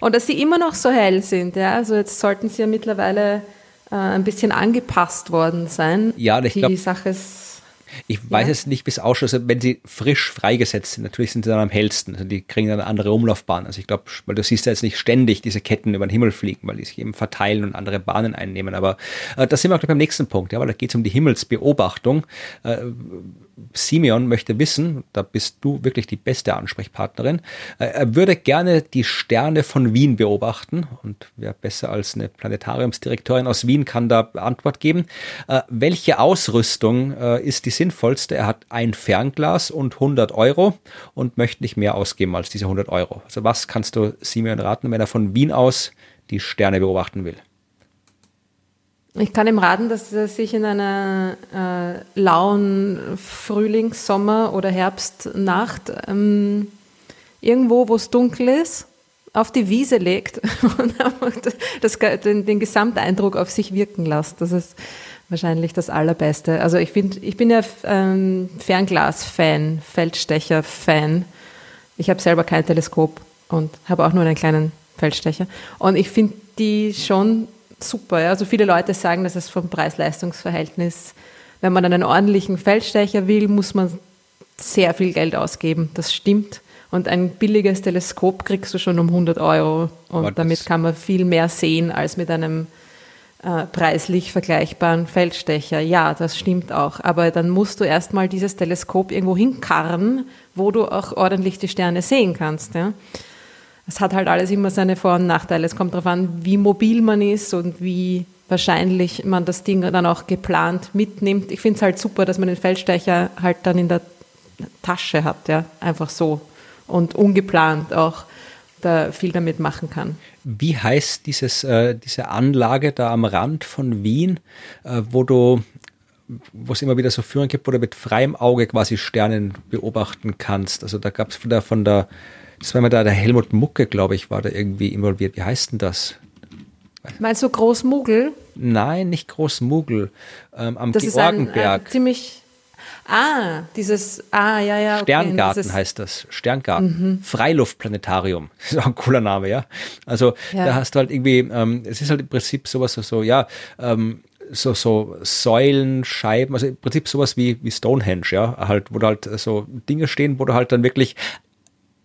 Und dass sie immer noch so hell sind, ja. Also jetzt sollten sie ja mittlerweile äh, ein bisschen angepasst worden sein. Ja, ich glaube. Die Sache ist ich weiß ja. es nicht, bis Ausschuss, wenn sie frisch freigesetzt sind, natürlich sind sie dann am hellsten. Also die kriegen dann eine andere Umlaufbahn. Also ich glaube, weil du siehst ja jetzt nicht ständig diese Ketten über den Himmel fliegen, weil die sich eben verteilen und andere Bahnen einnehmen. Aber äh, das sind wir auch beim nächsten Punkt, ja, weil da geht es um die Himmelsbeobachtung. Äh, Simeon möchte wissen, da bist du wirklich die beste Ansprechpartnerin, äh, er würde gerne die Sterne von Wien beobachten und wer besser als eine Planetariumsdirektorin aus Wien kann da Antwort geben. Äh, welche Ausrüstung äh, ist die sinnvollste? Er hat ein Fernglas und 100 Euro und möchte nicht mehr ausgeben als diese 100 Euro. Also was kannst du Simeon raten, wenn er von Wien aus die Sterne beobachten will? Ich kann ihm raten, dass er sich in einer äh, lauen Frühlings-, Sommer- oder Herbstnacht ähm, irgendwo, wo es dunkel ist, auf die Wiese legt und das, den, den Gesamteindruck auf sich wirken lässt. Das ist wahrscheinlich das Allerbeste. Also ich, find, ich bin ja ähm, Fernglas-Fan, Feldstecher-Fan. Ich habe selber kein Teleskop und habe auch nur einen kleinen Feldstecher. Und ich finde die schon super. Ja. Also viele Leute sagen, dass es vom Preis-Leistungs-Verhältnis, wenn man einen ordentlichen Feldstecher will, muss man sehr viel Geld ausgeben. Das stimmt. Und ein billiges Teleskop kriegst du schon um 100 Euro. Und damit kann man viel mehr sehen als mit einem äh, preislich vergleichbaren Feldstecher. Ja, das stimmt auch. Aber dann musst du erstmal dieses Teleskop irgendwo hinkarren, wo du auch ordentlich die Sterne sehen kannst. Ja es hat halt alles immer seine Vor- und Nachteile. Es kommt darauf an, wie mobil man ist und wie wahrscheinlich man das Ding dann auch geplant mitnimmt. Ich finde es halt super, dass man den Feldstecher halt dann in der Tasche hat, ja, einfach so und ungeplant auch da viel damit machen kann. Wie heißt dieses, äh, diese Anlage da am Rand von Wien, äh, wo du wo es immer wieder so Führungen gibt, wo du mit freiem Auge quasi Sternen beobachten kannst. Also da gab es von der, von der das war mal da, der Helmut Mucke, glaube ich, war da irgendwie involviert. Wie heißt denn das? Meinst du Großmugel? Nein, nicht Großmugel. Ähm, am das Georgenberg. Ist ein, ein ziemlich. Ah, dieses. Ah, ja, ja. Okay, Sterngarten dieses, heißt das. Sterngarten. Mhm. Freiluftplanetarium. Das ist auch ein cooler Name, ja. Also ja. da hast du halt irgendwie, ähm, es ist halt im Prinzip sowas so, so ja, ähm, so, so Säulen, Scheiben, also im Prinzip sowas wie, wie Stonehenge, ja, halt, wo da halt so Dinge stehen, wo du halt dann wirklich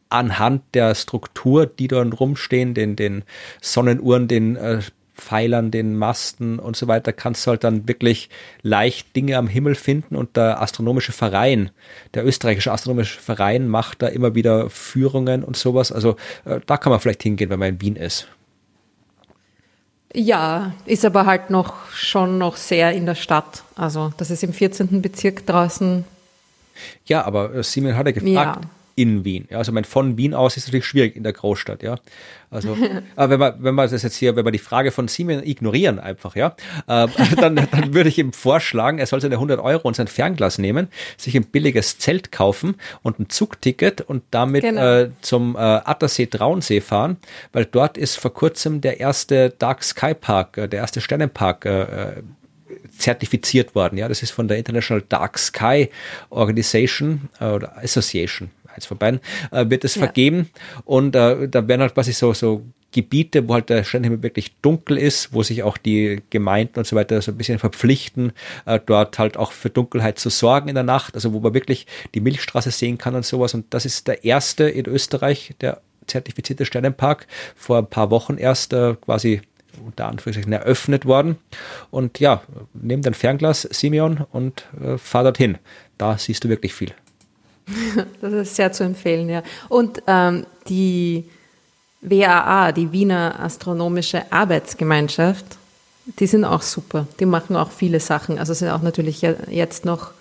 anhand der Struktur, die dort rumstehen, den, den Sonnenuhren, den äh, Pfeilern, den Masten und so weiter, kannst du halt dann wirklich leicht Dinge am Himmel finden und der astronomische Verein, der österreichische astronomische Verein macht da immer wieder Führungen und sowas. Also äh, da kann man vielleicht hingehen, wenn man in Wien ist. Ja, ist aber halt noch schon noch sehr in der Stadt. Also das ist im 14. Bezirk draußen. Ja, aber äh, Simon hat ja gefragt, ja in Wien. Ja, also mein von Wien aus ist natürlich schwierig in der Großstadt, ja. Also, aber wenn man, wenn man das jetzt hier, wenn wir die Frage von Siemens ignorieren einfach, ja, äh, dann, dann würde ich ihm vorschlagen, er soll seine 100 Euro und sein Fernglas nehmen, sich ein billiges Zelt kaufen und ein Zugticket und damit genau. äh, zum äh, Attersee Traunsee fahren, weil dort ist vor kurzem der erste Dark Sky Park, äh, der erste Sternenpark äh, äh zertifiziert worden. Ja, das ist von der International Dark Sky Organization äh, oder Association eins von beiden, äh, wird es ja. vergeben. Und äh, da werden halt quasi so, so Gebiete, wo halt der Sternenhimmel wirklich dunkel ist, wo sich auch die Gemeinden und so weiter so ein bisschen verpflichten, äh, dort halt auch für Dunkelheit zu sorgen in der Nacht, also wo man wirklich die Milchstraße sehen kann und sowas. Und das ist der erste in Österreich, der zertifizierte Sternenpark, vor ein paar Wochen erst äh, quasi unter Anführungszeichen eröffnet worden. Und ja, nimm dein Fernglas, Simeon, und äh, fahr dorthin. Da siehst du wirklich viel. Das ist sehr zu empfehlen, ja. Und ähm, die WAA, die Wiener Astronomische Arbeitsgemeinschaft, die sind auch super. Die machen auch viele Sachen. Also sind auch natürlich jetzt noch,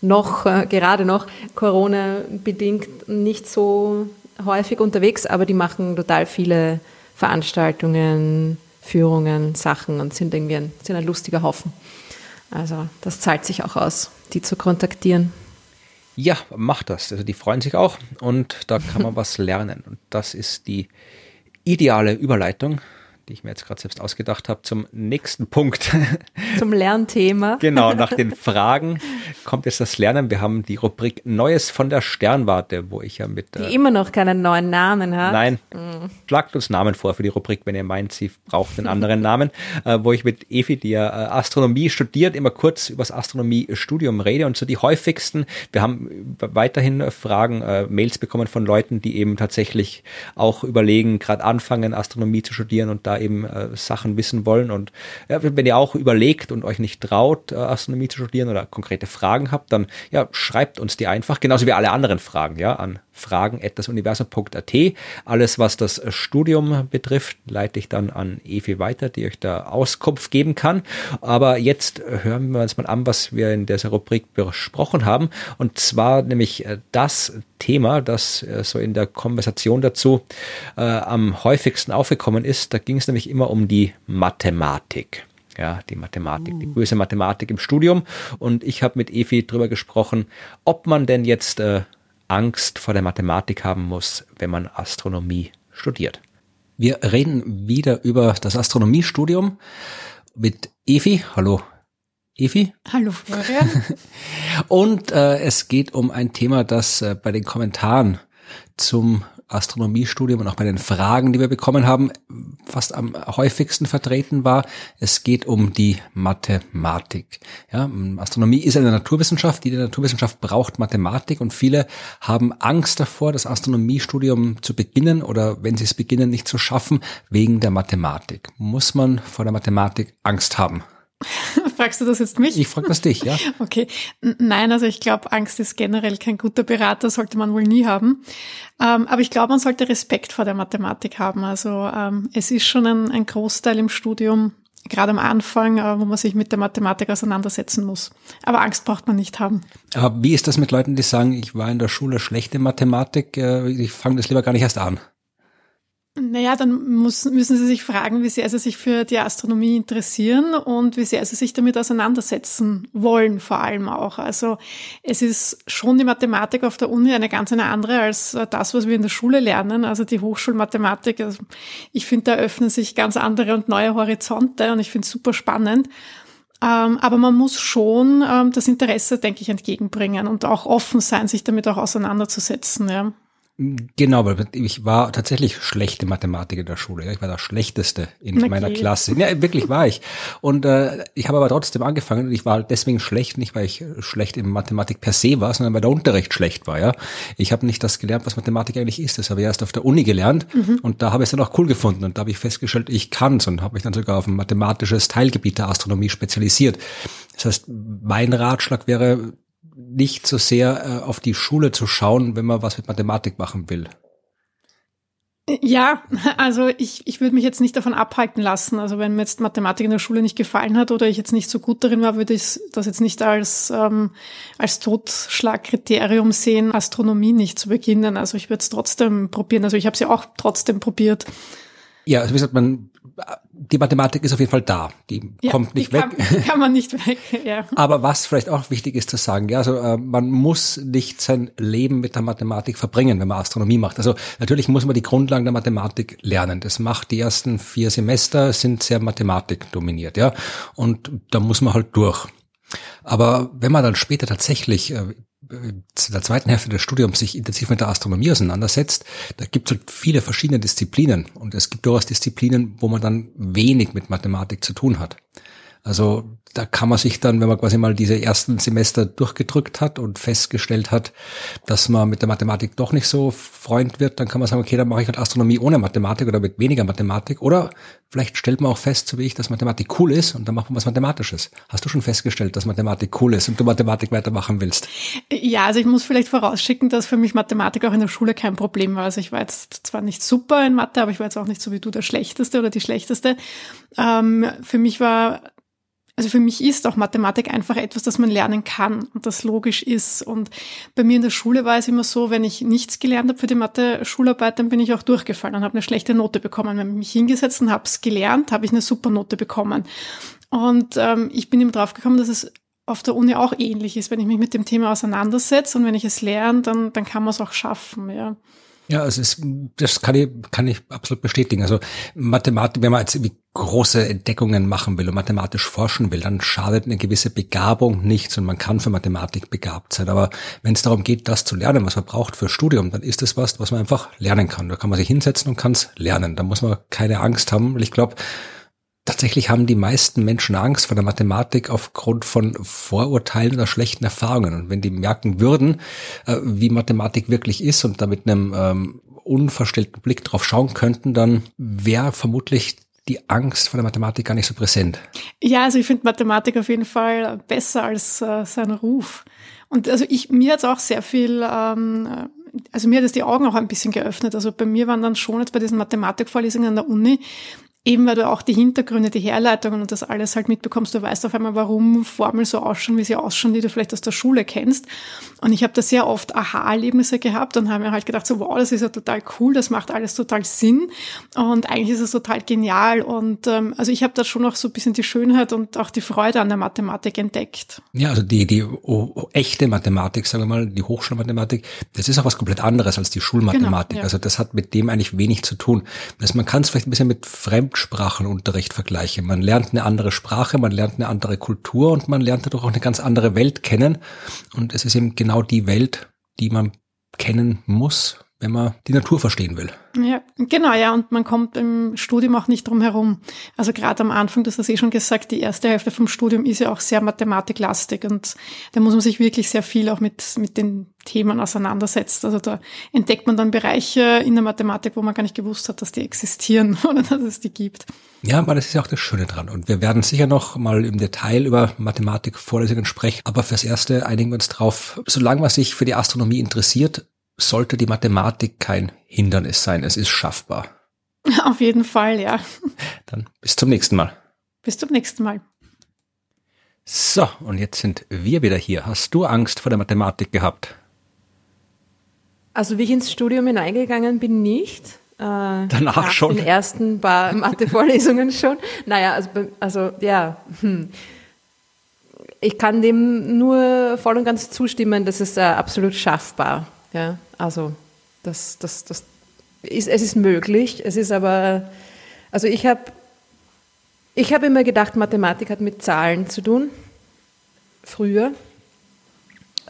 noch äh, gerade noch Corona-bedingt nicht so häufig unterwegs, aber die machen total viele Veranstaltungen, Führungen, Sachen und sind irgendwie ein, sind ein lustiger Haufen. Also das zahlt sich auch aus, die zu kontaktieren. Ja, macht das. Also die freuen sich auch und da kann man was lernen. Und das ist die ideale Überleitung die ich mir jetzt gerade selbst ausgedacht habe, zum nächsten Punkt. Zum Lernthema. genau, nach den Fragen kommt jetzt das Lernen. Wir haben die Rubrik Neues von der Sternwarte, wo ich ja mit. Die äh, immer noch keinen neuen Namen hat. Nein, mhm. schlagt uns Namen vor für die Rubrik, wenn ihr meint, sie braucht einen anderen Namen, äh, wo ich mit Evi, die ja äh, Astronomie studiert, immer kurz über das Astronomiestudium rede und so die häufigsten. Wir haben weiterhin Fragen, äh, Mails bekommen von Leuten, die eben tatsächlich auch überlegen, gerade anfangen, Astronomie zu studieren und da eben äh, Sachen wissen wollen. Und ja, wenn ihr auch überlegt und euch nicht traut, äh, Astronomie zu studieren oder konkrete Fragen habt, dann ja, schreibt uns die einfach, genauso wie alle anderen Fragen, ja, an fragen.dasuniversum.at. Alles, was das Studium betrifft, leite ich dann an Evi weiter, die euch da Auskunft geben kann. Aber jetzt hören wir uns mal an, was wir in dieser Rubrik besprochen haben. Und zwar nämlich äh, das Thema, das äh, so in der Konversation dazu äh, am häufigsten aufgekommen ist. Da ging es nämlich immer um die Mathematik ja, die Mathematik, die böse Mathematik im Studium. Und ich habe mit Evi drüber gesprochen, ob man denn jetzt äh, Angst vor der Mathematik haben muss, wenn man Astronomie studiert. Wir reden wieder über das Astronomiestudium mit Evi. Hallo, Evi. Hallo, Florian. Und äh, es geht um ein Thema, das äh, bei den Kommentaren zum Astronomiestudium und auch bei den Fragen, die wir bekommen haben, fast am häufigsten vertreten war. Es geht um die Mathematik. Ja, Astronomie ist eine Naturwissenschaft. Jede Naturwissenschaft braucht Mathematik und viele haben Angst davor, das Astronomiestudium zu beginnen oder wenn sie es beginnen, nicht zu schaffen, wegen der Mathematik. Muss man vor der Mathematik Angst haben? Fragst du das jetzt mich? Ich frage das dich, ja. Okay. Nein, also ich glaube, Angst ist generell kein guter Berater, sollte man wohl nie haben. Ähm, aber ich glaube, man sollte Respekt vor der Mathematik haben. Also ähm, es ist schon ein, ein Großteil im Studium, gerade am Anfang, äh, wo man sich mit der Mathematik auseinandersetzen muss. Aber Angst braucht man nicht haben. Aber wie ist das mit Leuten, die sagen, ich war in der Schule schlechte Mathematik, äh, ich fange das lieber gar nicht erst an? Naja, dann muss, müssen Sie sich fragen, wie sehr Sie sich für die Astronomie interessieren und wie sehr Sie sich damit auseinandersetzen wollen, vor allem auch. Also es ist schon die Mathematik auf der Uni eine ganz eine andere als das, was wir in der Schule lernen. Also die Hochschulmathematik, also ich finde, da öffnen sich ganz andere und neue Horizonte und ich finde es super spannend. Ähm, aber man muss schon ähm, das Interesse, denke ich, entgegenbringen und auch offen sein, sich damit auch auseinanderzusetzen. Ja. Genau, weil ich war tatsächlich schlechte Mathematik in der Schule. Ich war der Schlechteste in okay. meiner Klasse. Ja, wirklich war ich. Und äh, ich habe aber trotzdem angefangen und ich war halt deswegen schlecht, nicht weil ich schlecht in Mathematik per se war, sondern weil der Unterricht schlecht war. Ja, Ich habe nicht das gelernt, was Mathematik eigentlich ist. Das habe ich erst auf der Uni gelernt mhm. und da habe ich es dann auch cool gefunden. Und da habe ich festgestellt, ich kann's und habe mich dann sogar auf ein mathematisches Teilgebiet der Astronomie spezialisiert. Das heißt, mein Ratschlag wäre, nicht so sehr äh, auf die Schule zu schauen, wenn man was mit Mathematik machen will. Ja, also ich, ich würde mich jetzt nicht davon abhalten lassen. Also wenn mir jetzt Mathematik in der Schule nicht gefallen hat oder ich jetzt nicht so gut darin war, würde ich das jetzt nicht als, ähm, als Totschlagkriterium sehen, Astronomie nicht zu beginnen. Also ich würde es trotzdem probieren. Also ich habe sie auch trotzdem probiert. Ja, also wie gesagt, man die Mathematik ist auf jeden Fall da. Die ja, kommt nicht die weg. Kann, kann man nicht weg, ja. Aber was vielleicht auch wichtig ist zu sagen, ja, also äh, man muss nicht sein Leben mit der Mathematik verbringen, wenn man Astronomie macht. Also natürlich muss man die Grundlagen der Mathematik lernen. Das macht die ersten vier Semester sind sehr Mathematik dominiert, ja. Und da muss man halt durch. Aber wenn man dann später tatsächlich äh, zu der zweiten Hälfte des Studiums sich intensiv mit der Astronomie auseinandersetzt, da gibt es halt viele verschiedene Disziplinen und es gibt durchaus Disziplinen, wo man dann wenig mit Mathematik zu tun hat. Also da kann man sich dann, wenn man quasi mal diese ersten Semester durchgedrückt hat und festgestellt hat, dass man mit der Mathematik doch nicht so Freund wird, dann kann man sagen, okay, dann mache ich halt Astronomie ohne Mathematik oder mit weniger Mathematik. Oder vielleicht stellt man auch fest, so wie ich, dass Mathematik cool ist und dann macht man was Mathematisches. Hast du schon festgestellt, dass Mathematik cool ist und du Mathematik weitermachen willst? Ja, also ich muss vielleicht vorausschicken, dass für mich Mathematik auch in der Schule kein Problem war. Also ich war jetzt zwar nicht super in Mathe, aber ich war jetzt auch nicht so wie du der Schlechteste oder die Schlechteste. Ähm, für mich war also für mich ist auch Mathematik einfach etwas, das man lernen kann und das logisch ist. Und bei mir in der Schule war es immer so, wenn ich nichts gelernt habe für die Mathe-Schularbeit, dann bin ich auch durchgefallen und habe eine schlechte Note bekommen. Wenn ich mich hingesetzt und habe es gelernt, habe ich eine super Note bekommen. Und ähm, ich bin eben drauf gekommen, dass es auf der Uni auch ähnlich ist. Wenn ich mich mit dem Thema auseinandersetze und wenn ich es lerne, dann, dann kann man es auch schaffen. Ja. Ja, es ist, das kann ich, kann ich absolut bestätigen. Also Mathematik, wenn man jetzt irgendwie große Entdeckungen machen will und mathematisch forschen will, dann schadet eine gewisse Begabung nichts und man kann für Mathematik begabt sein. Aber wenn es darum geht, das zu lernen, was man braucht für Studium, dann ist es was, was man einfach lernen kann. Da kann man sich hinsetzen und kann es lernen. Da muss man keine Angst haben. Ich glaube, Tatsächlich haben die meisten Menschen Angst vor der Mathematik aufgrund von Vorurteilen oder schlechten Erfahrungen. Und wenn die merken würden, äh, wie Mathematik wirklich ist und da mit einem ähm, unverstellten Blick drauf schauen könnten, dann wäre vermutlich die Angst vor der Mathematik gar nicht so präsent. Ja, also ich finde Mathematik auf jeden Fall besser als äh, sein Ruf. Und also ich, mir hat es auch sehr viel, ähm, also mir hat es die Augen auch ein bisschen geöffnet. Also bei mir waren dann schon jetzt bei diesen Mathematikvorlesungen an der Uni eben weil du auch die Hintergründe, die Herleitungen und das alles halt mitbekommst, du weißt auf einmal, warum Formeln so ausschauen, wie sie ausschauen, die du vielleicht aus der Schule kennst. Und ich habe da sehr oft Aha-Erlebnisse gehabt und habe mir halt gedacht, so wow, das ist ja total cool, das macht alles total Sinn und eigentlich ist es total genial. Und ähm, also ich habe da schon auch so ein bisschen die Schönheit und auch die Freude an der Mathematik entdeckt. Ja, also die, die oh, echte Mathematik, sagen wir mal, die Hochschulmathematik, das ist auch was komplett anderes als die Schulmathematik. Genau, ja. Also das hat mit dem eigentlich wenig zu tun. Also man kann es vielleicht ein bisschen mit Fremd Fremdsprachenunterricht vergleiche. Man lernt eine andere Sprache, man lernt eine andere Kultur und man lernt dadurch auch eine ganz andere Welt kennen. Und es ist eben genau die Welt, die man kennen muss, wenn man die Natur verstehen will. Ja, genau, ja, und man kommt im Studium auch nicht drum herum. Also gerade am Anfang, das hast du eh schon gesagt, die erste Hälfte vom Studium ist ja auch sehr mathematiklastig und da muss man sich wirklich sehr viel auch mit, mit den Themen auseinandersetzen. Also da entdeckt man dann Bereiche in der Mathematik, wo man gar nicht gewusst hat, dass die existieren oder dass es die gibt. Ja, aber das ist ja auch das Schöne dran. Und wir werden sicher noch mal im Detail über Mathematik-Vorlesungen sprechen. Aber fürs Erste einigen wir uns drauf, solange man sich für die Astronomie interessiert, sollte die Mathematik kein Hindernis sein. Es ist schaffbar. Auf jeden Fall, ja. Dann bis zum nächsten Mal. Bis zum nächsten Mal. So, und jetzt sind wir wieder hier. Hast du Angst vor der Mathematik gehabt? Also wie ich ins Studium hineingegangen bin, nicht. Äh, Danach nach schon. Den ersten paar Mathe-Vorlesungen schon. Naja, also, also ja. Hm. Ich kann dem nur voll und ganz zustimmen, das ist äh, absolut schaffbar. Ja, also das, das, das ist, es ist möglich. Es ist aber, also ich habe ich hab immer gedacht, Mathematik hat mit Zahlen zu tun, früher.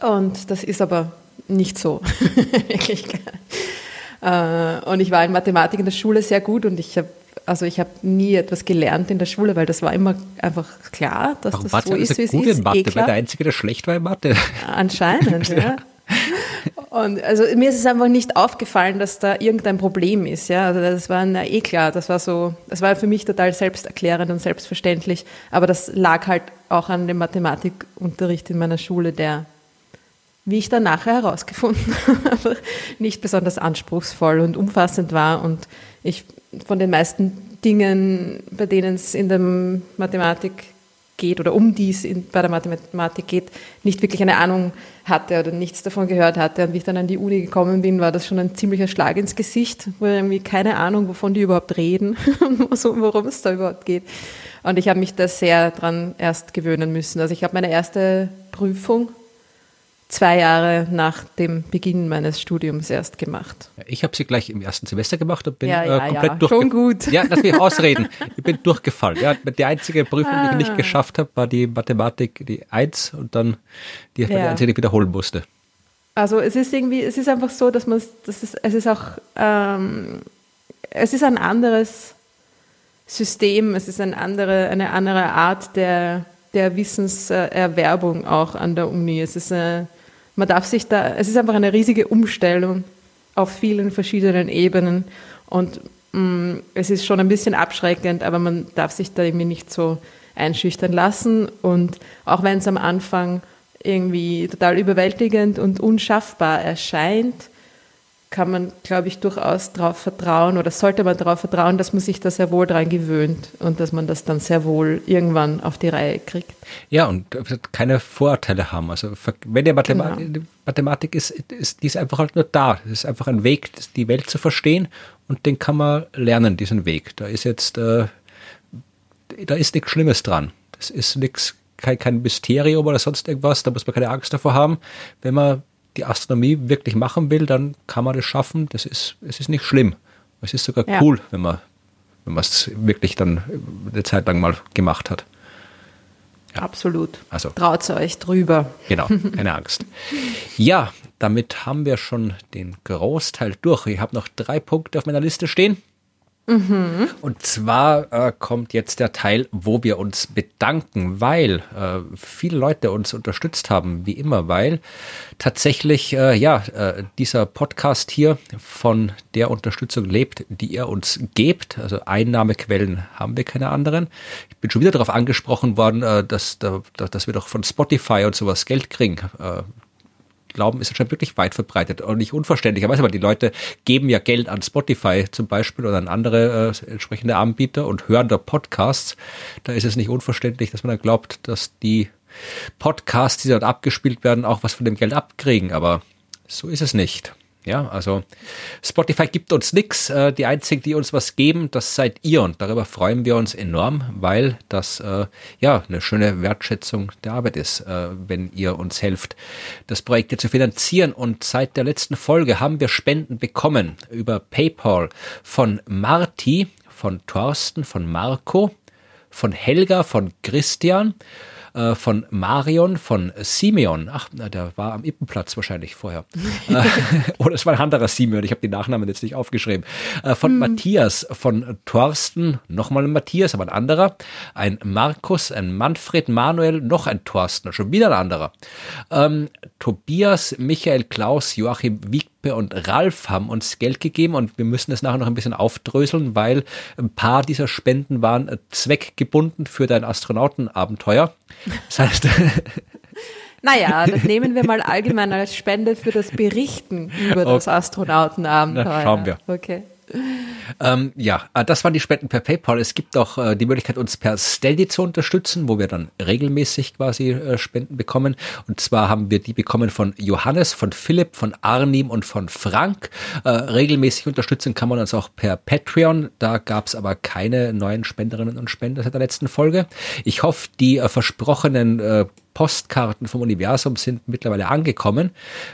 Und das ist aber nicht so. Äh, und ich war in Mathematik in der Schule sehr gut und ich habe also ich habe nie etwas gelernt in der Schule, weil das war immer einfach klar, dass Warum das so ist, wie es ist. In Mathe, eh weil der Einzige, der schlecht war in Mathe. Anscheinend, ja. Und also mir ist es einfach nicht aufgefallen, dass da irgendein Problem ist. Ja, also das war na, eh klar. Das war so, das war für mich total selbsterklärend und selbstverständlich. Aber das lag halt auch an dem Mathematikunterricht in meiner Schule, der, wie ich dann nachher herausgefunden habe, nicht besonders anspruchsvoll und umfassend war. Und ich von den meisten Dingen, bei denen es in der Mathematik geht oder um die es bei der Mathematik geht, nicht wirklich eine Ahnung hatte oder nichts davon gehört hatte. Und wie ich dann an die Uni gekommen bin, war das schon ein ziemlicher Schlag ins Gesicht, wo irgendwie keine Ahnung, wovon die überhaupt reden und worum es da überhaupt geht. Und ich habe mich da sehr dran erst gewöhnen müssen. Also ich habe meine erste Prüfung zwei Jahre nach dem Beginn meines Studiums erst gemacht. Ich habe sie gleich im ersten Semester gemacht und bin ja, ja, äh, komplett ja. durchgefallen. Schon gut. Ja, lass mich ausreden. Ich bin durchgefallen. Ja, die einzige Prüfung, die ich nicht ah. geschafft habe, war die Mathematik, die Eins und dann die, ja. die einzige, die ich wiederholen musste. Also es ist irgendwie, es ist einfach so, dass man, das ist, es ist auch, ähm, es ist ein anderes System, es ist eine andere, eine andere Art der, der Wissenserwerbung auch an der Uni. Es ist eine, man darf sich da, es ist einfach eine riesige Umstellung auf vielen verschiedenen Ebenen und mh, mm, es ist schon ein bisschen abschreckend, aber man darf sich da irgendwie nicht so einschüchtern lassen und auch wenn es am Anfang irgendwie total überwältigend und unschaffbar erscheint, kann man, glaube ich, durchaus darauf vertrauen oder sollte man darauf vertrauen, dass man sich da sehr wohl dran gewöhnt und dass man das dann sehr wohl irgendwann auf die Reihe kriegt. Ja, und keine Vorurteile haben. Also wenn die Mathematik, genau. Mathematik ist, ist, die ist einfach halt nur da. Es ist einfach ein Weg, die Welt zu verstehen und den kann man lernen, diesen Weg. Da ist jetzt, äh, da ist nichts Schlimmes dran. Das ist nichts, kein, kein Mysterium oder sonst irgendwas. Da muss man keine Angst davor haben. Wenn man die Astronomie wirklich machen will, dann kann man das schaffen. Das ist, es ist nicht schlimm. Es ist sogar ja. cool, wenn man, wenn man es wirklich dann eine Zeit lang mal gemacht hat. Ja. Absolut. Also traut euch drüber. Genau, keine Angst. Ja, damit haben wir schon den Großteil durch. Ich habe noch drei Punkte auf meiner Liste stehen. Mhm. Und zwar äh, kommt jetzt der Teil, wo wir uns bedanken, weil äh, viele Leute uns unterstützt haben, wie immer, weil tatsächlich äh, ja äh, dieser Podcast hier von der Unterstützung lebt, die ihr uns gebt. Also Einnahmequellen haben wir keine anderen. Ich bin schon wieder darauf angesprochen worden, äh, dass, dass wir doch von Spotify und sowas Geld kriegen. Glauben ist anscheinend wirklich weit verbreitet und nicht unverständlich. Aber die Leute geben ja Geld an Spotify zum Beispiel oder an andere äh, entsprechende Anbieter und hören da Podcasts. Da ist es nicht unverständlich, dass man dann glaubt, dass die Podcasts, die dort abgespielt werden, auch was von dem Geld abkriegen. Aber so ist es nicht. Ja, also Spotify gibt uns nichts. Äh, die einzigen, die uns was geben, das seid ihr. Und darüber freuen wir uns enorm, weil das äh, ja eine schöne Wertschätzung der Arbeit ist, äh, wenn ihr uns helft, das Projekt hier zu finanzieren. Und seit der letzten Folge haben wir Spenden bekommen über PayPal von Marti, von Thorsten, von Marco, von Helga, von Christian äh, von Marion, von Simeon. Ach, na, der war am Ippenplatz wahrscheinlich vorher. Äh, oder es war ein anderer Simeon, ich habe den Nachnamen jetzt nicht aufgeschrieben. Äh, von hm. Matthias, von Thorsten, nochmal ein Matthias, aber ein anderer. Ein Markus, ein Manfred, Manuel, noch ein Thorsten, schon wieder ein anderer. Ähm, Tobias, Michael, Klaus, Joachim Wieg Pepe und Ralf haben uns Geld gegeben und wir müssen es nachher noch ein bisschen aufdröseln, weil ein paar dieser Spenden waren zweckgebunden für dein Astronautenabenteuer. Das heißt, Naja, das nehmen wir mal allgemein als Spende für das Berichten über okay. das Astronautenabenteuer. Na, schauen wir. Okay. Ähm, ja, äh, das waren die Spenden per PayPal. Es gibt auch äh, die Möglichkeit, uns per Steady zu unterstützen, wo wir dann regelmäßig quasi äh, Spenden bekommen. Und zwar haben wir die bekommen von Johannes, von Philipp, von Arnim und von Frank. Äh, regelmäßig unterstützen kann man uns auch per Patreon. Da gab es aber keine neuen Spenderinnen und Spender seit der letzten Folge. Ich hoffe, die äh, versprochenen äh, Postkarten vom Universum sind mittlerweile angekommen.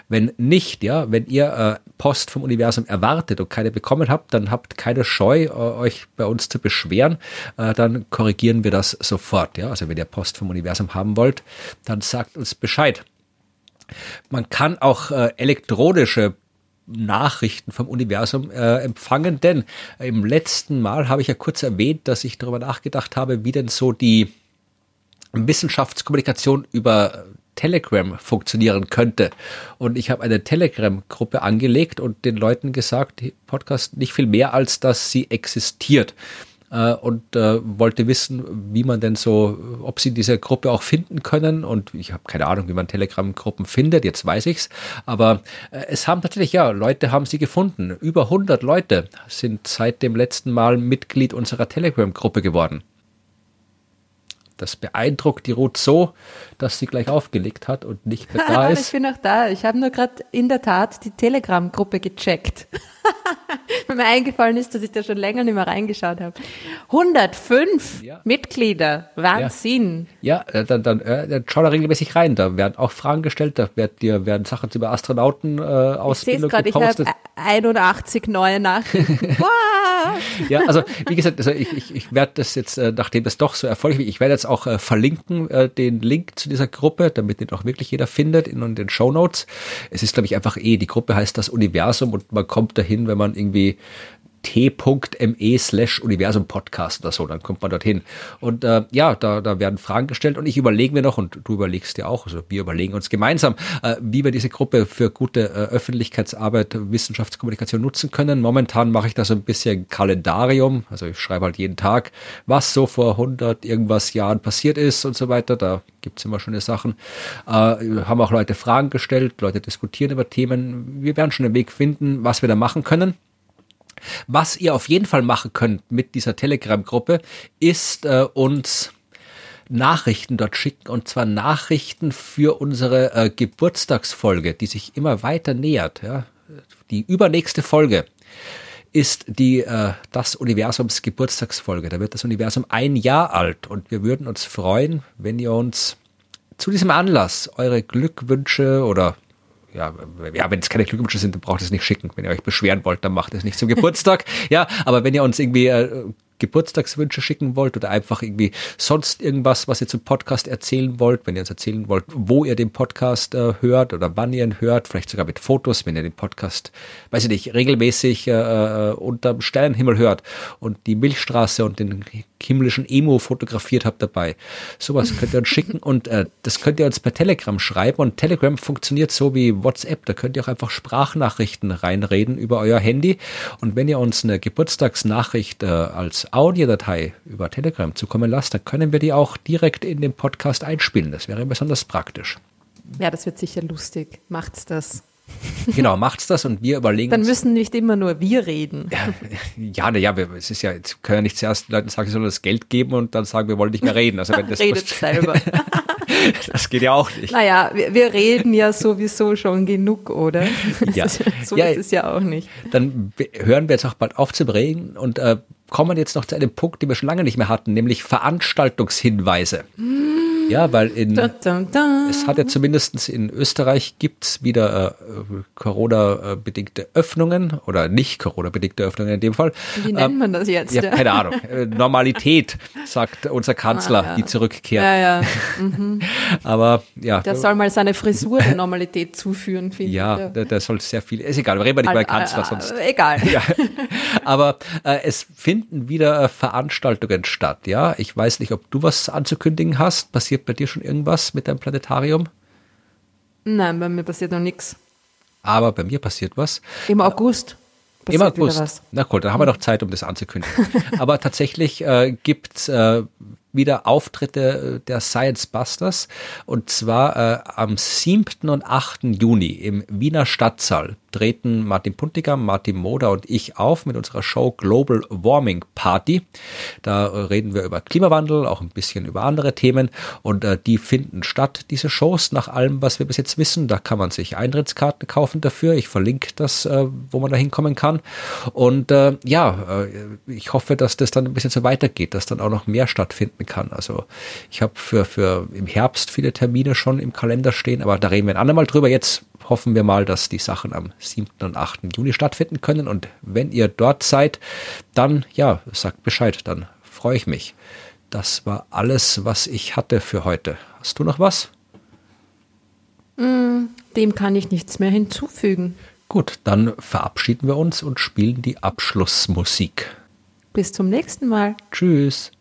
Wenn nicht, ja, wenn ihr äh, Post vom Universum erwartet und keine bekommen habt, dann habt keine Scheu, äh, euch bei uns zu beschweren. Äh, dann korrigieren wir das sofort. Ja, also wenn ihr Post vom Universum haben wollt, dann sagt uns Bescheid. Man kann auch äh, elektronische Nachrichten vom Universum äh, empfangen, denn im letzten Mal habe ich ja kurz erwähnt, dass ich darüber nachgedacht habe, wie denn so die Wissenschaftskommunikation über Telegram funktionieren könnte. Und ich habe eine Telegram-Gruppe angelegt und den Leuten gesagt, Podcast nicht viel mehr, als dass sie existiert. Äh, und äh, wollte wissen, wie man denn so, ob sie diese Gruppe auch finden können. Und ich habe keine Ahnung, wie man Telegram-Gruppen findet, jetzt weiß ich's. Aber äh, es haben tatsächlich, ja, Leute haben sie gefunden. Über 100 Leute sind seit dem letzten Mal Mitglied unserer Telegram-Gruppe geworden. Das beeindruckt die Ruth so, dass sie gleich aufgelegt hat und nicht mehr da ist. ich bin auch da. Ich habe nur gerade in der Tat die Telegram-Gruppe gecheckt. Weil mir eingefallen ist, dass ich da schon länger nicht mehr reingeschaut habe. 105 ja. Mitglieder. Wahnsinn. Ja, ja dann, dann, äh, dann schau da regelmäßig rein. Da werden auch Fragen gestellt, da werden, dir werden Sachen über Astronauten äh, Ausbildung ich gepostet. Ich habe 81 neue Nachrichten. ja, also wie gesagt, also ich, ich, ich werde das jetzt, äh, nachdem das doch so erfolgreich ist, ich werde jetzt auch äh, verlinken, äh, den Link zu dieser Gruppe, damit den auch wirklich jeder findet in, in den Show Notes. Es ist, glaube ich, einfach eh, die Gruppe heißt das Universum und man kommt dahin, wenn man irgendwie t.me slash Universum Podcast oder so, dann kommt man dorthin. Und äh, ja, da, da werden Fragen gestellt und ich überlege mir noch, und du überlegst dir auch, also wir überlegen uns gemeinsam, äh, wie wir diese Gruppe für gute äh, Öffentlichkeitsarbeit, Wissenschaftskommunikation nutzen können. Momentan mache ich da so ein bisschen Kalendarium, also ich schreibe halt jeden Tag, was so vor 100 irgendwas Jahren passiert ist und so weiter. Da gibt's immer schöne Sachen. Äh, haben auch Leute Fragen gestellt, Leute diskutieren über Themen. Wir werden schon einen Weg finden, was wir da machen können. Was ihr auf jeden Fall machen könnt mit dieser Telegram-Gruppe, ist äh, uns Nachrichten dort schicken und zwar Nachrichten für unsere äh, Geburtstagsfolge, die sich immer weiter nähert. Ja? Die übernächste Folge ist die äh, das Universums Geburtstagsfolge. Da wird das Universum ein Jahr alt und wir würden uns freuen, wenn ihr uns zu diesem Anlass eure Glückwünsche oder ja, ja, wenn es keine Glückwünsche sind, dann braucht ihr es nicht schicken. Wenn ihr euch beschweren wollt, dann macht es nicht zum Geburtstag. ja, aber wenn ihr uns irgendwie äh, Geburtstagswünsche schicken wollt oder einfach irgendwie sonst irgendwas, was ihr zum Podcast erzählen wollt, wenn ihr uns erzählen wollt, wo ihr den Podcast äh, hört oder wann ihr ihn hört, vielleicht sogar mit Fotos, wenn ihr den Podcast, weiß ich nicht, regelmäßig äh, äh unterm Sternenhimmel hört und die Milchstraße und den himmlischen Emo fotografiert habt dabei. Sowas könnt ihr uns schicken und äh, das könnt ihr uns per Telegram schreiben und Telegram funktioniert so wie WhatsApp. Da könnt ihr auch einfach Sprachnachrichten reinreden über euer Handy und wenn ihr uns eine Geburtstagsnachricht äh, als Audiodatei über Telegram zukommen lasst, dann können wir die auch direkt in den Podcast einspielen. Das wäre besonders praktisch. Ja, das wird sicher lustig. Macht's das. Genau, macht's das und wir überlegen. Dann müssen nicht immer nur wir reden. Ja, na ja, es ist ja, jetzt können ja nicht zuerst Leuten sagen, sie sollen das Geld geben und dann sagen, wir wollen nicht mehr reden. Also wenn das Redet selber. das geht ja auch nicht. Naja, wir, wir reden ja sowieso schon genug, oder? Ja. so ja, ist es ja auch nicht. Dann hören wir jetzt auch bald auf zu reden und äh, kommen jetzt noch zu einem Punkt, den wir schon lange nicht mehr hatten, nämlich Veranstaltungshinweise. Ja, weil in, Dun, dun, dun. es hat ja zumindest in Österreich gibt's wieder äh, Corona-bedingte Öffnungen oder nicht Corona-bedingte Öffnungen in dem Fall. Wie nennt man das jetzt? Ja, keine Ahnung. Äh, Normalität, sagt unser Kanzler, Ah, ja. die zurückkehrt. Ja, ja. Aber ja, Der soll mal seine Frisur der Normalität zuführen, finde ja, ich. der, der soll sehr viel. Ist egal, wir reden wir nicht über Kanzler, sonst Äh, Egal. Ja, aber äh, es finden wieder äh, Veranstaltungen statt, ja. Ich weiß nicht, ob du was anzukündigen hast. Passiert bei dir schon irgendwas mit deinem Planetarium? Nein, bei mir passiert noch nichts. Aber bei mir passiert was. Im August Im passiert August. was. Na cool, dann haben wir noch Zeit, um das anzukündigen. aber tatsächlich äh, gibt's äh, wieder Auftritte äh, der Science Busters und zwar äh, am 7. und 8. Juni im Wiener Stadtsaal treten Martin Puntigam, Martin Moder und ich auf mit unserer Show Global Warming Party. Da äh, reden wir über Klimawandel, auch ein bisschen über andere Themen und äh, die finden statt, diese Shows, nach allem, was wir bis jetzt wissen. Da kann man sich Eintrittskarten kaufen dafür. Ich verlinke das, äh, wo man da hinkommen kann. Und äh, ja, äh, ich hoffe, dass das dann ein bisschen so weitergeht, dass dann auch noch mehr stattfinden kann. Also ich habe für, für im Herbst viele Termine schon im Kalender stehen, aber da reden wir ein andermal drüber. Jetzt hoffen wir mal, dass die Sachen am 7. und 8. Juni stattfinden können. Und wenn ihr dort seid, dann ja, sagt Bescheid, dann freue ich mich. Das war alles, was ich hatte für heute. Hast du noch was? Dem kann ich nichts mehr hinzufügen. Gut, dann verabschieden wir uns und spielen die Abschlussmusik. Bis zum nächsten Mal. Tschüss.